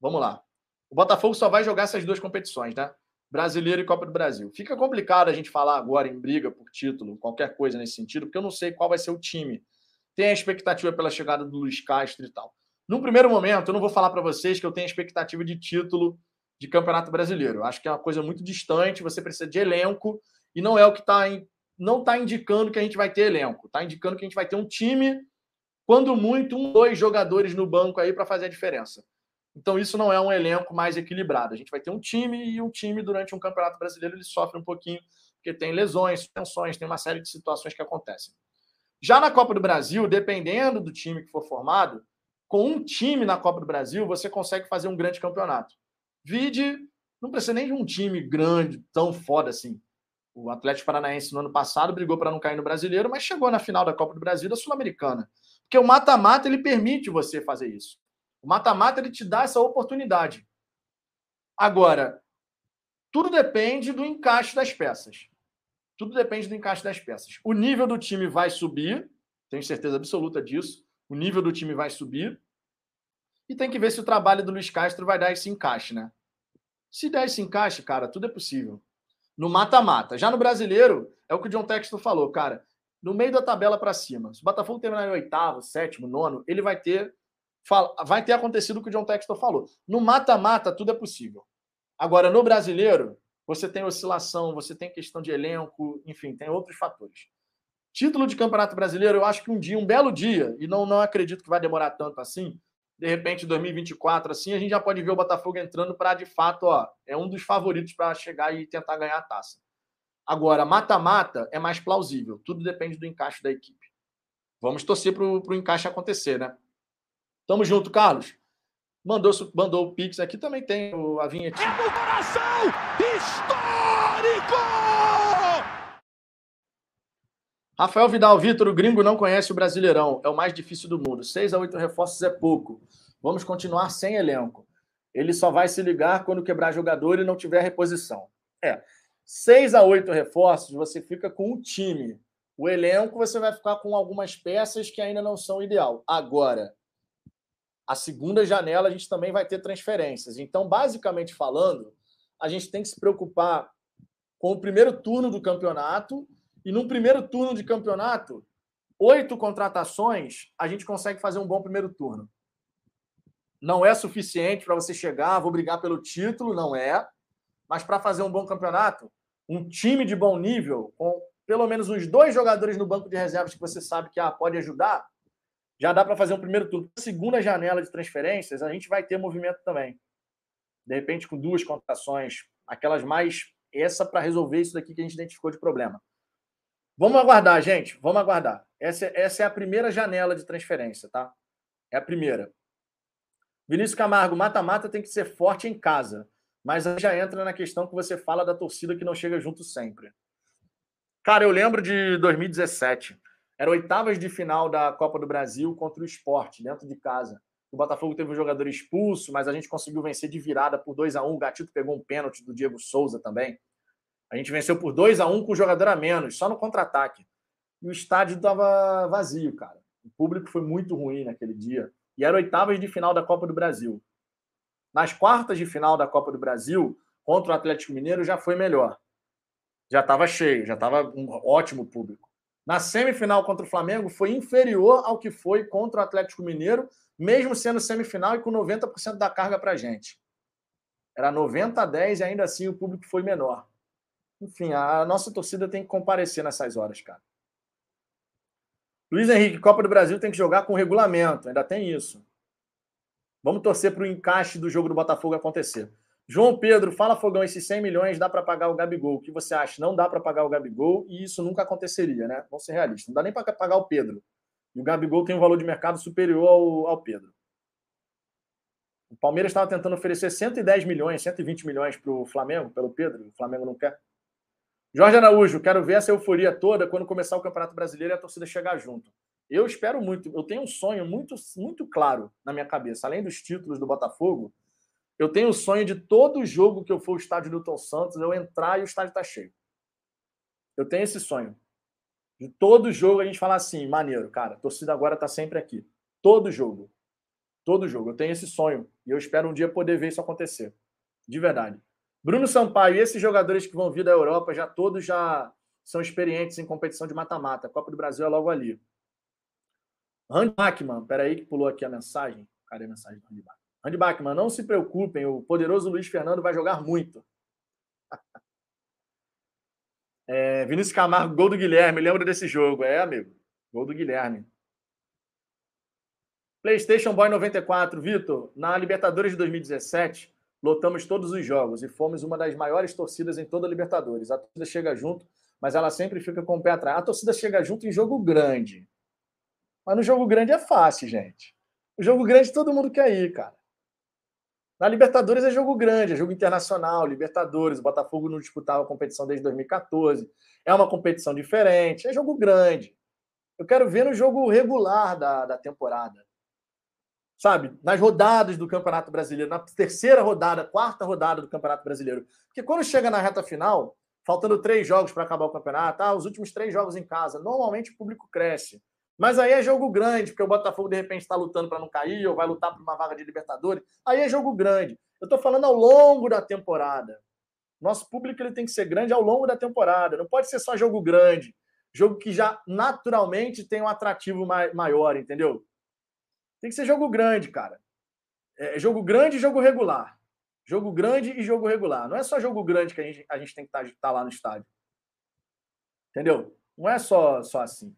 vamos lá. O Botafogo só vai jogar essas duas competições, né? Brasileiro e Copa do Brasil. Fica complicado a gente falar agora em briga por título, qualquer coisa nesse sentido, porque eu não sei qual vai ser o time. Tem a expectativa pela chegada do Luiz Castro e tal. Num primeiro momento, eu não vou falar para vocês que eu tenho expectativa de título de Campeonato Brasileiro. Acho que é uma coisa muito distante, você precisa de elenco e não é o que está não está indicando que a gente vai ter elenco. Está indicando que a gente vai ter um time, quando muito, um, dois jogadores no banco aí para fazer a diferença. Então, isso não é um elenco mais equilibrado. A gente vai ter um time e um time, durante um campeonato brasileiro, ele sofre um pouquinho, porque tem lesões, suspensões, tem uma série de situações que acontecem. Já na Copa do Brasil, dependendo do time que for formado, com um time na Copa do Brasil, você consegue fazer um grande campeonato. Vide, não precisa nem de um time grande, tão foda assim. O Atlético Paranaense no ano passado brigou para não cair no brasileiro, mas chegou na final da Copa do Brasil da Sul-Americana. Porque o mata-mata ele permite você fazer isso. O mata-mata ele te dá essa oportunidade. Agora, tudo depende do encaixe das peças. Tudo depende do encaixe das peças. O nível do time vai subir, tenho certeza absoluta disso. O nível do time vai subir. E tem que ver se o trabalho do Luiz Castro vai dar esse encaixe, né? Se der esse encaixe, cara, tudo é possível no mata-mata. Já no brasileiro, é o que o John Textor falou, cara. No meio da tabela para cima. Se o Botafogo terminar em oitavo, sétimo, nono, ele vai ter vai ter acontecido o que o John Textor falou. No mata-mata, tudo é possível. Agora, no brasileiro, você tem oscilação, você tem questão de elenco, enfim, tem outros fatores. Título de Campeonato Brasileiro, eu acho que um dia, um belo dia, e não, não acredito que vai demorar tanto assim, de repente, 2024, assim, a gente já pode ver o Botafogo entrando para, de fato, ó, é um dos favoritos para chegar e tentar ganhar a taça. Agora, mata-mata é mais plausível. Tudo depende do encaixe da equipe. Vamos torcer para o encaixe acontecer, né? Tamo junto, Carlos. Mandou, mandou o Pix aqui, também tem a vinheta. É no coração histórico! Rafael Vidal, Vitor, o gringo não conhece o Brasileirão. É o mais difícil do mundo. Seis a oito reforços é pouco. Vamos continuar sem elenco. Ele só vai se ligar quando quebrar jogador e não tiver reposição. É. Seis a oito reforços, você fica com o time. O elenco, você vai ficar com algumas peças que ainda não são ideal. Agora, a segunda janela, a gente também vai ter transferências. Então, basicamente falando, a gente tem que se preocupar com o primeiro turno do campeonato e num primeiro turno de campeonato, oito contratações, a gente consegue fazer um bom primeiro turno. Não é suficiente para você chegar, vou brigar pelo título, não é. Mas para fazer um bom campeonato, um time de bom nível, com pelo menos uns dois jogadores no banco de reservas que você sabe que ah, pode ajudar, já dá para fazer um primeiro turno. Segunda janela de transferências, a gente vai ter movimento também. De repente, com duas contratações, aquelas mais. Essa para resolver isso daqui que a gente identificou de problema. Vamos aguardar, gente. Vamos aguardar. Essa, essa é a primeira janela de transferência, tá? É a primeira. Vinícius Camargo, mata-mata tem que ser forte em casa. Mas aí já entra na questão que você fala da torcida que não chega junto sempre. Cara, eu lembro de 2017. Era oitavas de final da Copa do Brasil contra o esporte, dentro de casa. O Botafogo teve um jogador expulso, mas a gente conseguiu vencer de virada por 2 a 1 O Gatito pegou um pênalti do Diego Souza também. A gente venceu por 2 a 1 com o jogador a menos, só no contra-ataque. E o estádio estava vazio, cara. O público foi muito ruim naquele dia. E era oitavas de final da Copa do Brasil. Nas quartas de final da Copa do Brasil, contra o Atlético Mineiro, já foi melhor. Já estava cheio, já estava um ótimo público. Na semifinal contra o Flamengo, foi inferior ao que foi contra o Atlético Mineiro, mesmo sendo semifinal e com 90% da carga para a gente. Era 90 a 10 e ainda assim o público foi menor. Enfim, a nossa torcida tem que comparecer nessas horas, cara. Luiz Henrique, Copa do Brasil tem que jogar com regulamento, ainda tem isso. Vamos torcer para o encaixe do jogo do Botafogo acontecer. João Pedro, fala Fogão, esses 100 milhões dá para pagar o Gabigol. O que você acha? Não dá para pagar o Gabigol e isso nunca aconteceria, né? Vamos ser realistas. Não dá nem para pagar o Pedro. E o Gabigol tem um valor de mercado superior ao, ao Pedro. O Palmeiras estava tentando oferecer 110 milhões, 120 milhões para o Flamengo, pelo Pedro. O Flamengo não quer. Jorge Araújo, quero ver essa euforia toda quando começar o Campeonato Brasileiro e a torcida chegar junto. Eu espero muito, eu tenho um sonho muito, muito claro na minha cabeça. Além dos títulos do Botafogo, eu tenho o sonho de todo jogo que eu for ao estádio Newton Santos, eu entrar e o estádio tá cheio. Eu tenho esse sonho. De todo jogo a gente falar assim, maneiro, cara, a torcida agora tá sempre aqui. Todo jogo. Todo jogo. Eu tenho esse sonho. E eu espero um dia poder ver isso acontecer. De verdade. Bruno Sampaio e esses jogadores que vão vir da Europa, já todos já são experientes em competição de mata-mata. Copa do Brasil é logo ali. Randy Bachmann, peraí que pulou aqui a mensagem. Cadê a mensagem do Randy Bachmann? Randy Bachmann, não se preocupem, o poderoso Luiz Fernando vai jogar muito. *laughs* É, Vinícius Camargo, gol do Guilherme, lembra desse jogo? É, amigo, gol do Guilherme. PlayStation Boy 94, Vitor, na Libertadores de 2017, lotamos todos os jogos e fomos uma das maiores torcidas em toda a Libertadores. A torcida chega junto, mas ela sempre fica com o pé atrás. A torcida chega junto em jogo grande. Mas no jogo grande é fácil, gente. O jogo grande todo mundo quer ir, cara. Na Libertadores é jogo grande, é jogo internacional, Libertadores. O Botafogo não disputava a competição desde 2014. É uma competição diferente, é jogo grande. Eu quero ver no jogo regular da, da temporada. Sabe? Nas rodadas do Campeonato Brasileiro, na terceira rodada, quarta rodada do Campeonato Brasileiro. Porque quando chega na reta final, faltando três jogos para acabar o campeonato, ah, os últimos três jogos em casa, normalmente o público cresce. Mas aí é jogo grande, porque o Botafogo de repente está lutando para não cair, ou vai lutar por uma vaga de Libertadores. Aí é jogo grande. Eu estou falando ao longo da temporada. Nosso público ele tem que ser grande ao longo da temporada. Não pode ser só jogo grande. Jogo que já naturalmente tem um atrativo maior, entendeu? Tem que ser jogo grande, cara. É jogo grande e jogo regular. Jogo grande e jogo regular. Não é só jogo grande que a gente, a gente tem que estar tá, tá lá no estádio. Entendeu? Não é só, só assim.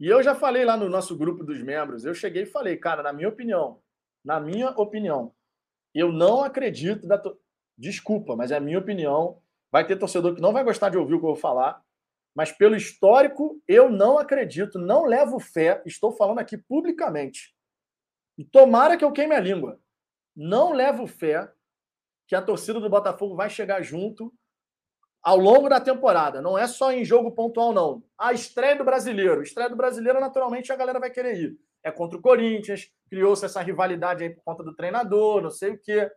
E eu já falei lá no nosso grupo dos membros, eu cheguei e falei, cara, na minha opinião, na minha opinião, eu não acredito da to... desculpa, mas é a minha opinião, vai ter torcedor que não vai gostar de ouvir o que eu vou falar, mas pelo histórico, eu não acredito, não levo fé, estou falando aqui publicamente. E tomara que eu queime a língua. Não levo fé que a torcida do Botafogo vai chegar junto ao longo da temporada. Não é só em jogo pontual, não. A estreia do brasileiro. Estreia do brasileiro, naturalmente, a galera vai querer ir. É contra o Corinthians, criou-se essa rivalidade aí por conta do treinador, não sei o quê.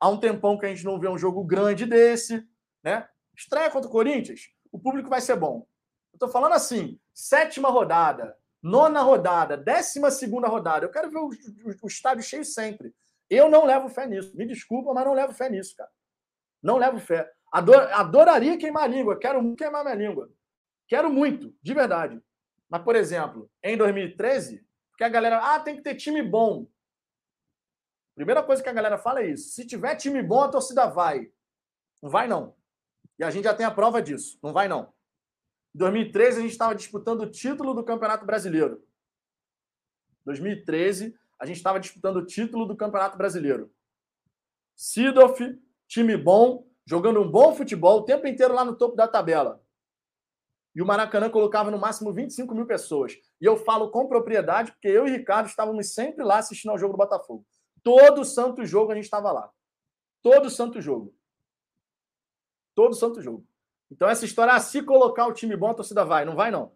Há um tempão que a gente não vê um jogo grande desse, né? Estreia contra o Corinthians, o público vai ser bom. Eu tô falando assim, sétima rodada, nona rodada, décima segunda rodada. Eu quero ver o, o, o estádio cheio sempre. Eu não levo fé nisso. Me desculpa, mas não levo fé nisso, cara. Não levo fé. Ador, adoraria queimar a língua, quero muito queimar minha língua. Quero muito, de verdade. Mas, por exemplo, em 2013, que a galera, ah, tem que ter time bom. Primeira coisa que a galera fala é isso. Se tiver time bom, a torcida vai. Não vai, não. E a gente já tem a prova disso. Não vai, não. Em 2013, a gente estava disputando o título do Campeonato Brasileiro. 2013, a gente estava disputando o título do Campeonato Brasileiro. Sidoff, time bom, jogando um bom futebol o tempo inteiro lá no topo da tabela. E o Maracanã colocava no máximo 25 mil pessoas. E eu falo com propriedade, porque eu e Ricardo estávamos sempre lá assistindo ao jogo do Botafogo. Todo santo jogo a gente estava lá. Todo santo jogo. Todo santo jogo. Então, essa história, ah, se colocar o time bom, a torcida vai. Não vai, não.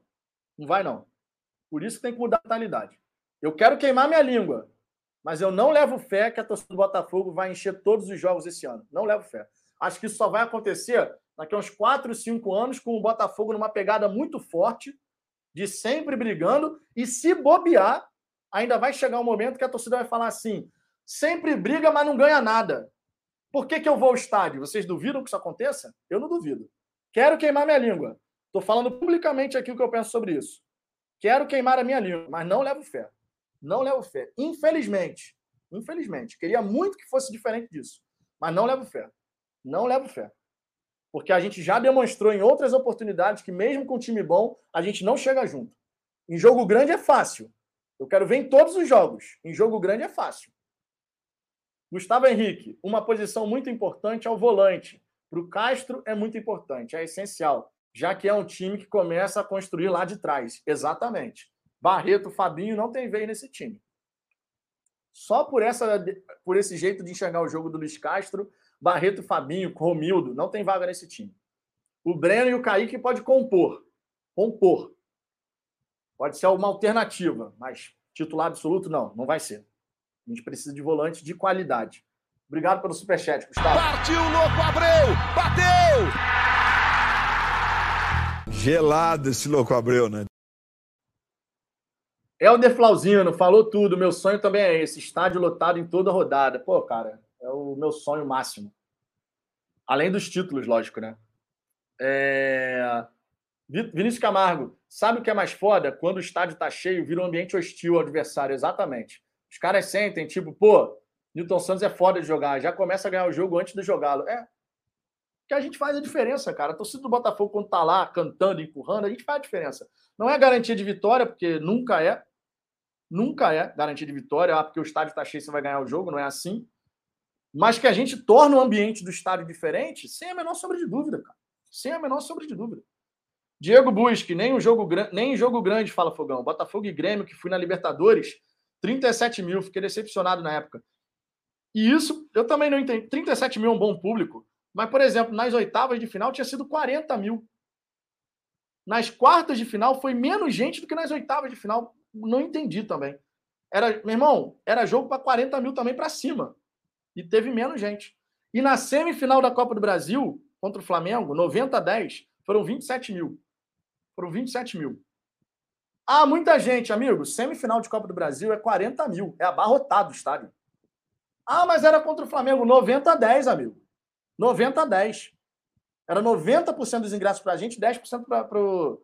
Não vai, não. Por isso que tem que mudar a mentalidade. Eu quero queimar minha língua, mas eu não levo fé que a torcida do Botafogo vai encher todos os jogos esse ano. Não levo fé. Acho que isso só vai acontecer daqui a uns 4, 5 anos, com o Botafogo numa pegada muito forte, de sempre brigando, e se bobear, ainda vai chegar um momento que a torcida vai falar assim: sempre briga, mas não ganha nada. Por que, que eu vou ao estádio? Vocês duvidam que isso aconteça? Eu não duvido. Quero queimar minha língua. Estou falando publicamente aqui o que eu penso sobre isso. Quero queimar a minha língua, mas não levo fé. Não levo fé. Infelizmente. Infelizmente. Queria muito que fosse diferente disso. Mas não levo fé. Não levo fé. Porque a gente já demonstrou em outras oportunidades que, mesmo com time bom, a gente não chega junto. Em jogo grande é fácil. Eu quero ver em todos os jogos. Em jogo grande é fácil. Gustavo Henrique, uma posição muito importante ao volante. Para o Castro é muito importante, é essencial, já que é um time que começa a construir lá de trás. Exatamente. Barreto, Fabinho não tem vez nesse time. Só por, essa, por esse jeito de enxergar o jogo do Luiz Castro, Barreto, Fabinho, Romildo, não tem vaga nesse time. O Breno e o Kaique pode compor. Compor. Pode ser uma alternativa, mas titular absoluto não, não vai ser. A gente precisa de volante de qualidade. Obrigado pelo superchat, Gustavo. Partiu, louco, Abreu! Bateu! Gelado esse louco Abreu, né? Helder Flauzino falou tudo. Meu sonho também é esse: estádio lotado em toda rodada. Pô, cara, é o meu sonho máximo. Além dos títulos, lógico, né? É... Vinícius Camargo, sabe o que é mais foda? Quando o estádio tá cheio, vira um ambiente hostil ao adversário. Exatamente. Os caras sentem, tipo, pô, Newton Santos é foda de jogar, já começa a ganhar o jogo antes de jogá-lo. É. Que a gente faz a diferença, cara. A torcida do Botafogo, quando tá lá cantando, empurrando, a gente faz a diferença. Não é garantia de vitória, porque nunca é. Nunca é garantia de vitória, ah, porque o estádio tá cheio, você vai ganhar o jogo, não é assim. Mas que a gente torna o ambiente do estádio diferente, sem a menor sombra de dúvida, cara. Sem a menor sombra de dúvida. Diego Busque, nem um jogo, nem jogo grande, fala Fogão. Botafogo e Grêmio, que fui na Libertadores, 37 mil, fiquei decepcionado na época. E isso eu também não entendi. 37 mil é um bom público, mas, por exemplo, nas oitavas de final tinha sido 40 mil. Nas quartas de final foi menos gente do que nas oitavas de final. Não entendi também. Era, meu irmão, era jogo para 40 mil também para cima. E teve menos gente. E na semifinal da Copa do Brasil, contra o Flamengo, 90 a 10, foram 27 mil. Foram 27 mil. Ah, muita gente, amigo. Semifinal de Copa do Brasil é 40 mil. É abarrotado o estádio. Ah, mas era contra o Flamengo. 90 a 10, amigo. 90 a 10. Era 90% dos ingressos para a gente, 10% para pro,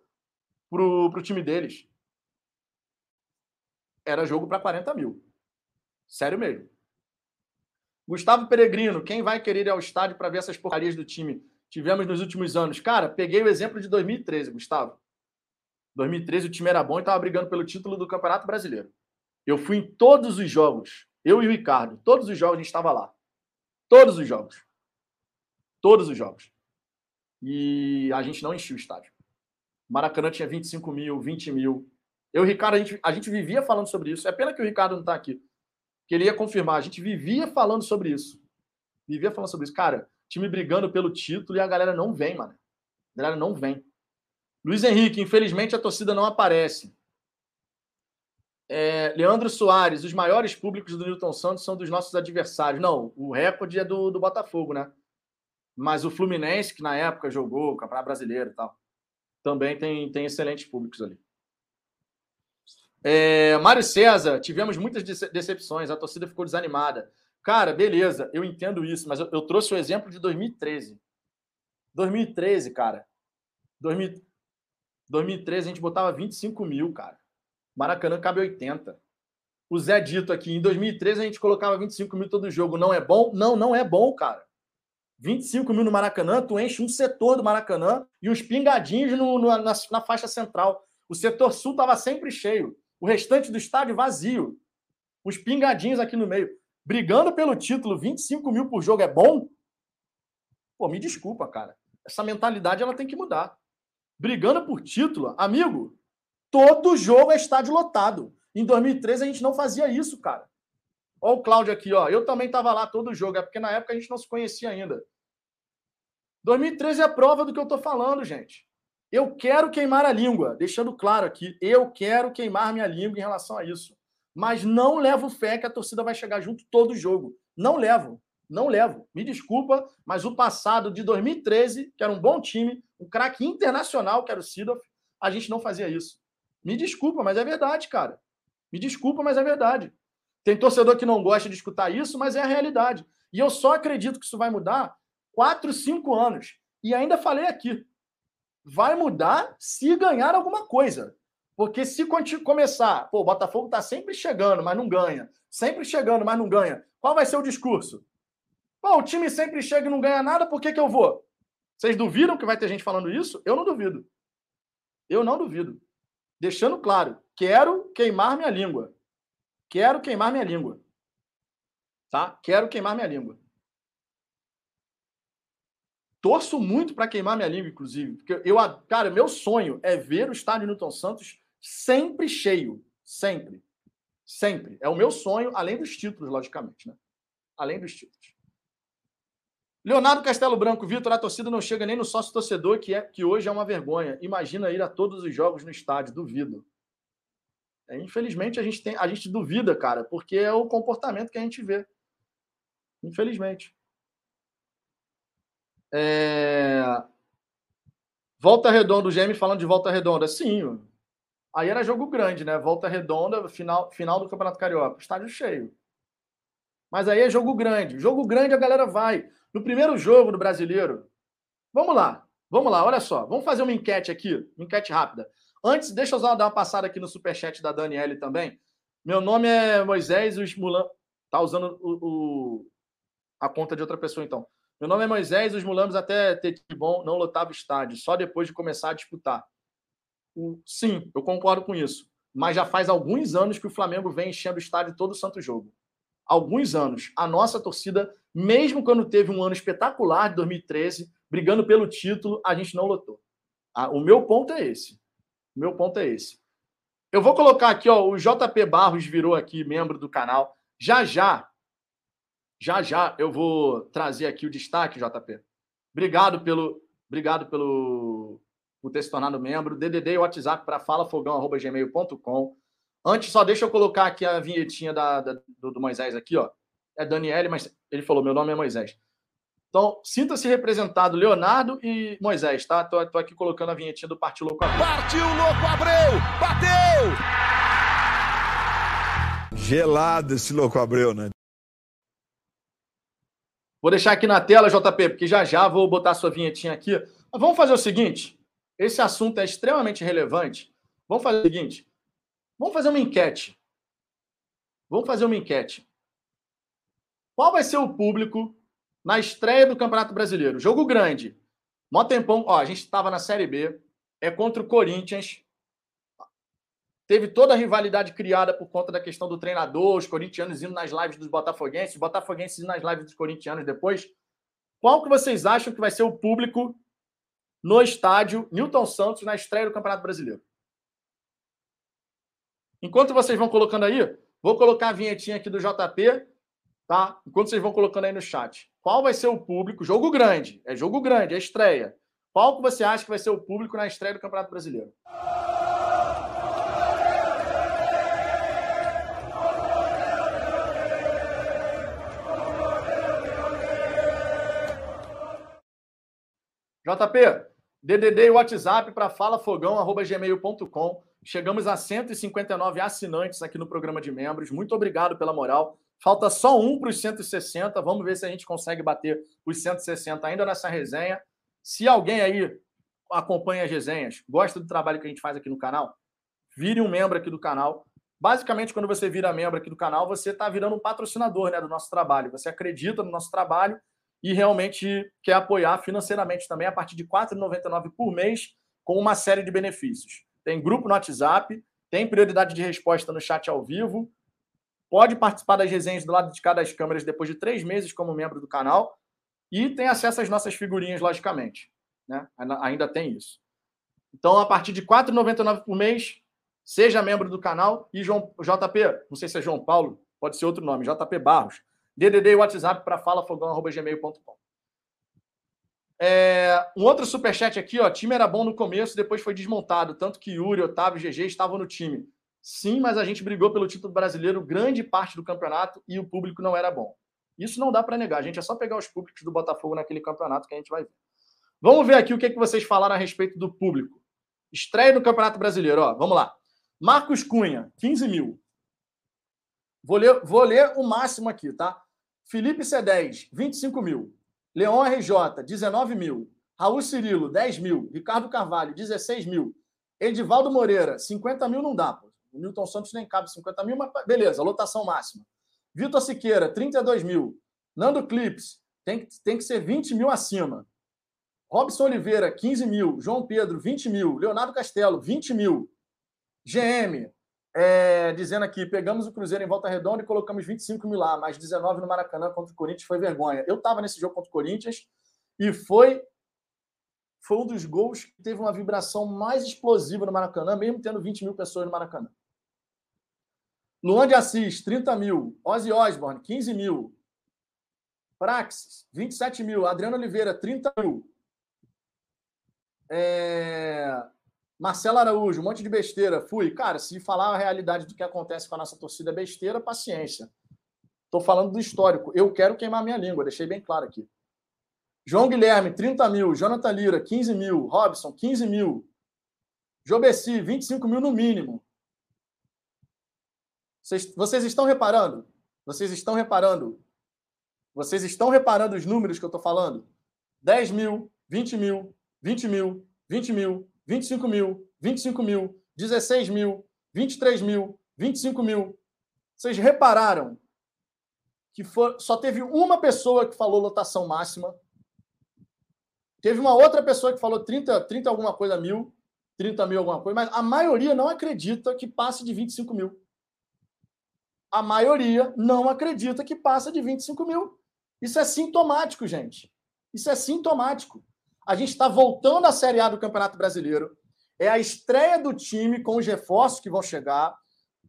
pro, pro time deles. Era jogo para 40 mil. Sério mesmo. Gustavo Peregrino, quem vai querer ir ao estádio para ver essas porcarias do time? Tivemos nos últimos anos. Cara, peguei o exemplo de 2013, Gustavo. 2013 o time era bom e estava brigando pelo título do Campeonato Brasileiro. Eu fui em todos os jogos. Eu e o Ricardo. Todos os jogos a gente estava lá. Todos os jogos. Todos os jogos. E a gente não enchia o estádio. Maracanã tinha 25 mil, 20 mil. Eu e o Ricardo, a gente, a gente vivia falando sobre isso. É pena que o Ricardo não está aqui. Que ele ia confirmar. A gente vivia falando sobre isso. Vivia falando sobre isso. Cara, time brigando pelo título e a galera não vem, mano. A galera não vem. Luiz Henrique, infelizmente a torcida não aparece. É, Leandro Soares, os maiores públicos do Newton Santos são dos nossos adversários. Não, o recorde é do, do Botafogo, né? Mas o Fluminense, que na época jogou o Campeonato Brasileiro e tal, também tem, tem excelentes públicos ali. É, Mário César, tivemos muitas decepções, a torcida ficou desanimada. Cara, beleza, eu entendo isso, mas eu, eu trouxe o exemplo de 2013. 2013, cara. 2000, 2013 a gente botava 25 mil, cara. Maracanã cabe 80. O Zé dito aqui, em 2013 a gente colocava 25 mil todo jogo. Não é bom? Não, não é bom, cara. 25 mil no Maracanã, tu enche um setor do Maracanã e uns pingadinhos no, no, na, na, faixa central. O setor sul estava sempre cheio. O restante do estádio vazio. Os pingadinhos aqui no meio. Brigando pelo título, 25 mil por jogo é bom? Pô, me desculpa, cara. Essa mentalidade ela tem que mudar brigando por título, amigo, todo jogo é estádio lotado. Em 2013 a gente não fazia isso, cara. Olha o Cláudio aqui, ó. Eu também estava lá todo jogo, é porque na época a gente não se conhecia ainda. 2013 é a prova do que eu estou falando, gente. Eu quero queimar a língua, deixando claro aqui, eu quero queimar minha língua em relação a isso. Mas não levo fé que a torcida vai chegar junto todo jogo. Não levo. Não levo. Me desculpa, mas o passado de 2013, que era um bom time, um craque internacional, que era o Sidoff, a gente não fazia isso. Me desculpa, mas é verdade, cara. Me desculpa, mas é verdade. Tem torcedor que não gosta de escutar isso, mas é a realidade. E eu só acredito que isso vai mudar quatro, cinco anos. E ainda falei aqui, vai mudar se ganhar alguma coisa. Porque se começar, pô, o Botafogo está sempre chegando, mas não ganha. Sempre chegando, mas não ganha. Qual vai ser o discurso? Pô, o time sempre chega e não ganha nada, por que, que eu vou? Vocês duvidam que vai ter gente falando isso? Eu não duvido. Eu não duvido. Deixando claro, quero queimar minha língua. Quero queimar minha língua. Tá? Quero queimar minha língua. Torço muito para queimar minha língua, inclusive. Porque eu, cara, meu sonho é ver o estádio Newton Santos sempre cheio. Sempre. Sempre. É o meu sonho, além dos títulos, logicamente, né? Além dos títulos. Leonardo Castelo Branco, Vitor, a torcida não chega nem no sócio torcedor, que, é, que hoje é uma vergonha. Imagina ir a todos os jogos no estádio, duvido. É, infelizmente, a gente, tem, a gente duvida, cara, porque é o comportamento que a gente vê. Infelizmente. É... Volta Redonda, o GM falando de Volta Redonda. Sim, Aí era jogo grande, né? Volta redonda, final, final do Campeonato Carioca. Estádio cheio. Mas aí é jogo grande. Jogo grande a galera vai. No primeiro jogo do brasileiro. Vamos lá. Vamos lá, olha só. Vamos fazer uma enquete aqui. Uma enquete rápida. Antes, deixa eu só dar uma passada aqui no superchat da Daniele também. Meu nome é Moisés, os Mulan. Tá usando o, o, a conta de outra pessoa, então. Meu nome é Moisés, os Mulambos até ter bom não lotava estádio, só depois de começar a disputar. O, sim, eu concordo com isso. Mas já faz alguns anos que o Flamengo vem enchendo o estádio todo santo jogo. Alguns anos. A nossa torcida, mesmo quando teve um ano espetacular de 2013, brigando pelo título, a gente não lotou. Ah, o meu ponto é esse. O meu ponto é esse. Eu vou colocar aqui, ó, o JP Barros virou aqui membro do canal. Já já, já já eu vou trazer aqui o destaque, JP. Obrigado pelo, obrigado pelo por ter se tornado membro. DDD e WhatsApp para falafogão@gmail.com. Antes, só deixa eu colocar aqui a vinhetinha da, da do, do, Moisés aqui, ó. É Daniele, mas ele falou, meu nome é Moisés. Então, sinta-se representado Leonardo e Moisés, tá? Tô, tô aqui colocando a vinhetinha do Partiu Louco Abreu. Partiu Louco Abreu! Bateu! Gelado esse Louco Abreu, né? Vou deixar aqui na tela, JP, porque já já vou botar sua vinhetinha aqui. Mas vamos fazer o seguinte: esse assunto é extremamente relevante. Vamos fazer o seguinte: vamos fazer uma enquete. Vamos fazer uma enquete. Qual vai ser o público na estreia do Campeonato Brasileiro? Jogo grande. Mó tempão. Ó, a gente estava na Série B. É contra o Corinthians. Teve toda a rivalidade criada por conta da questão do treinador, os corintianos indo nas lives dos botafoguenses, os botafoguenses indo nas lives dos corintianos depois. Qual que vocês acham que vai ser o público no estádio Newton Santos na estreia do Campeonato Brasileiro? Enquanto vocês vão colocando aí, vou colocar a vinhetinha aqui do JP, tá? Enquanto vocês vão colocando aí no chat. Qual vai ser o público? Jogo grande, é jogo grande, é estreia. Qual que você acha que vai ser o público na estreia do Campeonato Brasileiro? JP, DDD e WhatsApp para falafogão.gmail.com. Chegamos a 159 assinantes aqui no programa de membros. Muito obrigado pela moral. Falta só um para os 160. Vamos ver se a gente consegue bater os 160 ainda nessa resenha. Se alguém aí acompanha as resenhas, gosta do trabalho que a gente faz aqui no canal, vire um membro aqui do canal. Basicamente, quando você vira membro aqui do canal, você está virando um patrocinador né, do nosso trabalho. Você acredita no nosso trabalho e realmente quer apoiar financeiramente também a partir de R$ 4,99 por mês, com uma série de benefícios. Tem grupo no WhatsApp, tem prioridade de resposta no chat ao vivo, pode participar das resenhas do lado de cada das câmeras depois de três meses como membro do canal e tem acesso às nossas figurinhas, logicamente. Né? Ainda tem isso. Então, a partir de R$ 4,99 por mês, seja membro do canal e João, JP, não sei se é João Paulo, pode ser outro nome, JP Barros DDD e WhatsApp para falafogão.gmail.com. É, um outro superchat aqui, ó. Time era bom no começo, depois foi desmontado. Tanto que Yuri, Otávio GG estavam no time. Sim, mas a gente brigou pelo título brasileiro grande parte do campeonato e o público não era bom. Isso não dá para negar. A gente é só pegar os públicos do Botafogo naquele campeonato que a gente vai ver. Vamos ver aqui o que, é que vocês falaram a respeito do público. Estreia no Campeonato Brasileiro, ó. Vamos lá. Marcos Cunha, 15 mil. Vou ler, vou ler o máximo aqui, tá? Felipe C10, 25 mil. Leon RJ, 19 mil. Raul Cirilo, 10 mil. Ricardo Carvalho, 16 mil. Edivaldo Moreira, 50 mil não dá. Pô. O Newton Santos nem cabe 50 mil, mas beleza, lotação máxima. Vitor Siqueira, 32 mil. Nando Clips, tem, tem que ser 20 mil acima. Robson Oliveira, 15 mil. João Pedro, 20 mil. Leonardo Castelo, 20 mil. GM, é, dizendo aqui: pegamos o Cruzeiro em volta redonda e colocamos 25 mil lá, mais 19 no Maracanã contra o Corinthians foi vergonha. Eu estava nesse jogo contra o Corinthians e foi, foi um dos gols que teve uma vibração mais explosiva no Maracanã, mesmo tendo 20 mil pessoas no Maracanã. Luan de Assis, 30 mil. Ozzy Osbourne, 15 mil. Praxis, 27 mil. Adriano Oliveira, 30 mil. É... Marcelo Araújo, um monte de besteira. Fui. Cara, se falar a realidade do que acontece com a nossa torcida é besteira, paciência. Estou falando do histórico. Eu quero queimar minha língua, deixei bem claro aqui. João Guilherme, 30 mil. Jonathan Lira, 15 mil. Robson, 15 mil. Jobeci, 25 mil no mínimo. Vocês, vocês estão reparando? Vocês estão reparando? Vocês estão reparando os números que eu estou falando? 10 mil, 20 mil, 20 mil, 20 mil, 25 mil, 25 mil, 16 mil, 23 mil, 25 mil. Vocês repararam que for, só teve uma pessoa que falou lotação máxima. Teve uma outra pessoa que falou 30, 30 alguma coisa mil, 30 mil alguma coisa, mas a maioria não acredita que passe de 25 mil. A maioria não acredita que passa de 25 mil. Isso é sintomático, gente. Isso é sintomático. A gente está voltando à Série A do Campeonato Brasileiro. É a estreia do time com os reforços que vão chegar.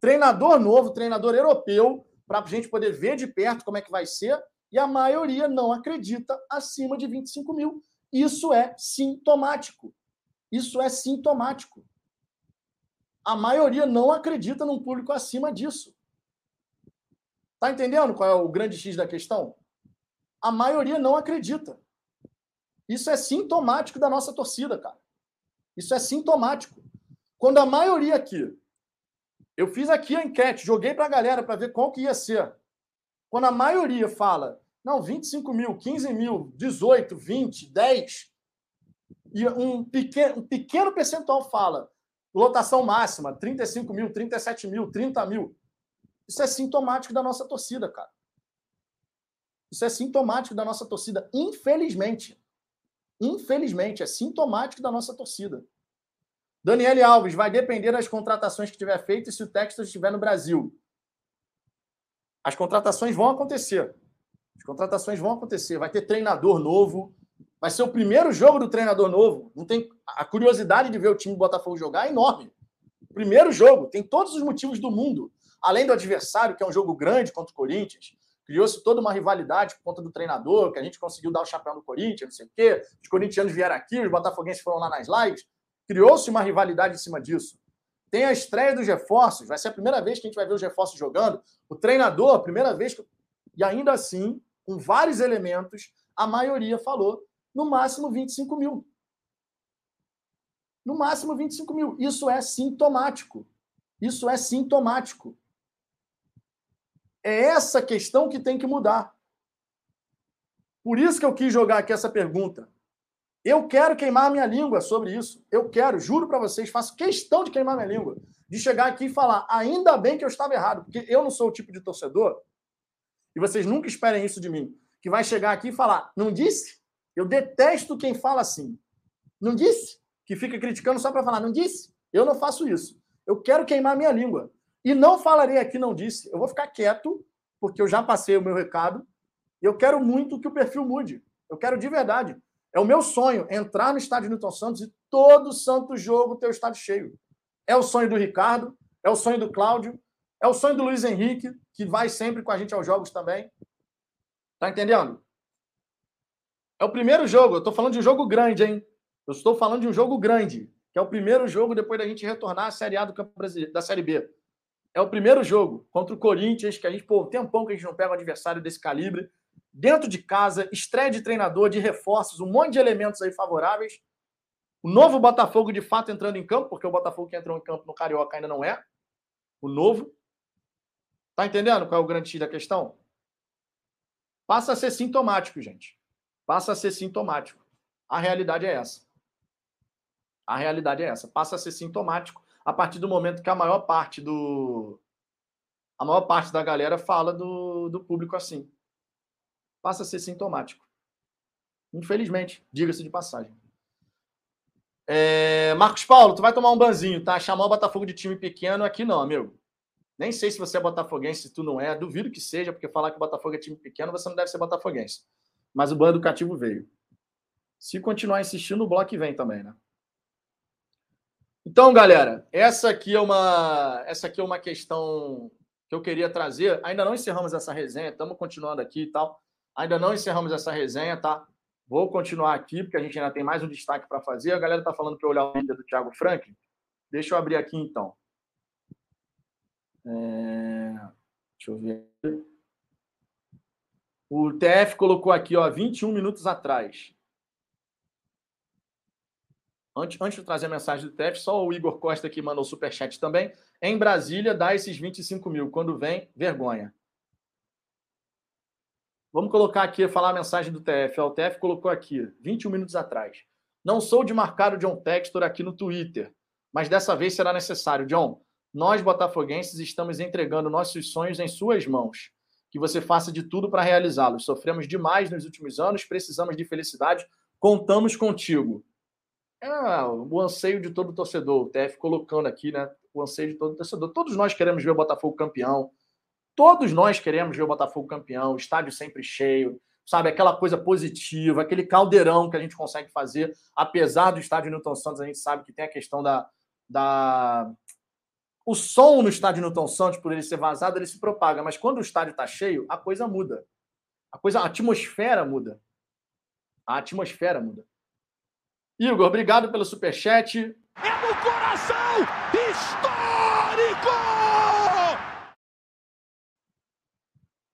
Treinador novo, treinador europeu, para a gente poder ver de perto como é que vai ser. E a maioria não acredita acima de 25 mil. Isso é sintomático. Isso é sintomático. A maioria não acredita num público acima disso. Tá entendendo qual é o grande X da questão? A maioria não acredita. Isso é sintomático da nossa torcida, cara. Isso é sintomático. Quando a maioria aqui, eu fiz aqui a enquete, joguei para a galera para ver qual que ia ser. Quando a maioria fala, não, 25 mil, 15 mil, 18, 20, 10, e um pequeno, um pequeno percentual fala lotação máxima, 35 mil, 37 mil, 30 mil. Isso é sintomático da nossa torcida, cara. Isso é sintomático da nossa torcida, infelizmente. Infelizmente, é sintomático da nossa torcida. Daniele Alves, vai depender das contratações que tiver feito e se o Texas estiver no Brasil. As contratações vão acontecer. As contratações vão acontecer. Vai ter treinador novo. Vai ser o primeiro jogo do treinador novo. Não tem a curiosidade de ver o time do Botafogo jogar é enorme. Primeiro jogo, tem todos os motivos do mundo. Além do adversário, que é um jogo grande contra o Corinthians, criou-se toda uma rivalidade por conta do treinador, que a gente conseguiu dar o chapéu no Corinthians, não sei o quê. Os corintianos vieram aqui, os botafoguenses foram lá nas lives. Criou-se uma rivalidade em cima disso. Tem a estreia dos reforços, vai ser a primeira vez que a gente vai ver os reforços jogando. O treinador, a primeira vez. Que... E ainda assim, com vários elementos, a maioria falou no máximo 25 mil. No máximo 25 mil. Isso é sintomático. Isso é sintomático. É essa questão que tem que mudar. Por isso que eu quis jogar aqui essa pergunta. Eu quero queimar minha língua sobre isso. Eu quero, juro para vocês, faço questão de queimar minha língua. De chegar aqui e falar, ainda bem que eu estava errado, porque eu não sou o tipo de torcedor, e vocês nunca esperem isso de mim, que vai chegar aqui e falar, não disse? Eu detesto quem fala assim. Não disse? Que fica criticando só para falar, não disse? Eu não faço isso. Eu quero queimar minha língua. E não falarei aqui, não disse. Eu vou ficar quieto, porque eu já passei o meu recado. E eu quero muito que o perfil mude. Eu quero de verdade. É o meu sonho entrar no estádio Newton Santos e todo santo jogo ter o estádio cheio. É o sonho do Ricardo, é o sonho do Cláudio, é o sonho do Luiz Henrique, que vai sempre com a gente aos jogos também. Tá entendendo? É o primeiro jogo. Eu estou falando de um jogo grande, hein? Eu estou falando de um jogo grande, que é o primeiro jogo depois da gente retornar à Série A do Campo Brasileiro, da Série B. É o primeiro jogo contra o Corinthians, que a gente, pô, um tempão que a gente não pega um adversário desse calibre. Dentro de casa, estreia de treinador, de reforços, um monte de elementos aí favoráveis. O novo Botafogo, de fato, entrando em campo, porque o Botafogo que entrou em campo no Carioca ainda não é. O novo. Tá entendendo qual é o grande X da questão? Passa a ser sintomático, gente. Passa a ser sintomático. A realidade é essa. A realidade é essa. Passa a ser sintomático a partir do momento que a maior parte do a maior parte da galera fala do, do público assim. Passa a ser sintomático. Infelizmente, diga-se de passagem. É, Marcos Paulo, tu vai tomar um banzinho, tá? Chamar o Botafogo de time pequeno aqui não, amigo. Nem sei se você é botafoguense, se tu não é. Duvido que seja, porque falar que o Botafogo é time pequeno, você não deve ser botafoguense. Mas o banho educativo veio. Se continuar insistindo, o bloco vem também, né? Então, galera, essa aqui é uma essa aqui é uma questão que eu queria trazer. Ainda não encerramos essa resenha, estamos continuando aqui e tal. Ainda não encerramos essa resenha, tá? Vou continuar aqui porque a gente ainda tem mais um destaque para fazer. A galera tá falando para olhar o vídeo do Thiago Frank. Deixa eu abrir aqui então. É... Deixa eu ver. O TF colocou aqui, ó, 21 minutos atrás. Antes, antes de trazer a mensagem do TF, só o Igor Costa que mandou superchat também. Em Brasília, dá esses 25 mil. Quando vem, vergonha. Vamos colocar aqui, falar a mensagem do TF. O TF colocou aqui, 21 minutos atrás. Não sou de marcar o John Textor aqui no Twitter, mas dessa vez será necessário. John, nós botafoguenses estamos entregando nossos sonhos em suas mãos. Que você faça de tudo para realizá-los. Sofremos demais nos últimos anos, precisamos de felicidade. Contamos contigo. É o anseio de todo torcedor. O TF colocando aqui, né? O anseio de todo torcedor. Todos nós queremos ver o Botafogo campeão. Todos nós queremos ver o Botafogo campeão. Estádio sempre cheio. Sabe? Aquela coisa positiva, aquele caldeirão que a gente consegue fazer. Apesar do estádio Newton Santos, a gente sabe que tem a questão da. da... O som no estádio Newton Santos, por ele ser vazado, ele se propaga. Mas quando o estádio está cheio, a coisa muda. A coisa, a atmosfera muda. A atmosfera muda. Igor, obrigado pelo superchat. É no coração histórico!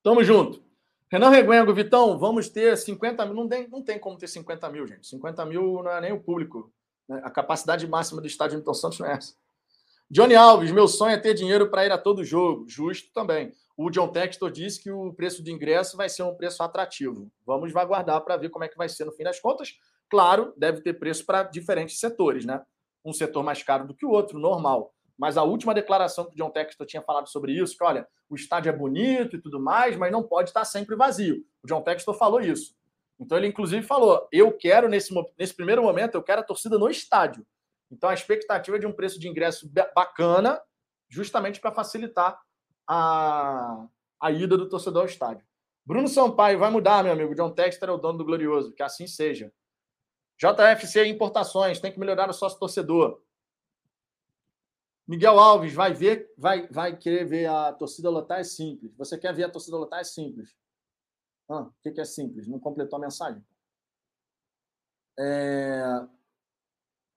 Tamo junto. Renan Reguengo, Vitão, vamos ter 50 mil. Não tem, não tem como ter 50 mil, gente. 50 mil não é nem o público. Né? A capacidade máxima do estádio Milton Santos não é essa. Johnny Alves, meu sonho é ter dinheiro para ir a todo jogo. Justo também. O John Textor disse que o preço de ingresso vai ser um preço atrativo. Vamos aguardar para ver como é que vai ser no fim das contas. Claro, deve ter preço para diferentes setores, né? Um setor mais caro do que o outro, normal. Mas a última declaração que o John Textor tinha falado sobre isso, que olha, o estádio é bonito e tudo mais, mas não pode estar sempre vazio. O John Textor falou isso. Então ele inclusive falou: "Eu quero nesse nesse primeiro momento, eu quero a torcida no estádio". Então a expectativa é de um preço de ingresso bacana, justamente para facilitar a, a ida do torcedor ao estádio. Bruno Sampaio vai mudar, meu amigo. John Textor é o dono do Glorioso, que assim seja. JFC Importações, tem que melhorar o sócio torcedor. Miguel Alves vai ver, vai, vai querer ver a torcida lotar é simples. Você quer ver a torcida lotar é simples. Ah, o que, é simples? Não completou a mensagem. É...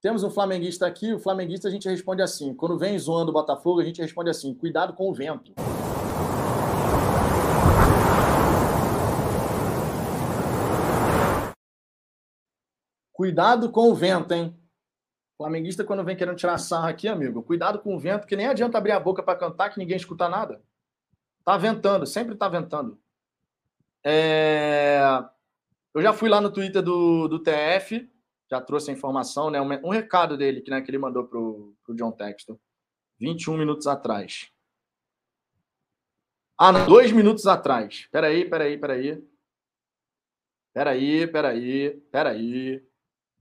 Temos um flamenguista aqui. O flamenguista a gente responde assim. Quando vem zoando o Botafogo, a gente responde assim: cuidado com o vento. Cuidado com o vento, hein? Flamenguista, quando vem querendo tirar sarra aqui, amigo, cuidado com o vento, que nem adianta abrir a boca para cantar que ninguém escuta nada. Tá ventando, sempre tá ventando. É... Eu já fui lá no Twitter do, do TF, já trouxe a informação, né? Um, um recado dele que, né, que ele mandou pro, pro John Texton. 21 minutos atrás. Ah, não, dois minutos atrás. Peraí, peraí, peraí. Peraí, peraí, peraí.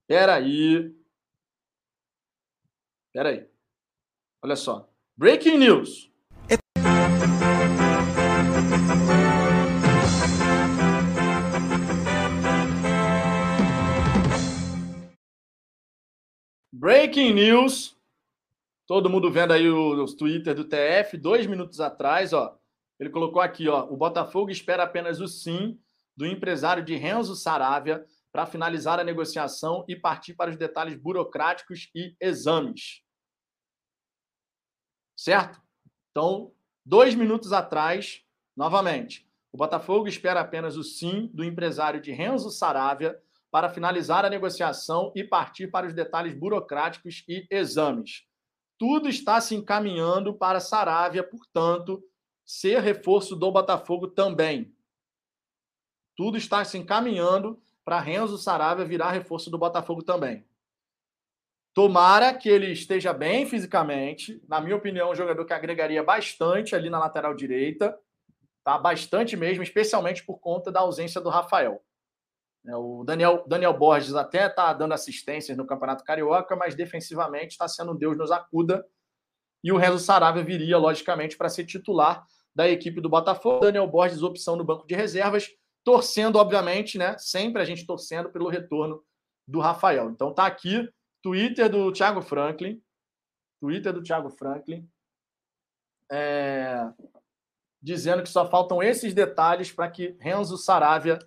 Peraí. Peraí. Olha só. Breaking news. Breaking news. Todo mundo vendo aí os Twitter do TF, dois minutos atrás, ó. Ele colocou aqui, ó. O Botafogo espera apenas o sim do empresário de Renzo Saravia para finalizar a negociação e partir para os detalhes burocráticos e exames. Certo? Então, dois minutos atrás, novamente, o Botafogo espera apenas o sim do empresário de Renzo Saravia para finalizar a negociação e partir para os detalhes burocráticos e exames. Tudo está se encaminhando para Saravia, portanto, ser reforço do Botafogo também. Tudo está se encaminhando para Renzo Saravia virar reforço do Botafogo também. Tomara que ele esteja bem fisicamente. Na minha opinião, um jogador que agregaria bastante ali na lateral direita. Tá? Bastante mesmo, especialmente por conta da ausência do Rafael. É, o Daniel, Daniel Borges até está dando assistências no Campeonato Carioca, mas defensivamente está sendo um Deus nos acuda. E o Renzo Saravia viria, logicamente, para ser titular da equipe do Botafogo. Daniel Borges, opção no banco de reservas torcendo, obviamente, né? Sempre a gente torcendo pelo retorno do Rafael. Então tá aqui, Twitter do Thiago Franklin. Twitter do Thiago Franklin. É, dizendo que só faltam esses detalhes para que Renzo Saravia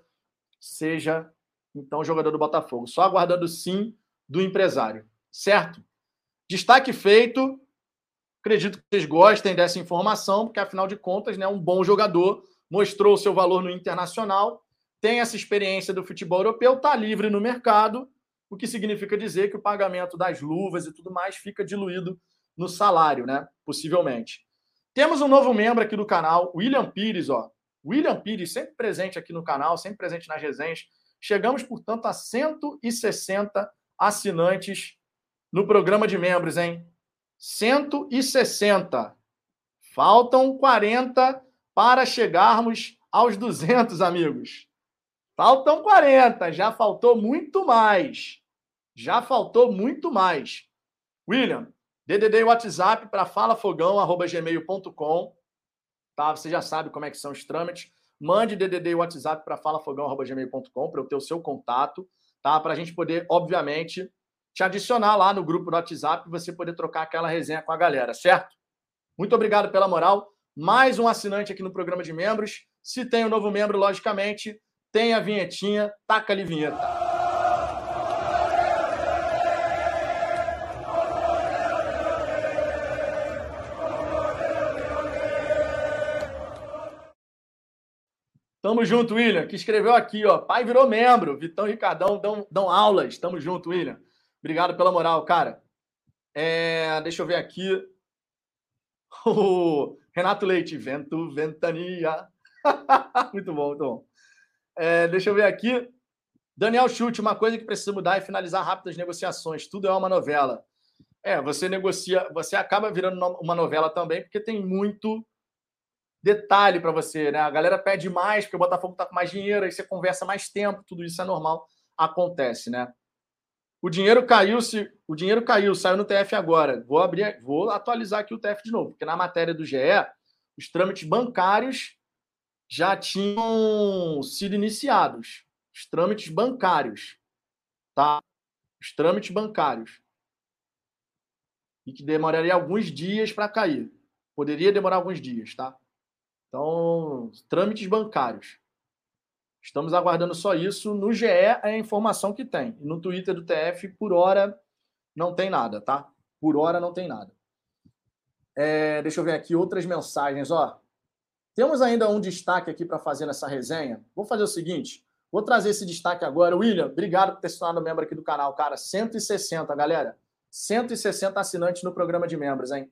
seja então jogador do Botafogo. Só aguardando sim do empresário. Certo? Destaque feito. Acredito que vocês gostem dessa informação, porque afinal de contas, né, um bom jogador mostrou seu valor no internacional, tem essa experiência do futebol europeu, está livre no mercado o que significa dizer que o pagamento das luvas e tudo mais fica diluído no salário, né? Possivelmente. Temos um novo membro aqui do canal, William Pires, ó. William Pires, sempre presente aqui no canal, sempre presente nas resenhas. Chegamos, portanto, a 160 assinantes no programa de membros, hein? 160. Faltam 40 para chegarmos aos 200, amigos. Faltam 40, já faltou muito mais. Já faltou muito mais. William, DDD WhatsApp para falafogão@gmail.com. Tá? Você já sabe como é que são os trâmites. Mande DDD WhatsApp para falafogão@gmail.com para eu ter o seu contato, tá? Para a gente poder, obviamente, te adicionar lá no grupo do WhatsApp e você poder trocar aquela resenha com a galera, certo? Muito obrigado pela moral. Mais um assinante aqui no programa de membros. Se tem um novo membro, logicamente, tem a vinhetinha, taca ali vinheta. Tamo junto, William, que escreveu aqui, ó. Pai virou membro. Vitão e Ricardão dão, dão aulas. Tamo junto, William. Obrigado pela moral, cara. É, deixa eu ver aqui. *laughs* O Renato Leite, vento, ventania. *laughs* muito bom, muito bom. É, deixa eu ver aqui. Daniel Chute, uma coisa que precisa mudar é finalizar rápido as negociações. Tudo é uma novela. É, você negocia, você acaba virando uma novela também, porque tem muito detalhe para você, né? A galera pede mais, porque o Botafogo tá com mais dinheiro, aí você conversa mais tempo, tudo isso é normal, acontece, né? O dinheiro caiu, se o dinheiro caiu, saiu no TF agora. Vou abrir, vou atualizar aqui o TF de novo, porque na matéria do GE, os trâmites bancários já tinham sido iniciados os trâmites bancários, tá? Os trâmites bancários. E que demoraria alguns dias para cair. Poderia demorar alguns dias, tá? Então, trâmites bancários. Estamos aguardando só isso. No GE é a informação que tem. No Twitter do TF, por hora, não tem nada, tá? Por hora não tem nada. É, deixa eu ver aqui outras mensagens. Ó, temos ainda um destaque aqui para fazer nessa resenha. Vou fazer o seguinte: vou trazer esse destaque agora. William, obrigado por ter se tornado membro aqui do canal, cara. 160, galera. 160 assinantes no programa de membros, hein?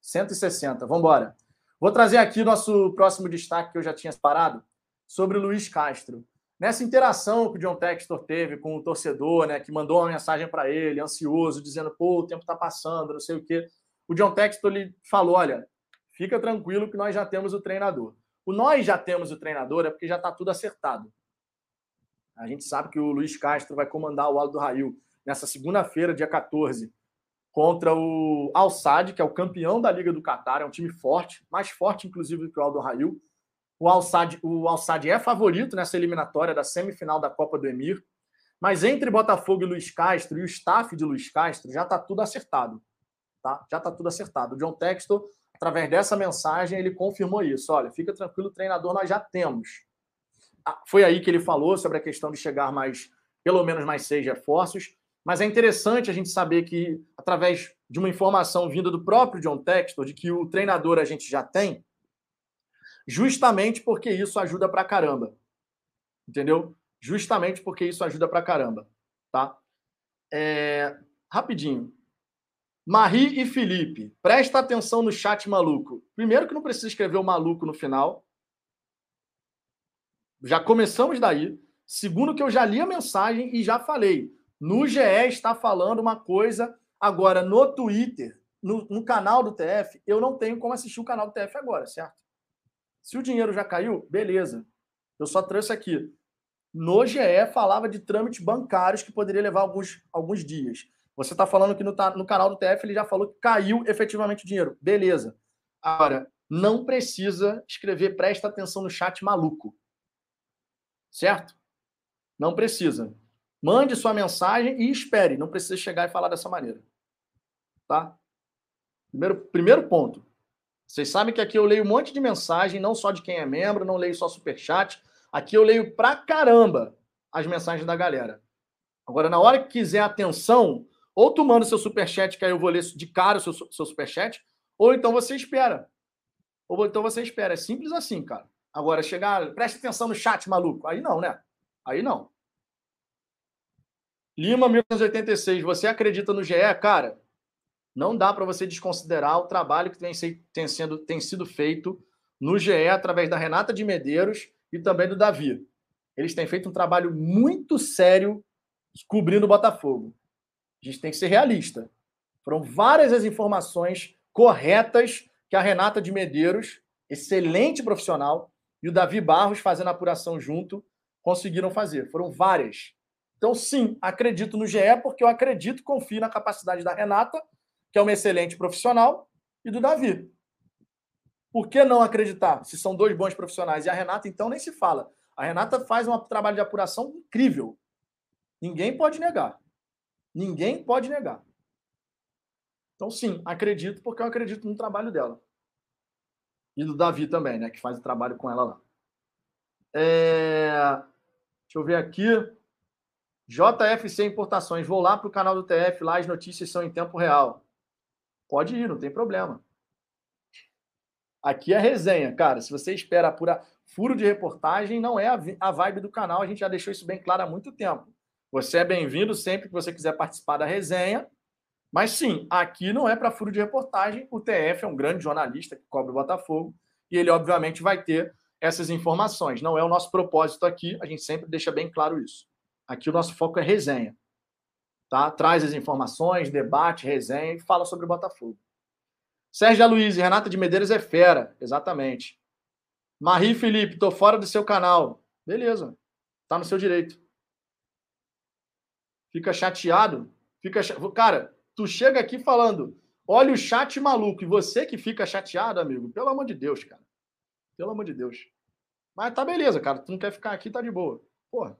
160. Vamos embora. Vou trazer aqui nosso próximo destaque que eu já tinha separado sobre o Luiz Castro. Nessa interação que o John Textor teve com o torcedor, né, que mandou uma mensagem para ele, ansioso, dizendo: pô, o tempo está passando, não sei o quê. O John Textor lhe falou: olha, Fica tranquilo que nós já temos o treinador. O nós já temos o treinador é porque já está tudo acertado. A gente sabe que o Luiz Castro vai comandar o Aldo Rail nessa segunda-feira, dia 14, contra o Al Sadd, que é o campeão da Liga do Catar, é um time forte, mais forte inclusive do que o Aldo Rail. O Al Sadd, o Al é favorito nessa eliminatória da semifinal da Copa do Emir, mas entre Botafogo e Luiz Castro e o staff de Luiz Castro já está tudo acertado, tá? Já está tudo acertado. O John Textor através dessa mensagem, ele confirmou isso. Olha, fica tranquilo, treinador nós já temos. Ah, foi aí que ele falou sobre a questão de chegar mais, pelo menos mais seis reforços. Mas é interessante a gente saber que, através de uma informação vinda do próprio John Textor, de que o treinador a gente já tem, justamente porque isso ajuda pra caramba. Entendeu? Justamente porque isso ajuda pra caramba. Tá? É... Rapidinho. Marie e Felipe, presta atenção no chat maluco. Primeiro que não precisa escrever o maluco no final. Já começamos daí. Segundo que eu já li a mensagem e já falei. No GE está falando uma coisa. Agora, no Twitter, no, no canal do TF, eu não tenho como assistir o canal do TF agora, certo? Se o dinheiro já caiu, beleza. Eu só trouxe aqui. No GE falava de trâmites bancários que poderia levar alguns, alguns dias. Você está falando que no, no canal do TF ele já falou que caiu efetivamente o dinheiro. Beleza. Agora, não precisa escrever presta atenção no chat maluco. Certo? Não precisa. Mande sua mensagem e espere. Não precisa chegar e falar dessa maneira. Tá? Primeiro, primeiro ponto. Vocês sabem que aqui eu leio um monte de mensagem, não só de quem é membro, não leio só superchat. Aqui eu leio pra caramba as mensagens da galera. Agora, na hora que quiser atenção, ou tu manda seu superchat, que aí eu vou ler de cara o seu, seu superchat, ou então você espera. Ou então você espera. É simples assim, cara. Agora, chegar, preste atenção no chat, maluco. Aí não, né? Aí não. Lima, 1986. Você acredita no GE? Cara, não dá para você desconsiderar o trabalho que tem, tem, sendo, tem sido feito no GE através da Renata de Medeiros e também do Davi. Eles têm feito um trabalho muito sério cobrindo o Botafogo. A gente tem que ser realista. Foram várias as informações corretas que a Renata de Medeiros, excelente profissional, e o Davi Barros, fazendo a apuração junto, conseguiram fazer. Foram várias. Então, sim, acredito no GE, porque eu acredito, confio na capacidade da Renata, que é uma excelente profissional, e do Davi. Por que não acreditar? Se são dois bons profissionais. E a Renata, então, nem se fala. A Renata faz um trabalho de apuração incrível. Ninguém pode negar. Ninguém pode negar. Então, sim, acredito, porque eu acredito no trabalho dela. E do Davi também, né? Que faz o trabalho com ela lá. É... Deixa eu ver aqui. JFC Importações. Vou lá para o canal do TF, lá as notícias são em tempo real. Pode ir, não tem problema. Aqui é resenha, cara. Se você espera por furo de reportagem, não é a vibe do canal. A gente já deixou isso bem claro há muito tempo. Você é bem-vindo sempre que você quiser participar da resenha. Mas sim, aqui não é para furo de reportagem. O TF é um grande jornalista que cobre o Botafogo e ele, obviamente, vai ter essas informações. Não é o nosso propósito aqui, a gente sempre deixa bem claro isso. Aqui o nosso foco é resenha. Tá? Traz as informações, debate, resenha e fala sobre o Botafogo. Sérgio Luiz e Renata de Medeiros é fera, exatamente. Marie Felipe, tô fora do seu canal. Beleza, tá no seu direito. Fica chateado? Fica Cara, tu chega aqui falando, olha o chat maluco, e você que fica chateado, amigo, pelo amor de Deus, cara. Pelo amor de Deus. Mas tá beleza, cara. Tu não quer ficar aqui, tá de boa. Porra.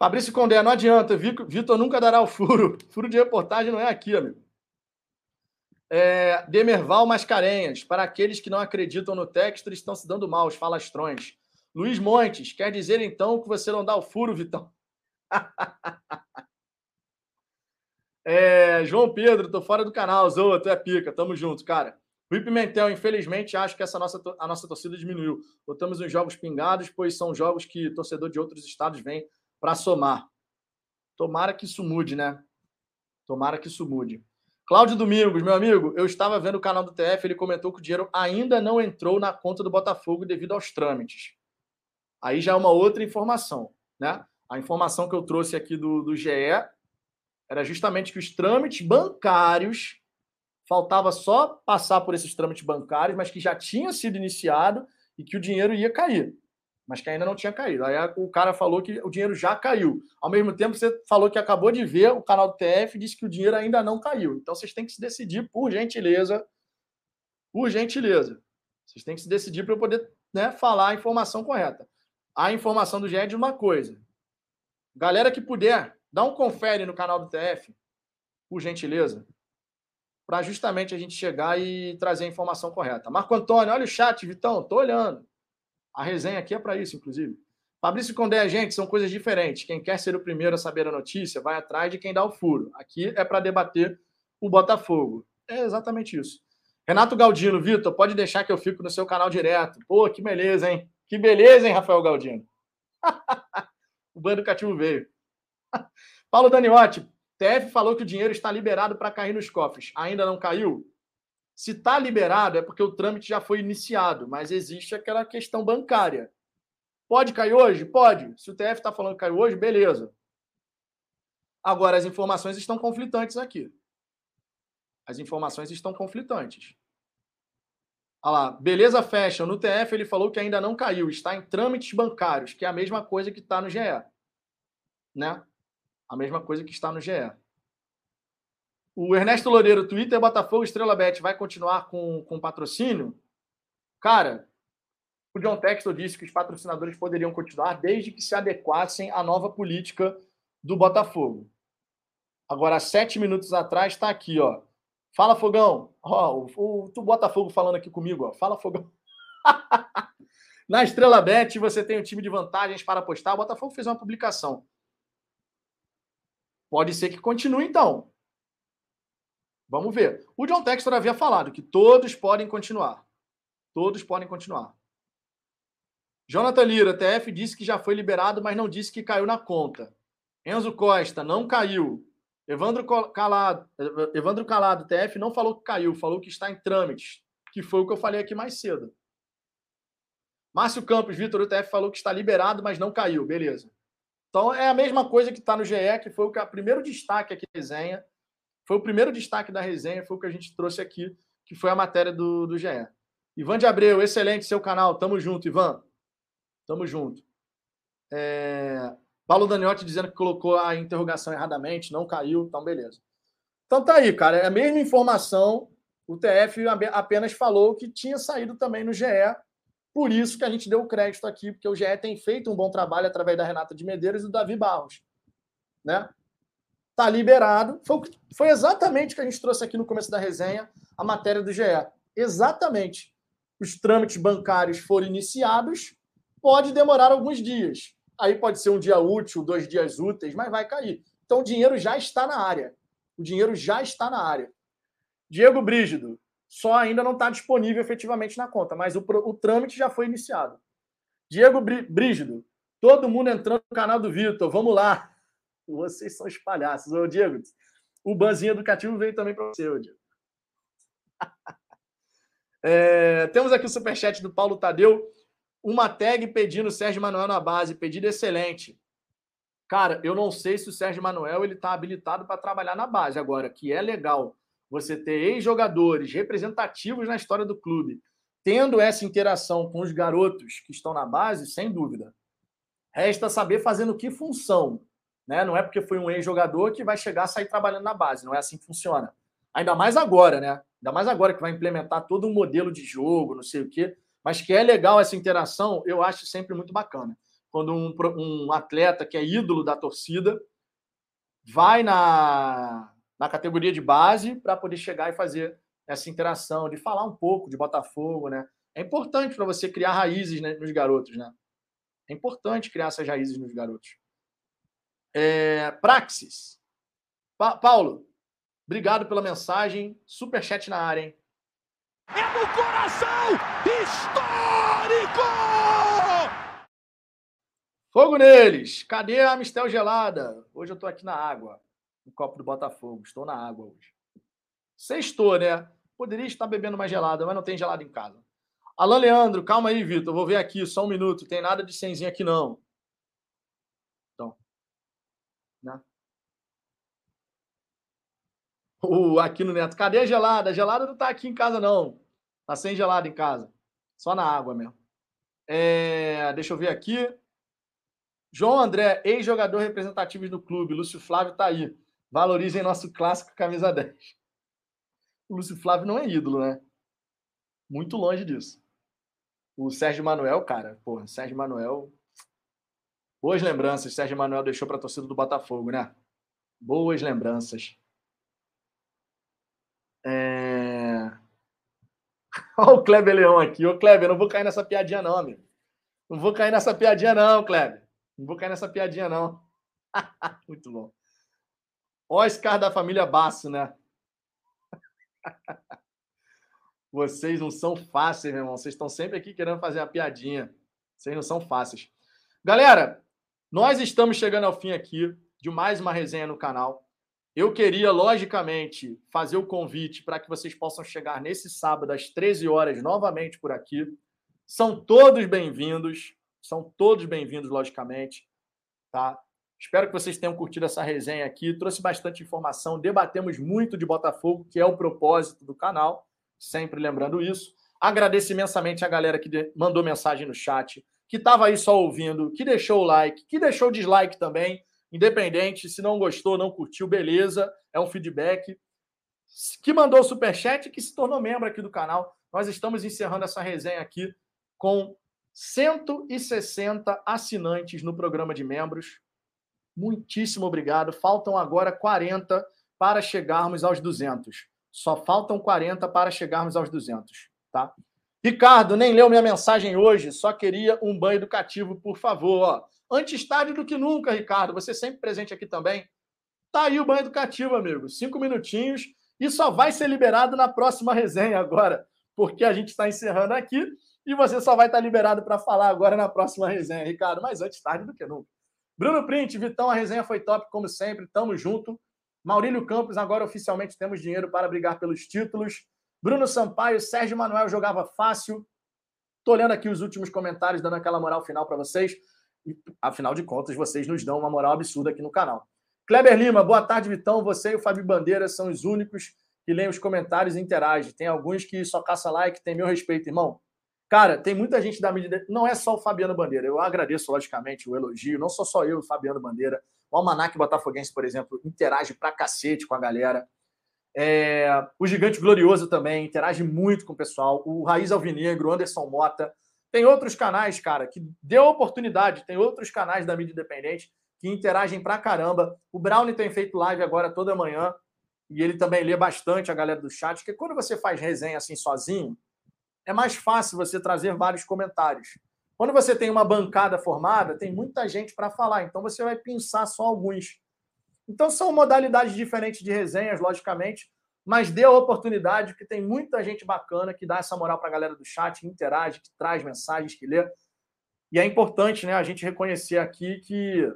Fabrício Condé, não adianta. Vitor nunca dará o furo. *laughs* Furo de reportagem não é aqui, amigo. É, Demerval Mascarenhas. Para aqueles que não acreditam no texto, estão se dando mal, os falastrões. Luiz Montes, quer dizer então que você não dá o furo, Vitão? *laughs* é, João Pedro, tô fora do canal. Zoa, tu é pica. Tamo junto, cara. Rui Pimentel, infelizmente, acho que essa nossa, a nossa torcida diminuiu. Botamos uns jogos pingados, pois são jogos que torcedor de outros estados vem para somar. Tomara que isso mude, né? Tomara que isso mude. Cláudio Domingos, meu amigo, eu estava vendo o canal do TF, ele comentou que o dinheiro ainda não entrou na conta do Botafogo devido aos trâmites. Aí já é uma outra informação, né? A informação que eu trouxe aqui do, do GE era justamente que os trâmites bancários faltava só passar por esses trâmites bancários, mas que já tinha sido iniciado e que o dinheiro ia cair mas que ainda não tinha caído. Aí o cara falou que o dinheiro já caiu. Ao mesmo tempo, você falou que acabou de ver o canal do TF disse que o dinheiro ainda não caiu. Então vocês têm que se decidir, por gentileza. Por gentileza. Vocês têm que se decidir para eu poder né, falar a informação correta. A informação do GE é de uma coisa. Galera que puder, dá um confere no canal do TF, por gentileza, para justamente a gente chegar e trazer a informação correta. Marco Antônio, olha o chat, Vitão, tô olhando. A resenha aqui é para isso, inclusive. Fabrício Condé, gente, são coisas diferentes. Quem quer ser o primeiro a saber a notícia, vai atrás de quem dá o furo. Aqui é para debater o Botafogo. É exatamente isso. Renato Galdino, Vitor, pode deixar que eu fico no seu canal direto. Pô, que beleza, hein? Que beleza, hein, Rafael Galdino? *laughs* o bando cativo veio. *laughs* Paulo Daniotti, TF falou que o dinheiro está liberado para cair nos cofres. Ainda não caiu? Se está liberado, é porque o trâmite já foi iniciado, mas existe aquela questão bancária. Pode cair hoje? Pode. Se o TF está falando que caiu hoje, beleza. Agora, as informações estão conflitantes aqui. As informações estão conflitantes. Olha lá, beleza fashion. No TF ele falou que ainda não caiu, está em trâmites bancários, que é a mesma coisa que está no GE. Né? A mesma coisa que está no GE. O Ernesto Loureiro, Twitter, Botafogo, Estrela Bet vai continuar com, com patrocínio? Cara, o John Textor disse que os patrocinadores poderiam continuar desde que se adequassem à nova política do Botafogo. Agora, sete minutos atrás, está aqui, ó. Fala, Fogão. Ó, o, o, Botafogo falando aqui comigo, ó. Fala, Fogão. *laughs* Na Estrela Bet, você tem um time de vantagens para apostar. O Botafogo fez uma publicação. Pode ser que continue, então. Vamos ver. O John Textor havia falado que todos podem continuar. Todos podem continuar. Jonathan Lira, TF disse que já foi liberado, mas não disse que caiu na conta. Enzo Costa, não caiu. Evandro Calado, Evandro Calado, TF, não falou que caiu, falou que está em trâmites, que foi o que eu falei aqui mais cedo. Márcio Campos, Vitor, TF falou que está liberado, mas não caiu, beleza. Então é a mesma coisa que está no GE, que foi o, que, o primeiro destaque aqui da resenha. Foi o primeiro destaque da resenha, foi o que a gente trouxe aqui, que foi a matéria do, do GE. Ivan de Abreu, excelente seu canal. Tamo junto, Ivan. Tamo junto. É... Paulo Daniotti dizendo que colocou a interrogação erradamente, não caiu, então beleza. Então tá aí, cara. É a mesma informação. O TF apenas falou que tinha saído também no GE. Por isso que a gente deu o crédito aqui, porque o GE tem feito um bom trabalho através da Renata de Medeiros e do Davi Barros. Né? Tá liberado. Foi, foi exatamente o que a gente trouxe aqui no começo da resenha, a matéria do GE. Exatamente. Os trâmites bancários foram iniciados, pode demorar alguns dias aí pode ser um dia útil, dois dias úteis, mas vai cair. Então o dinheiro já está na área. O dinheiro já está na área. Diego Brígido, só ainda não está disponível efetivamente na conta, mas o, o trâmite já foi iniciado. Diego Brígido, todo mundo entrando no canal do Vitor, vamos lá. Vocês são os palhaços. Ô, Diego, o banzinho educativo veio também para você, ô, Diego. *laughs* é, temos aqui o superchat do Paulo Tadeu uma tag pedindo Sérgio Manuel na base, pedido excelente. Cara, eu não sei se o Sérgio Manuel ele está habilitado para trabalhar na base agora, que é legal você ter ex-jogadores representativos na história do clube, tendo essa interação com os garotos que estão na base, sem dúvida. Resta saber fazendo que função. Né? Não é porque foi um ex-jogador que vai chegar a sair trabalhando na base. Não é assim que funciona. Ainda mais agora, né? Ainda mais agora que vai implementar todo um modelo de jogo, não sei o quê. Mas que é legal essa interação, eu acho sempre muito bacana. Quando um, um atleta que é ídolo da torcida vai na, na categoria de base para poder chegar e fazer essa interação, de falar um pouco de Botafogo, né? É importante para você criar raízes né, nos garotos, né? É importante criar essas raízes nos garotos. É, Praxis. Pa Paulo, obrigado pela mensagem. Super chat na área, hein? É no coração! Histórico! Fogo neles! Cadê a Mistel gelada? Hoje eu estou aqui na água, no copo do Botafogo. Estou na água hoje. Sextou, né? Poderia estar bebendo mais gelada, mas não tem gelado em casa. Alan Leandro, calma aí, Vitor. Vou ver aqui, só um minuto. Tem nada de senzinha aqui, não. Então. Né? O Aquino Neto, cadê a gelada? A gelada não está aqui em casa, não. Está sem gelada em casa. Só na água mesmo. É, deixa eu ver aqui. João André, ex-jogador representativo do clube. Lúcio Flávio está aí. Valorizem nosso clássico camisa *laughs* 10. O Lúcio Flávio não é ídolo, né? Muito longe disso. O Sérgio Manuel, cara, porra, Sérgio Manuel. Boas lembranças, Sérgio Manuel deixou para a torcida do Botafogo, né? Boas lembranças. É... *laughs* Olha o Kleber Leão aqui. Ô, Kleber, não vou cair nessa piadinha, não, amigo. Não vou cair nessa piadinha, não, Kleber. Não vou cair nessa piadinha, não. *laughs* Muito bom. Oscar da família Basso, né? *laughs* Vocês não são fáceis, meu irmão. Vocês estão sempre aqui querendo fazer uma piadinha. Vocês não são fáceis. Galera, nós estamos chegando ao fim aqui de mais uma resenha no canal. Eu queria, logicamente, fazer o convite para que vocês possam chegar nesse sábado às 13 horas novamente por aqui. São todos bem-vindos, são todos bem-vindos, logicamente, tá? Espero que vocês tenham curtido essa resenha aqui. Trouxe bastante informação, debatemos muito de Botafogo, que é o propósito do canal, sempre lembrando isso. Agradeço imensamente a galera que mandou mensagem no chat, que estava aí só ouvindo, que deixou o like, que deixou o dislike também. Independente, se não gostou, não curtiu, beleza, é um feedback. Que mandou o superchat e que se tornou membro aqui do canal. Nós estamos encerrando essa resenha aqui com 160 assinantes no programa de membros. Muitíssimo obrigado. Faltam agora 40 para chegarmos aos 200. Só faltam 40 para chegarmos aos 200, tá? Ricardo, nem leu minha mensagem hoje, só queria um banho educativo, por favor. Ó. Antes tarde do que nunca, Ricardo. Você sempre presente aqui também. Tá aí o banho educativo, amigo. Cinco minutinhos e só vai ser liberado na próxima resenha agora, porque a gente está encerrando aqui e você só vai estar liberado para falar agora na próxima resenha, Ricardo. Mas antes tarde do que nunca. Bruno Print, Vitão, a resenha foi top, como sempre. Tamo junto. Maurílio Campos, agora oficialmente temos dinheiro para brigar pelos títulos. Bruno Sampaio, Sérgio Manuel jogava fácil. Tô olhando aqui os últimos comentários, dando aquela moral final para vocês. Afinal de contas, vocês nos dão uma moral absurda aqui no canal. Kleber Lima, boa tarde, Vitão. Você e o Fábio Bandeira são os únicos que leem os comentários e interagem. Tem alguns que só caça like, tem meu respeito, irmão. Cara, tem muita gente da mídia. Não é só o Fabiano Bandeira. Eu agradeço, logicamente, o elogio. Não sou só eu, o Fabiano Bandeira. O Almanac Botafoguense, por exemplo, interage pra cacete com a galera. É... O Gigante Glorioso também interage muito com o pessoal. O Raiz Alvinegro, o Anderson Mota. Tem outros canais, cara, que deu oportunidade. Tem outros canais da mídia independente que interagem pra caramba. O Brownie tem feito live agora toda manhã. E ele também lê bastante a galera do chat. Porque quando você faz resenha assim sozinho, é mais fácil você trazer vários comentários. Quando você tem uma bancada formada, tem muita gente para falar, então você vai pensar só alguns. Então são modalidades diferentes de resenhas, logicamente, mas dê a oportunidade, porque tem muita gente bacana que dá essa moral para a galera do chat, que interage, que traz mensagens, que lê. E é importante né, a gente reconhecer aqui que,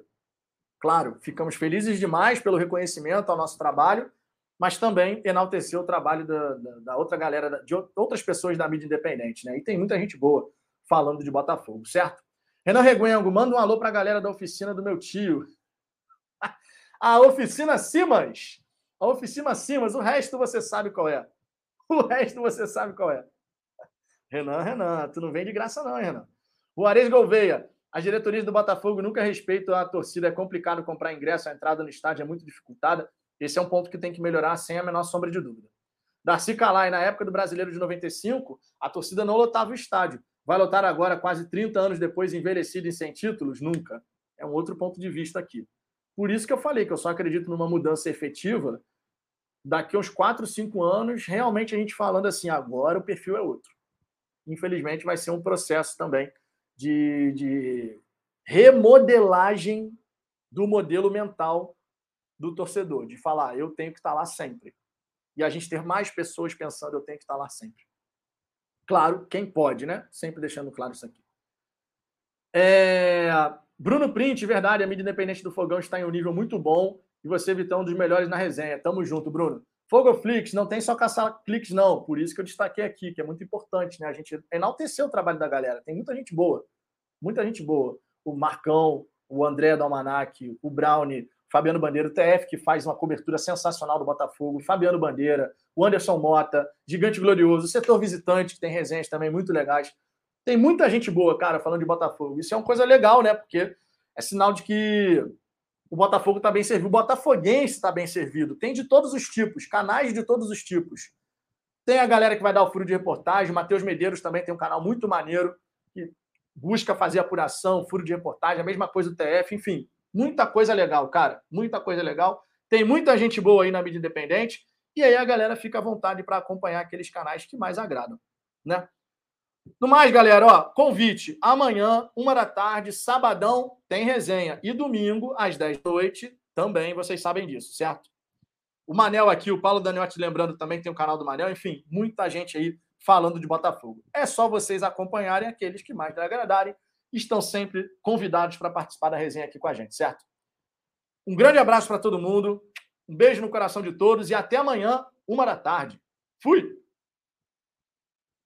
claro, ficamos felizes demais pelo reconhecimento ao nosso trabalho, mas também enaltecer o trabalho da, da, da, outra galera, de outras pessoas da mídia independente, né? E tem muita gente boa falando de Botafogo, certo? Renan Reguengo, manda um alô para a galera da oficina do meu tio. *laughs* A oficina Simas. A oficina Simas, o resto você sabe qual é. O resto você sabe qual é. Renan, Renan, tu não vem de graça não, hein, Renan. O Ares Gouveia, as diretorias do Botafogo nunca respeitam a torcida, é complicado comprar ingresso, a entrada no estádio é muito dificultada. Esse é um ponto que tem que melhorar sem a menor sombra de dúvida. Darcy Calai, na época do Brasileiro de 95, a torcida não lotava o estádio. Vai lotar agora, quase 30 anos depois, envelhecido e sem títulos? Nunca. É um outro ponto de vista aqui. Por isso que eu falei que eu só acredito numa mudança efetiva daqui uns 4, 5 anos, realmente a gente falando assim, agora o perfil é outro. Infelizmente, vai ser um processo também de, de remodelagem do modelo mental do torcedor, de falar, eu tenho que estar lá sempre. E a gente ter mais pessoas pensando, eu tenho que estar lá sempre. Claro, quem pode, né? Sempre deixando claro isso aqui. É... Bruno Print, verdade, a mídia independente do Fogão está em um nível muito bom. E você, Vitão, um dos melhores na resenha. Tamo junto, Bruno. Fogoflix, não tem só caçar cliques, não. Por isso que eu destaquei aqui, que é muito importante, né? A gente enaltecer o trabalho da galera. Tem muita gente boa. Muita gente boa. O Marcão, o André do Almanac, o Brownie, Fabiano Bandeira, o TF, que faz uma cobertura sensacional do Botafogo, Fabiano Bandeira, o Anderson Mota, Gigante Glorioso, o setor visitante, que tem resenhas também muito legais. Tem muita gente boa, cara, falando de Botafogo. Isso é uma coisa legal, né? Porque é sinal de que o Botafogo está bem servido, o Botafoguense está bem servido. Tem de todos os tipos, canais de todos os tipos. Tem a galera que vai dar o furo de reportagem, Matheus Medeiros também tem um canal muito maneiro, que busca fazer apuração, furo de reportagem, a mesma coisa do TF, enfim. Muita coisa legal, cara. Muita coisa legal. Tem muita gente boa aí na mídia independente. E aí a galera fica à vontade para acompanhar aqueles canais que mais agradam, né? No mais, galera, ó, convite. Amanhã, uma da tarde, sabadão, tem resenha. E domingo, às 10 da noite, também, vocês sabem disso, certo? O Manel aqui, o Paulo Daniotti lembrando também tem o canal do Manel. Enfim, muita gente aí falando de Botafogo. É só vocês acompanharem aqueles que mais lhe agradarem estão sempre convidados para participar da resenha aqui com a gente, certo? Um grande abraço para todo mundo, um beijo no coração de todos e até amanhã, uma da tarde. Fui!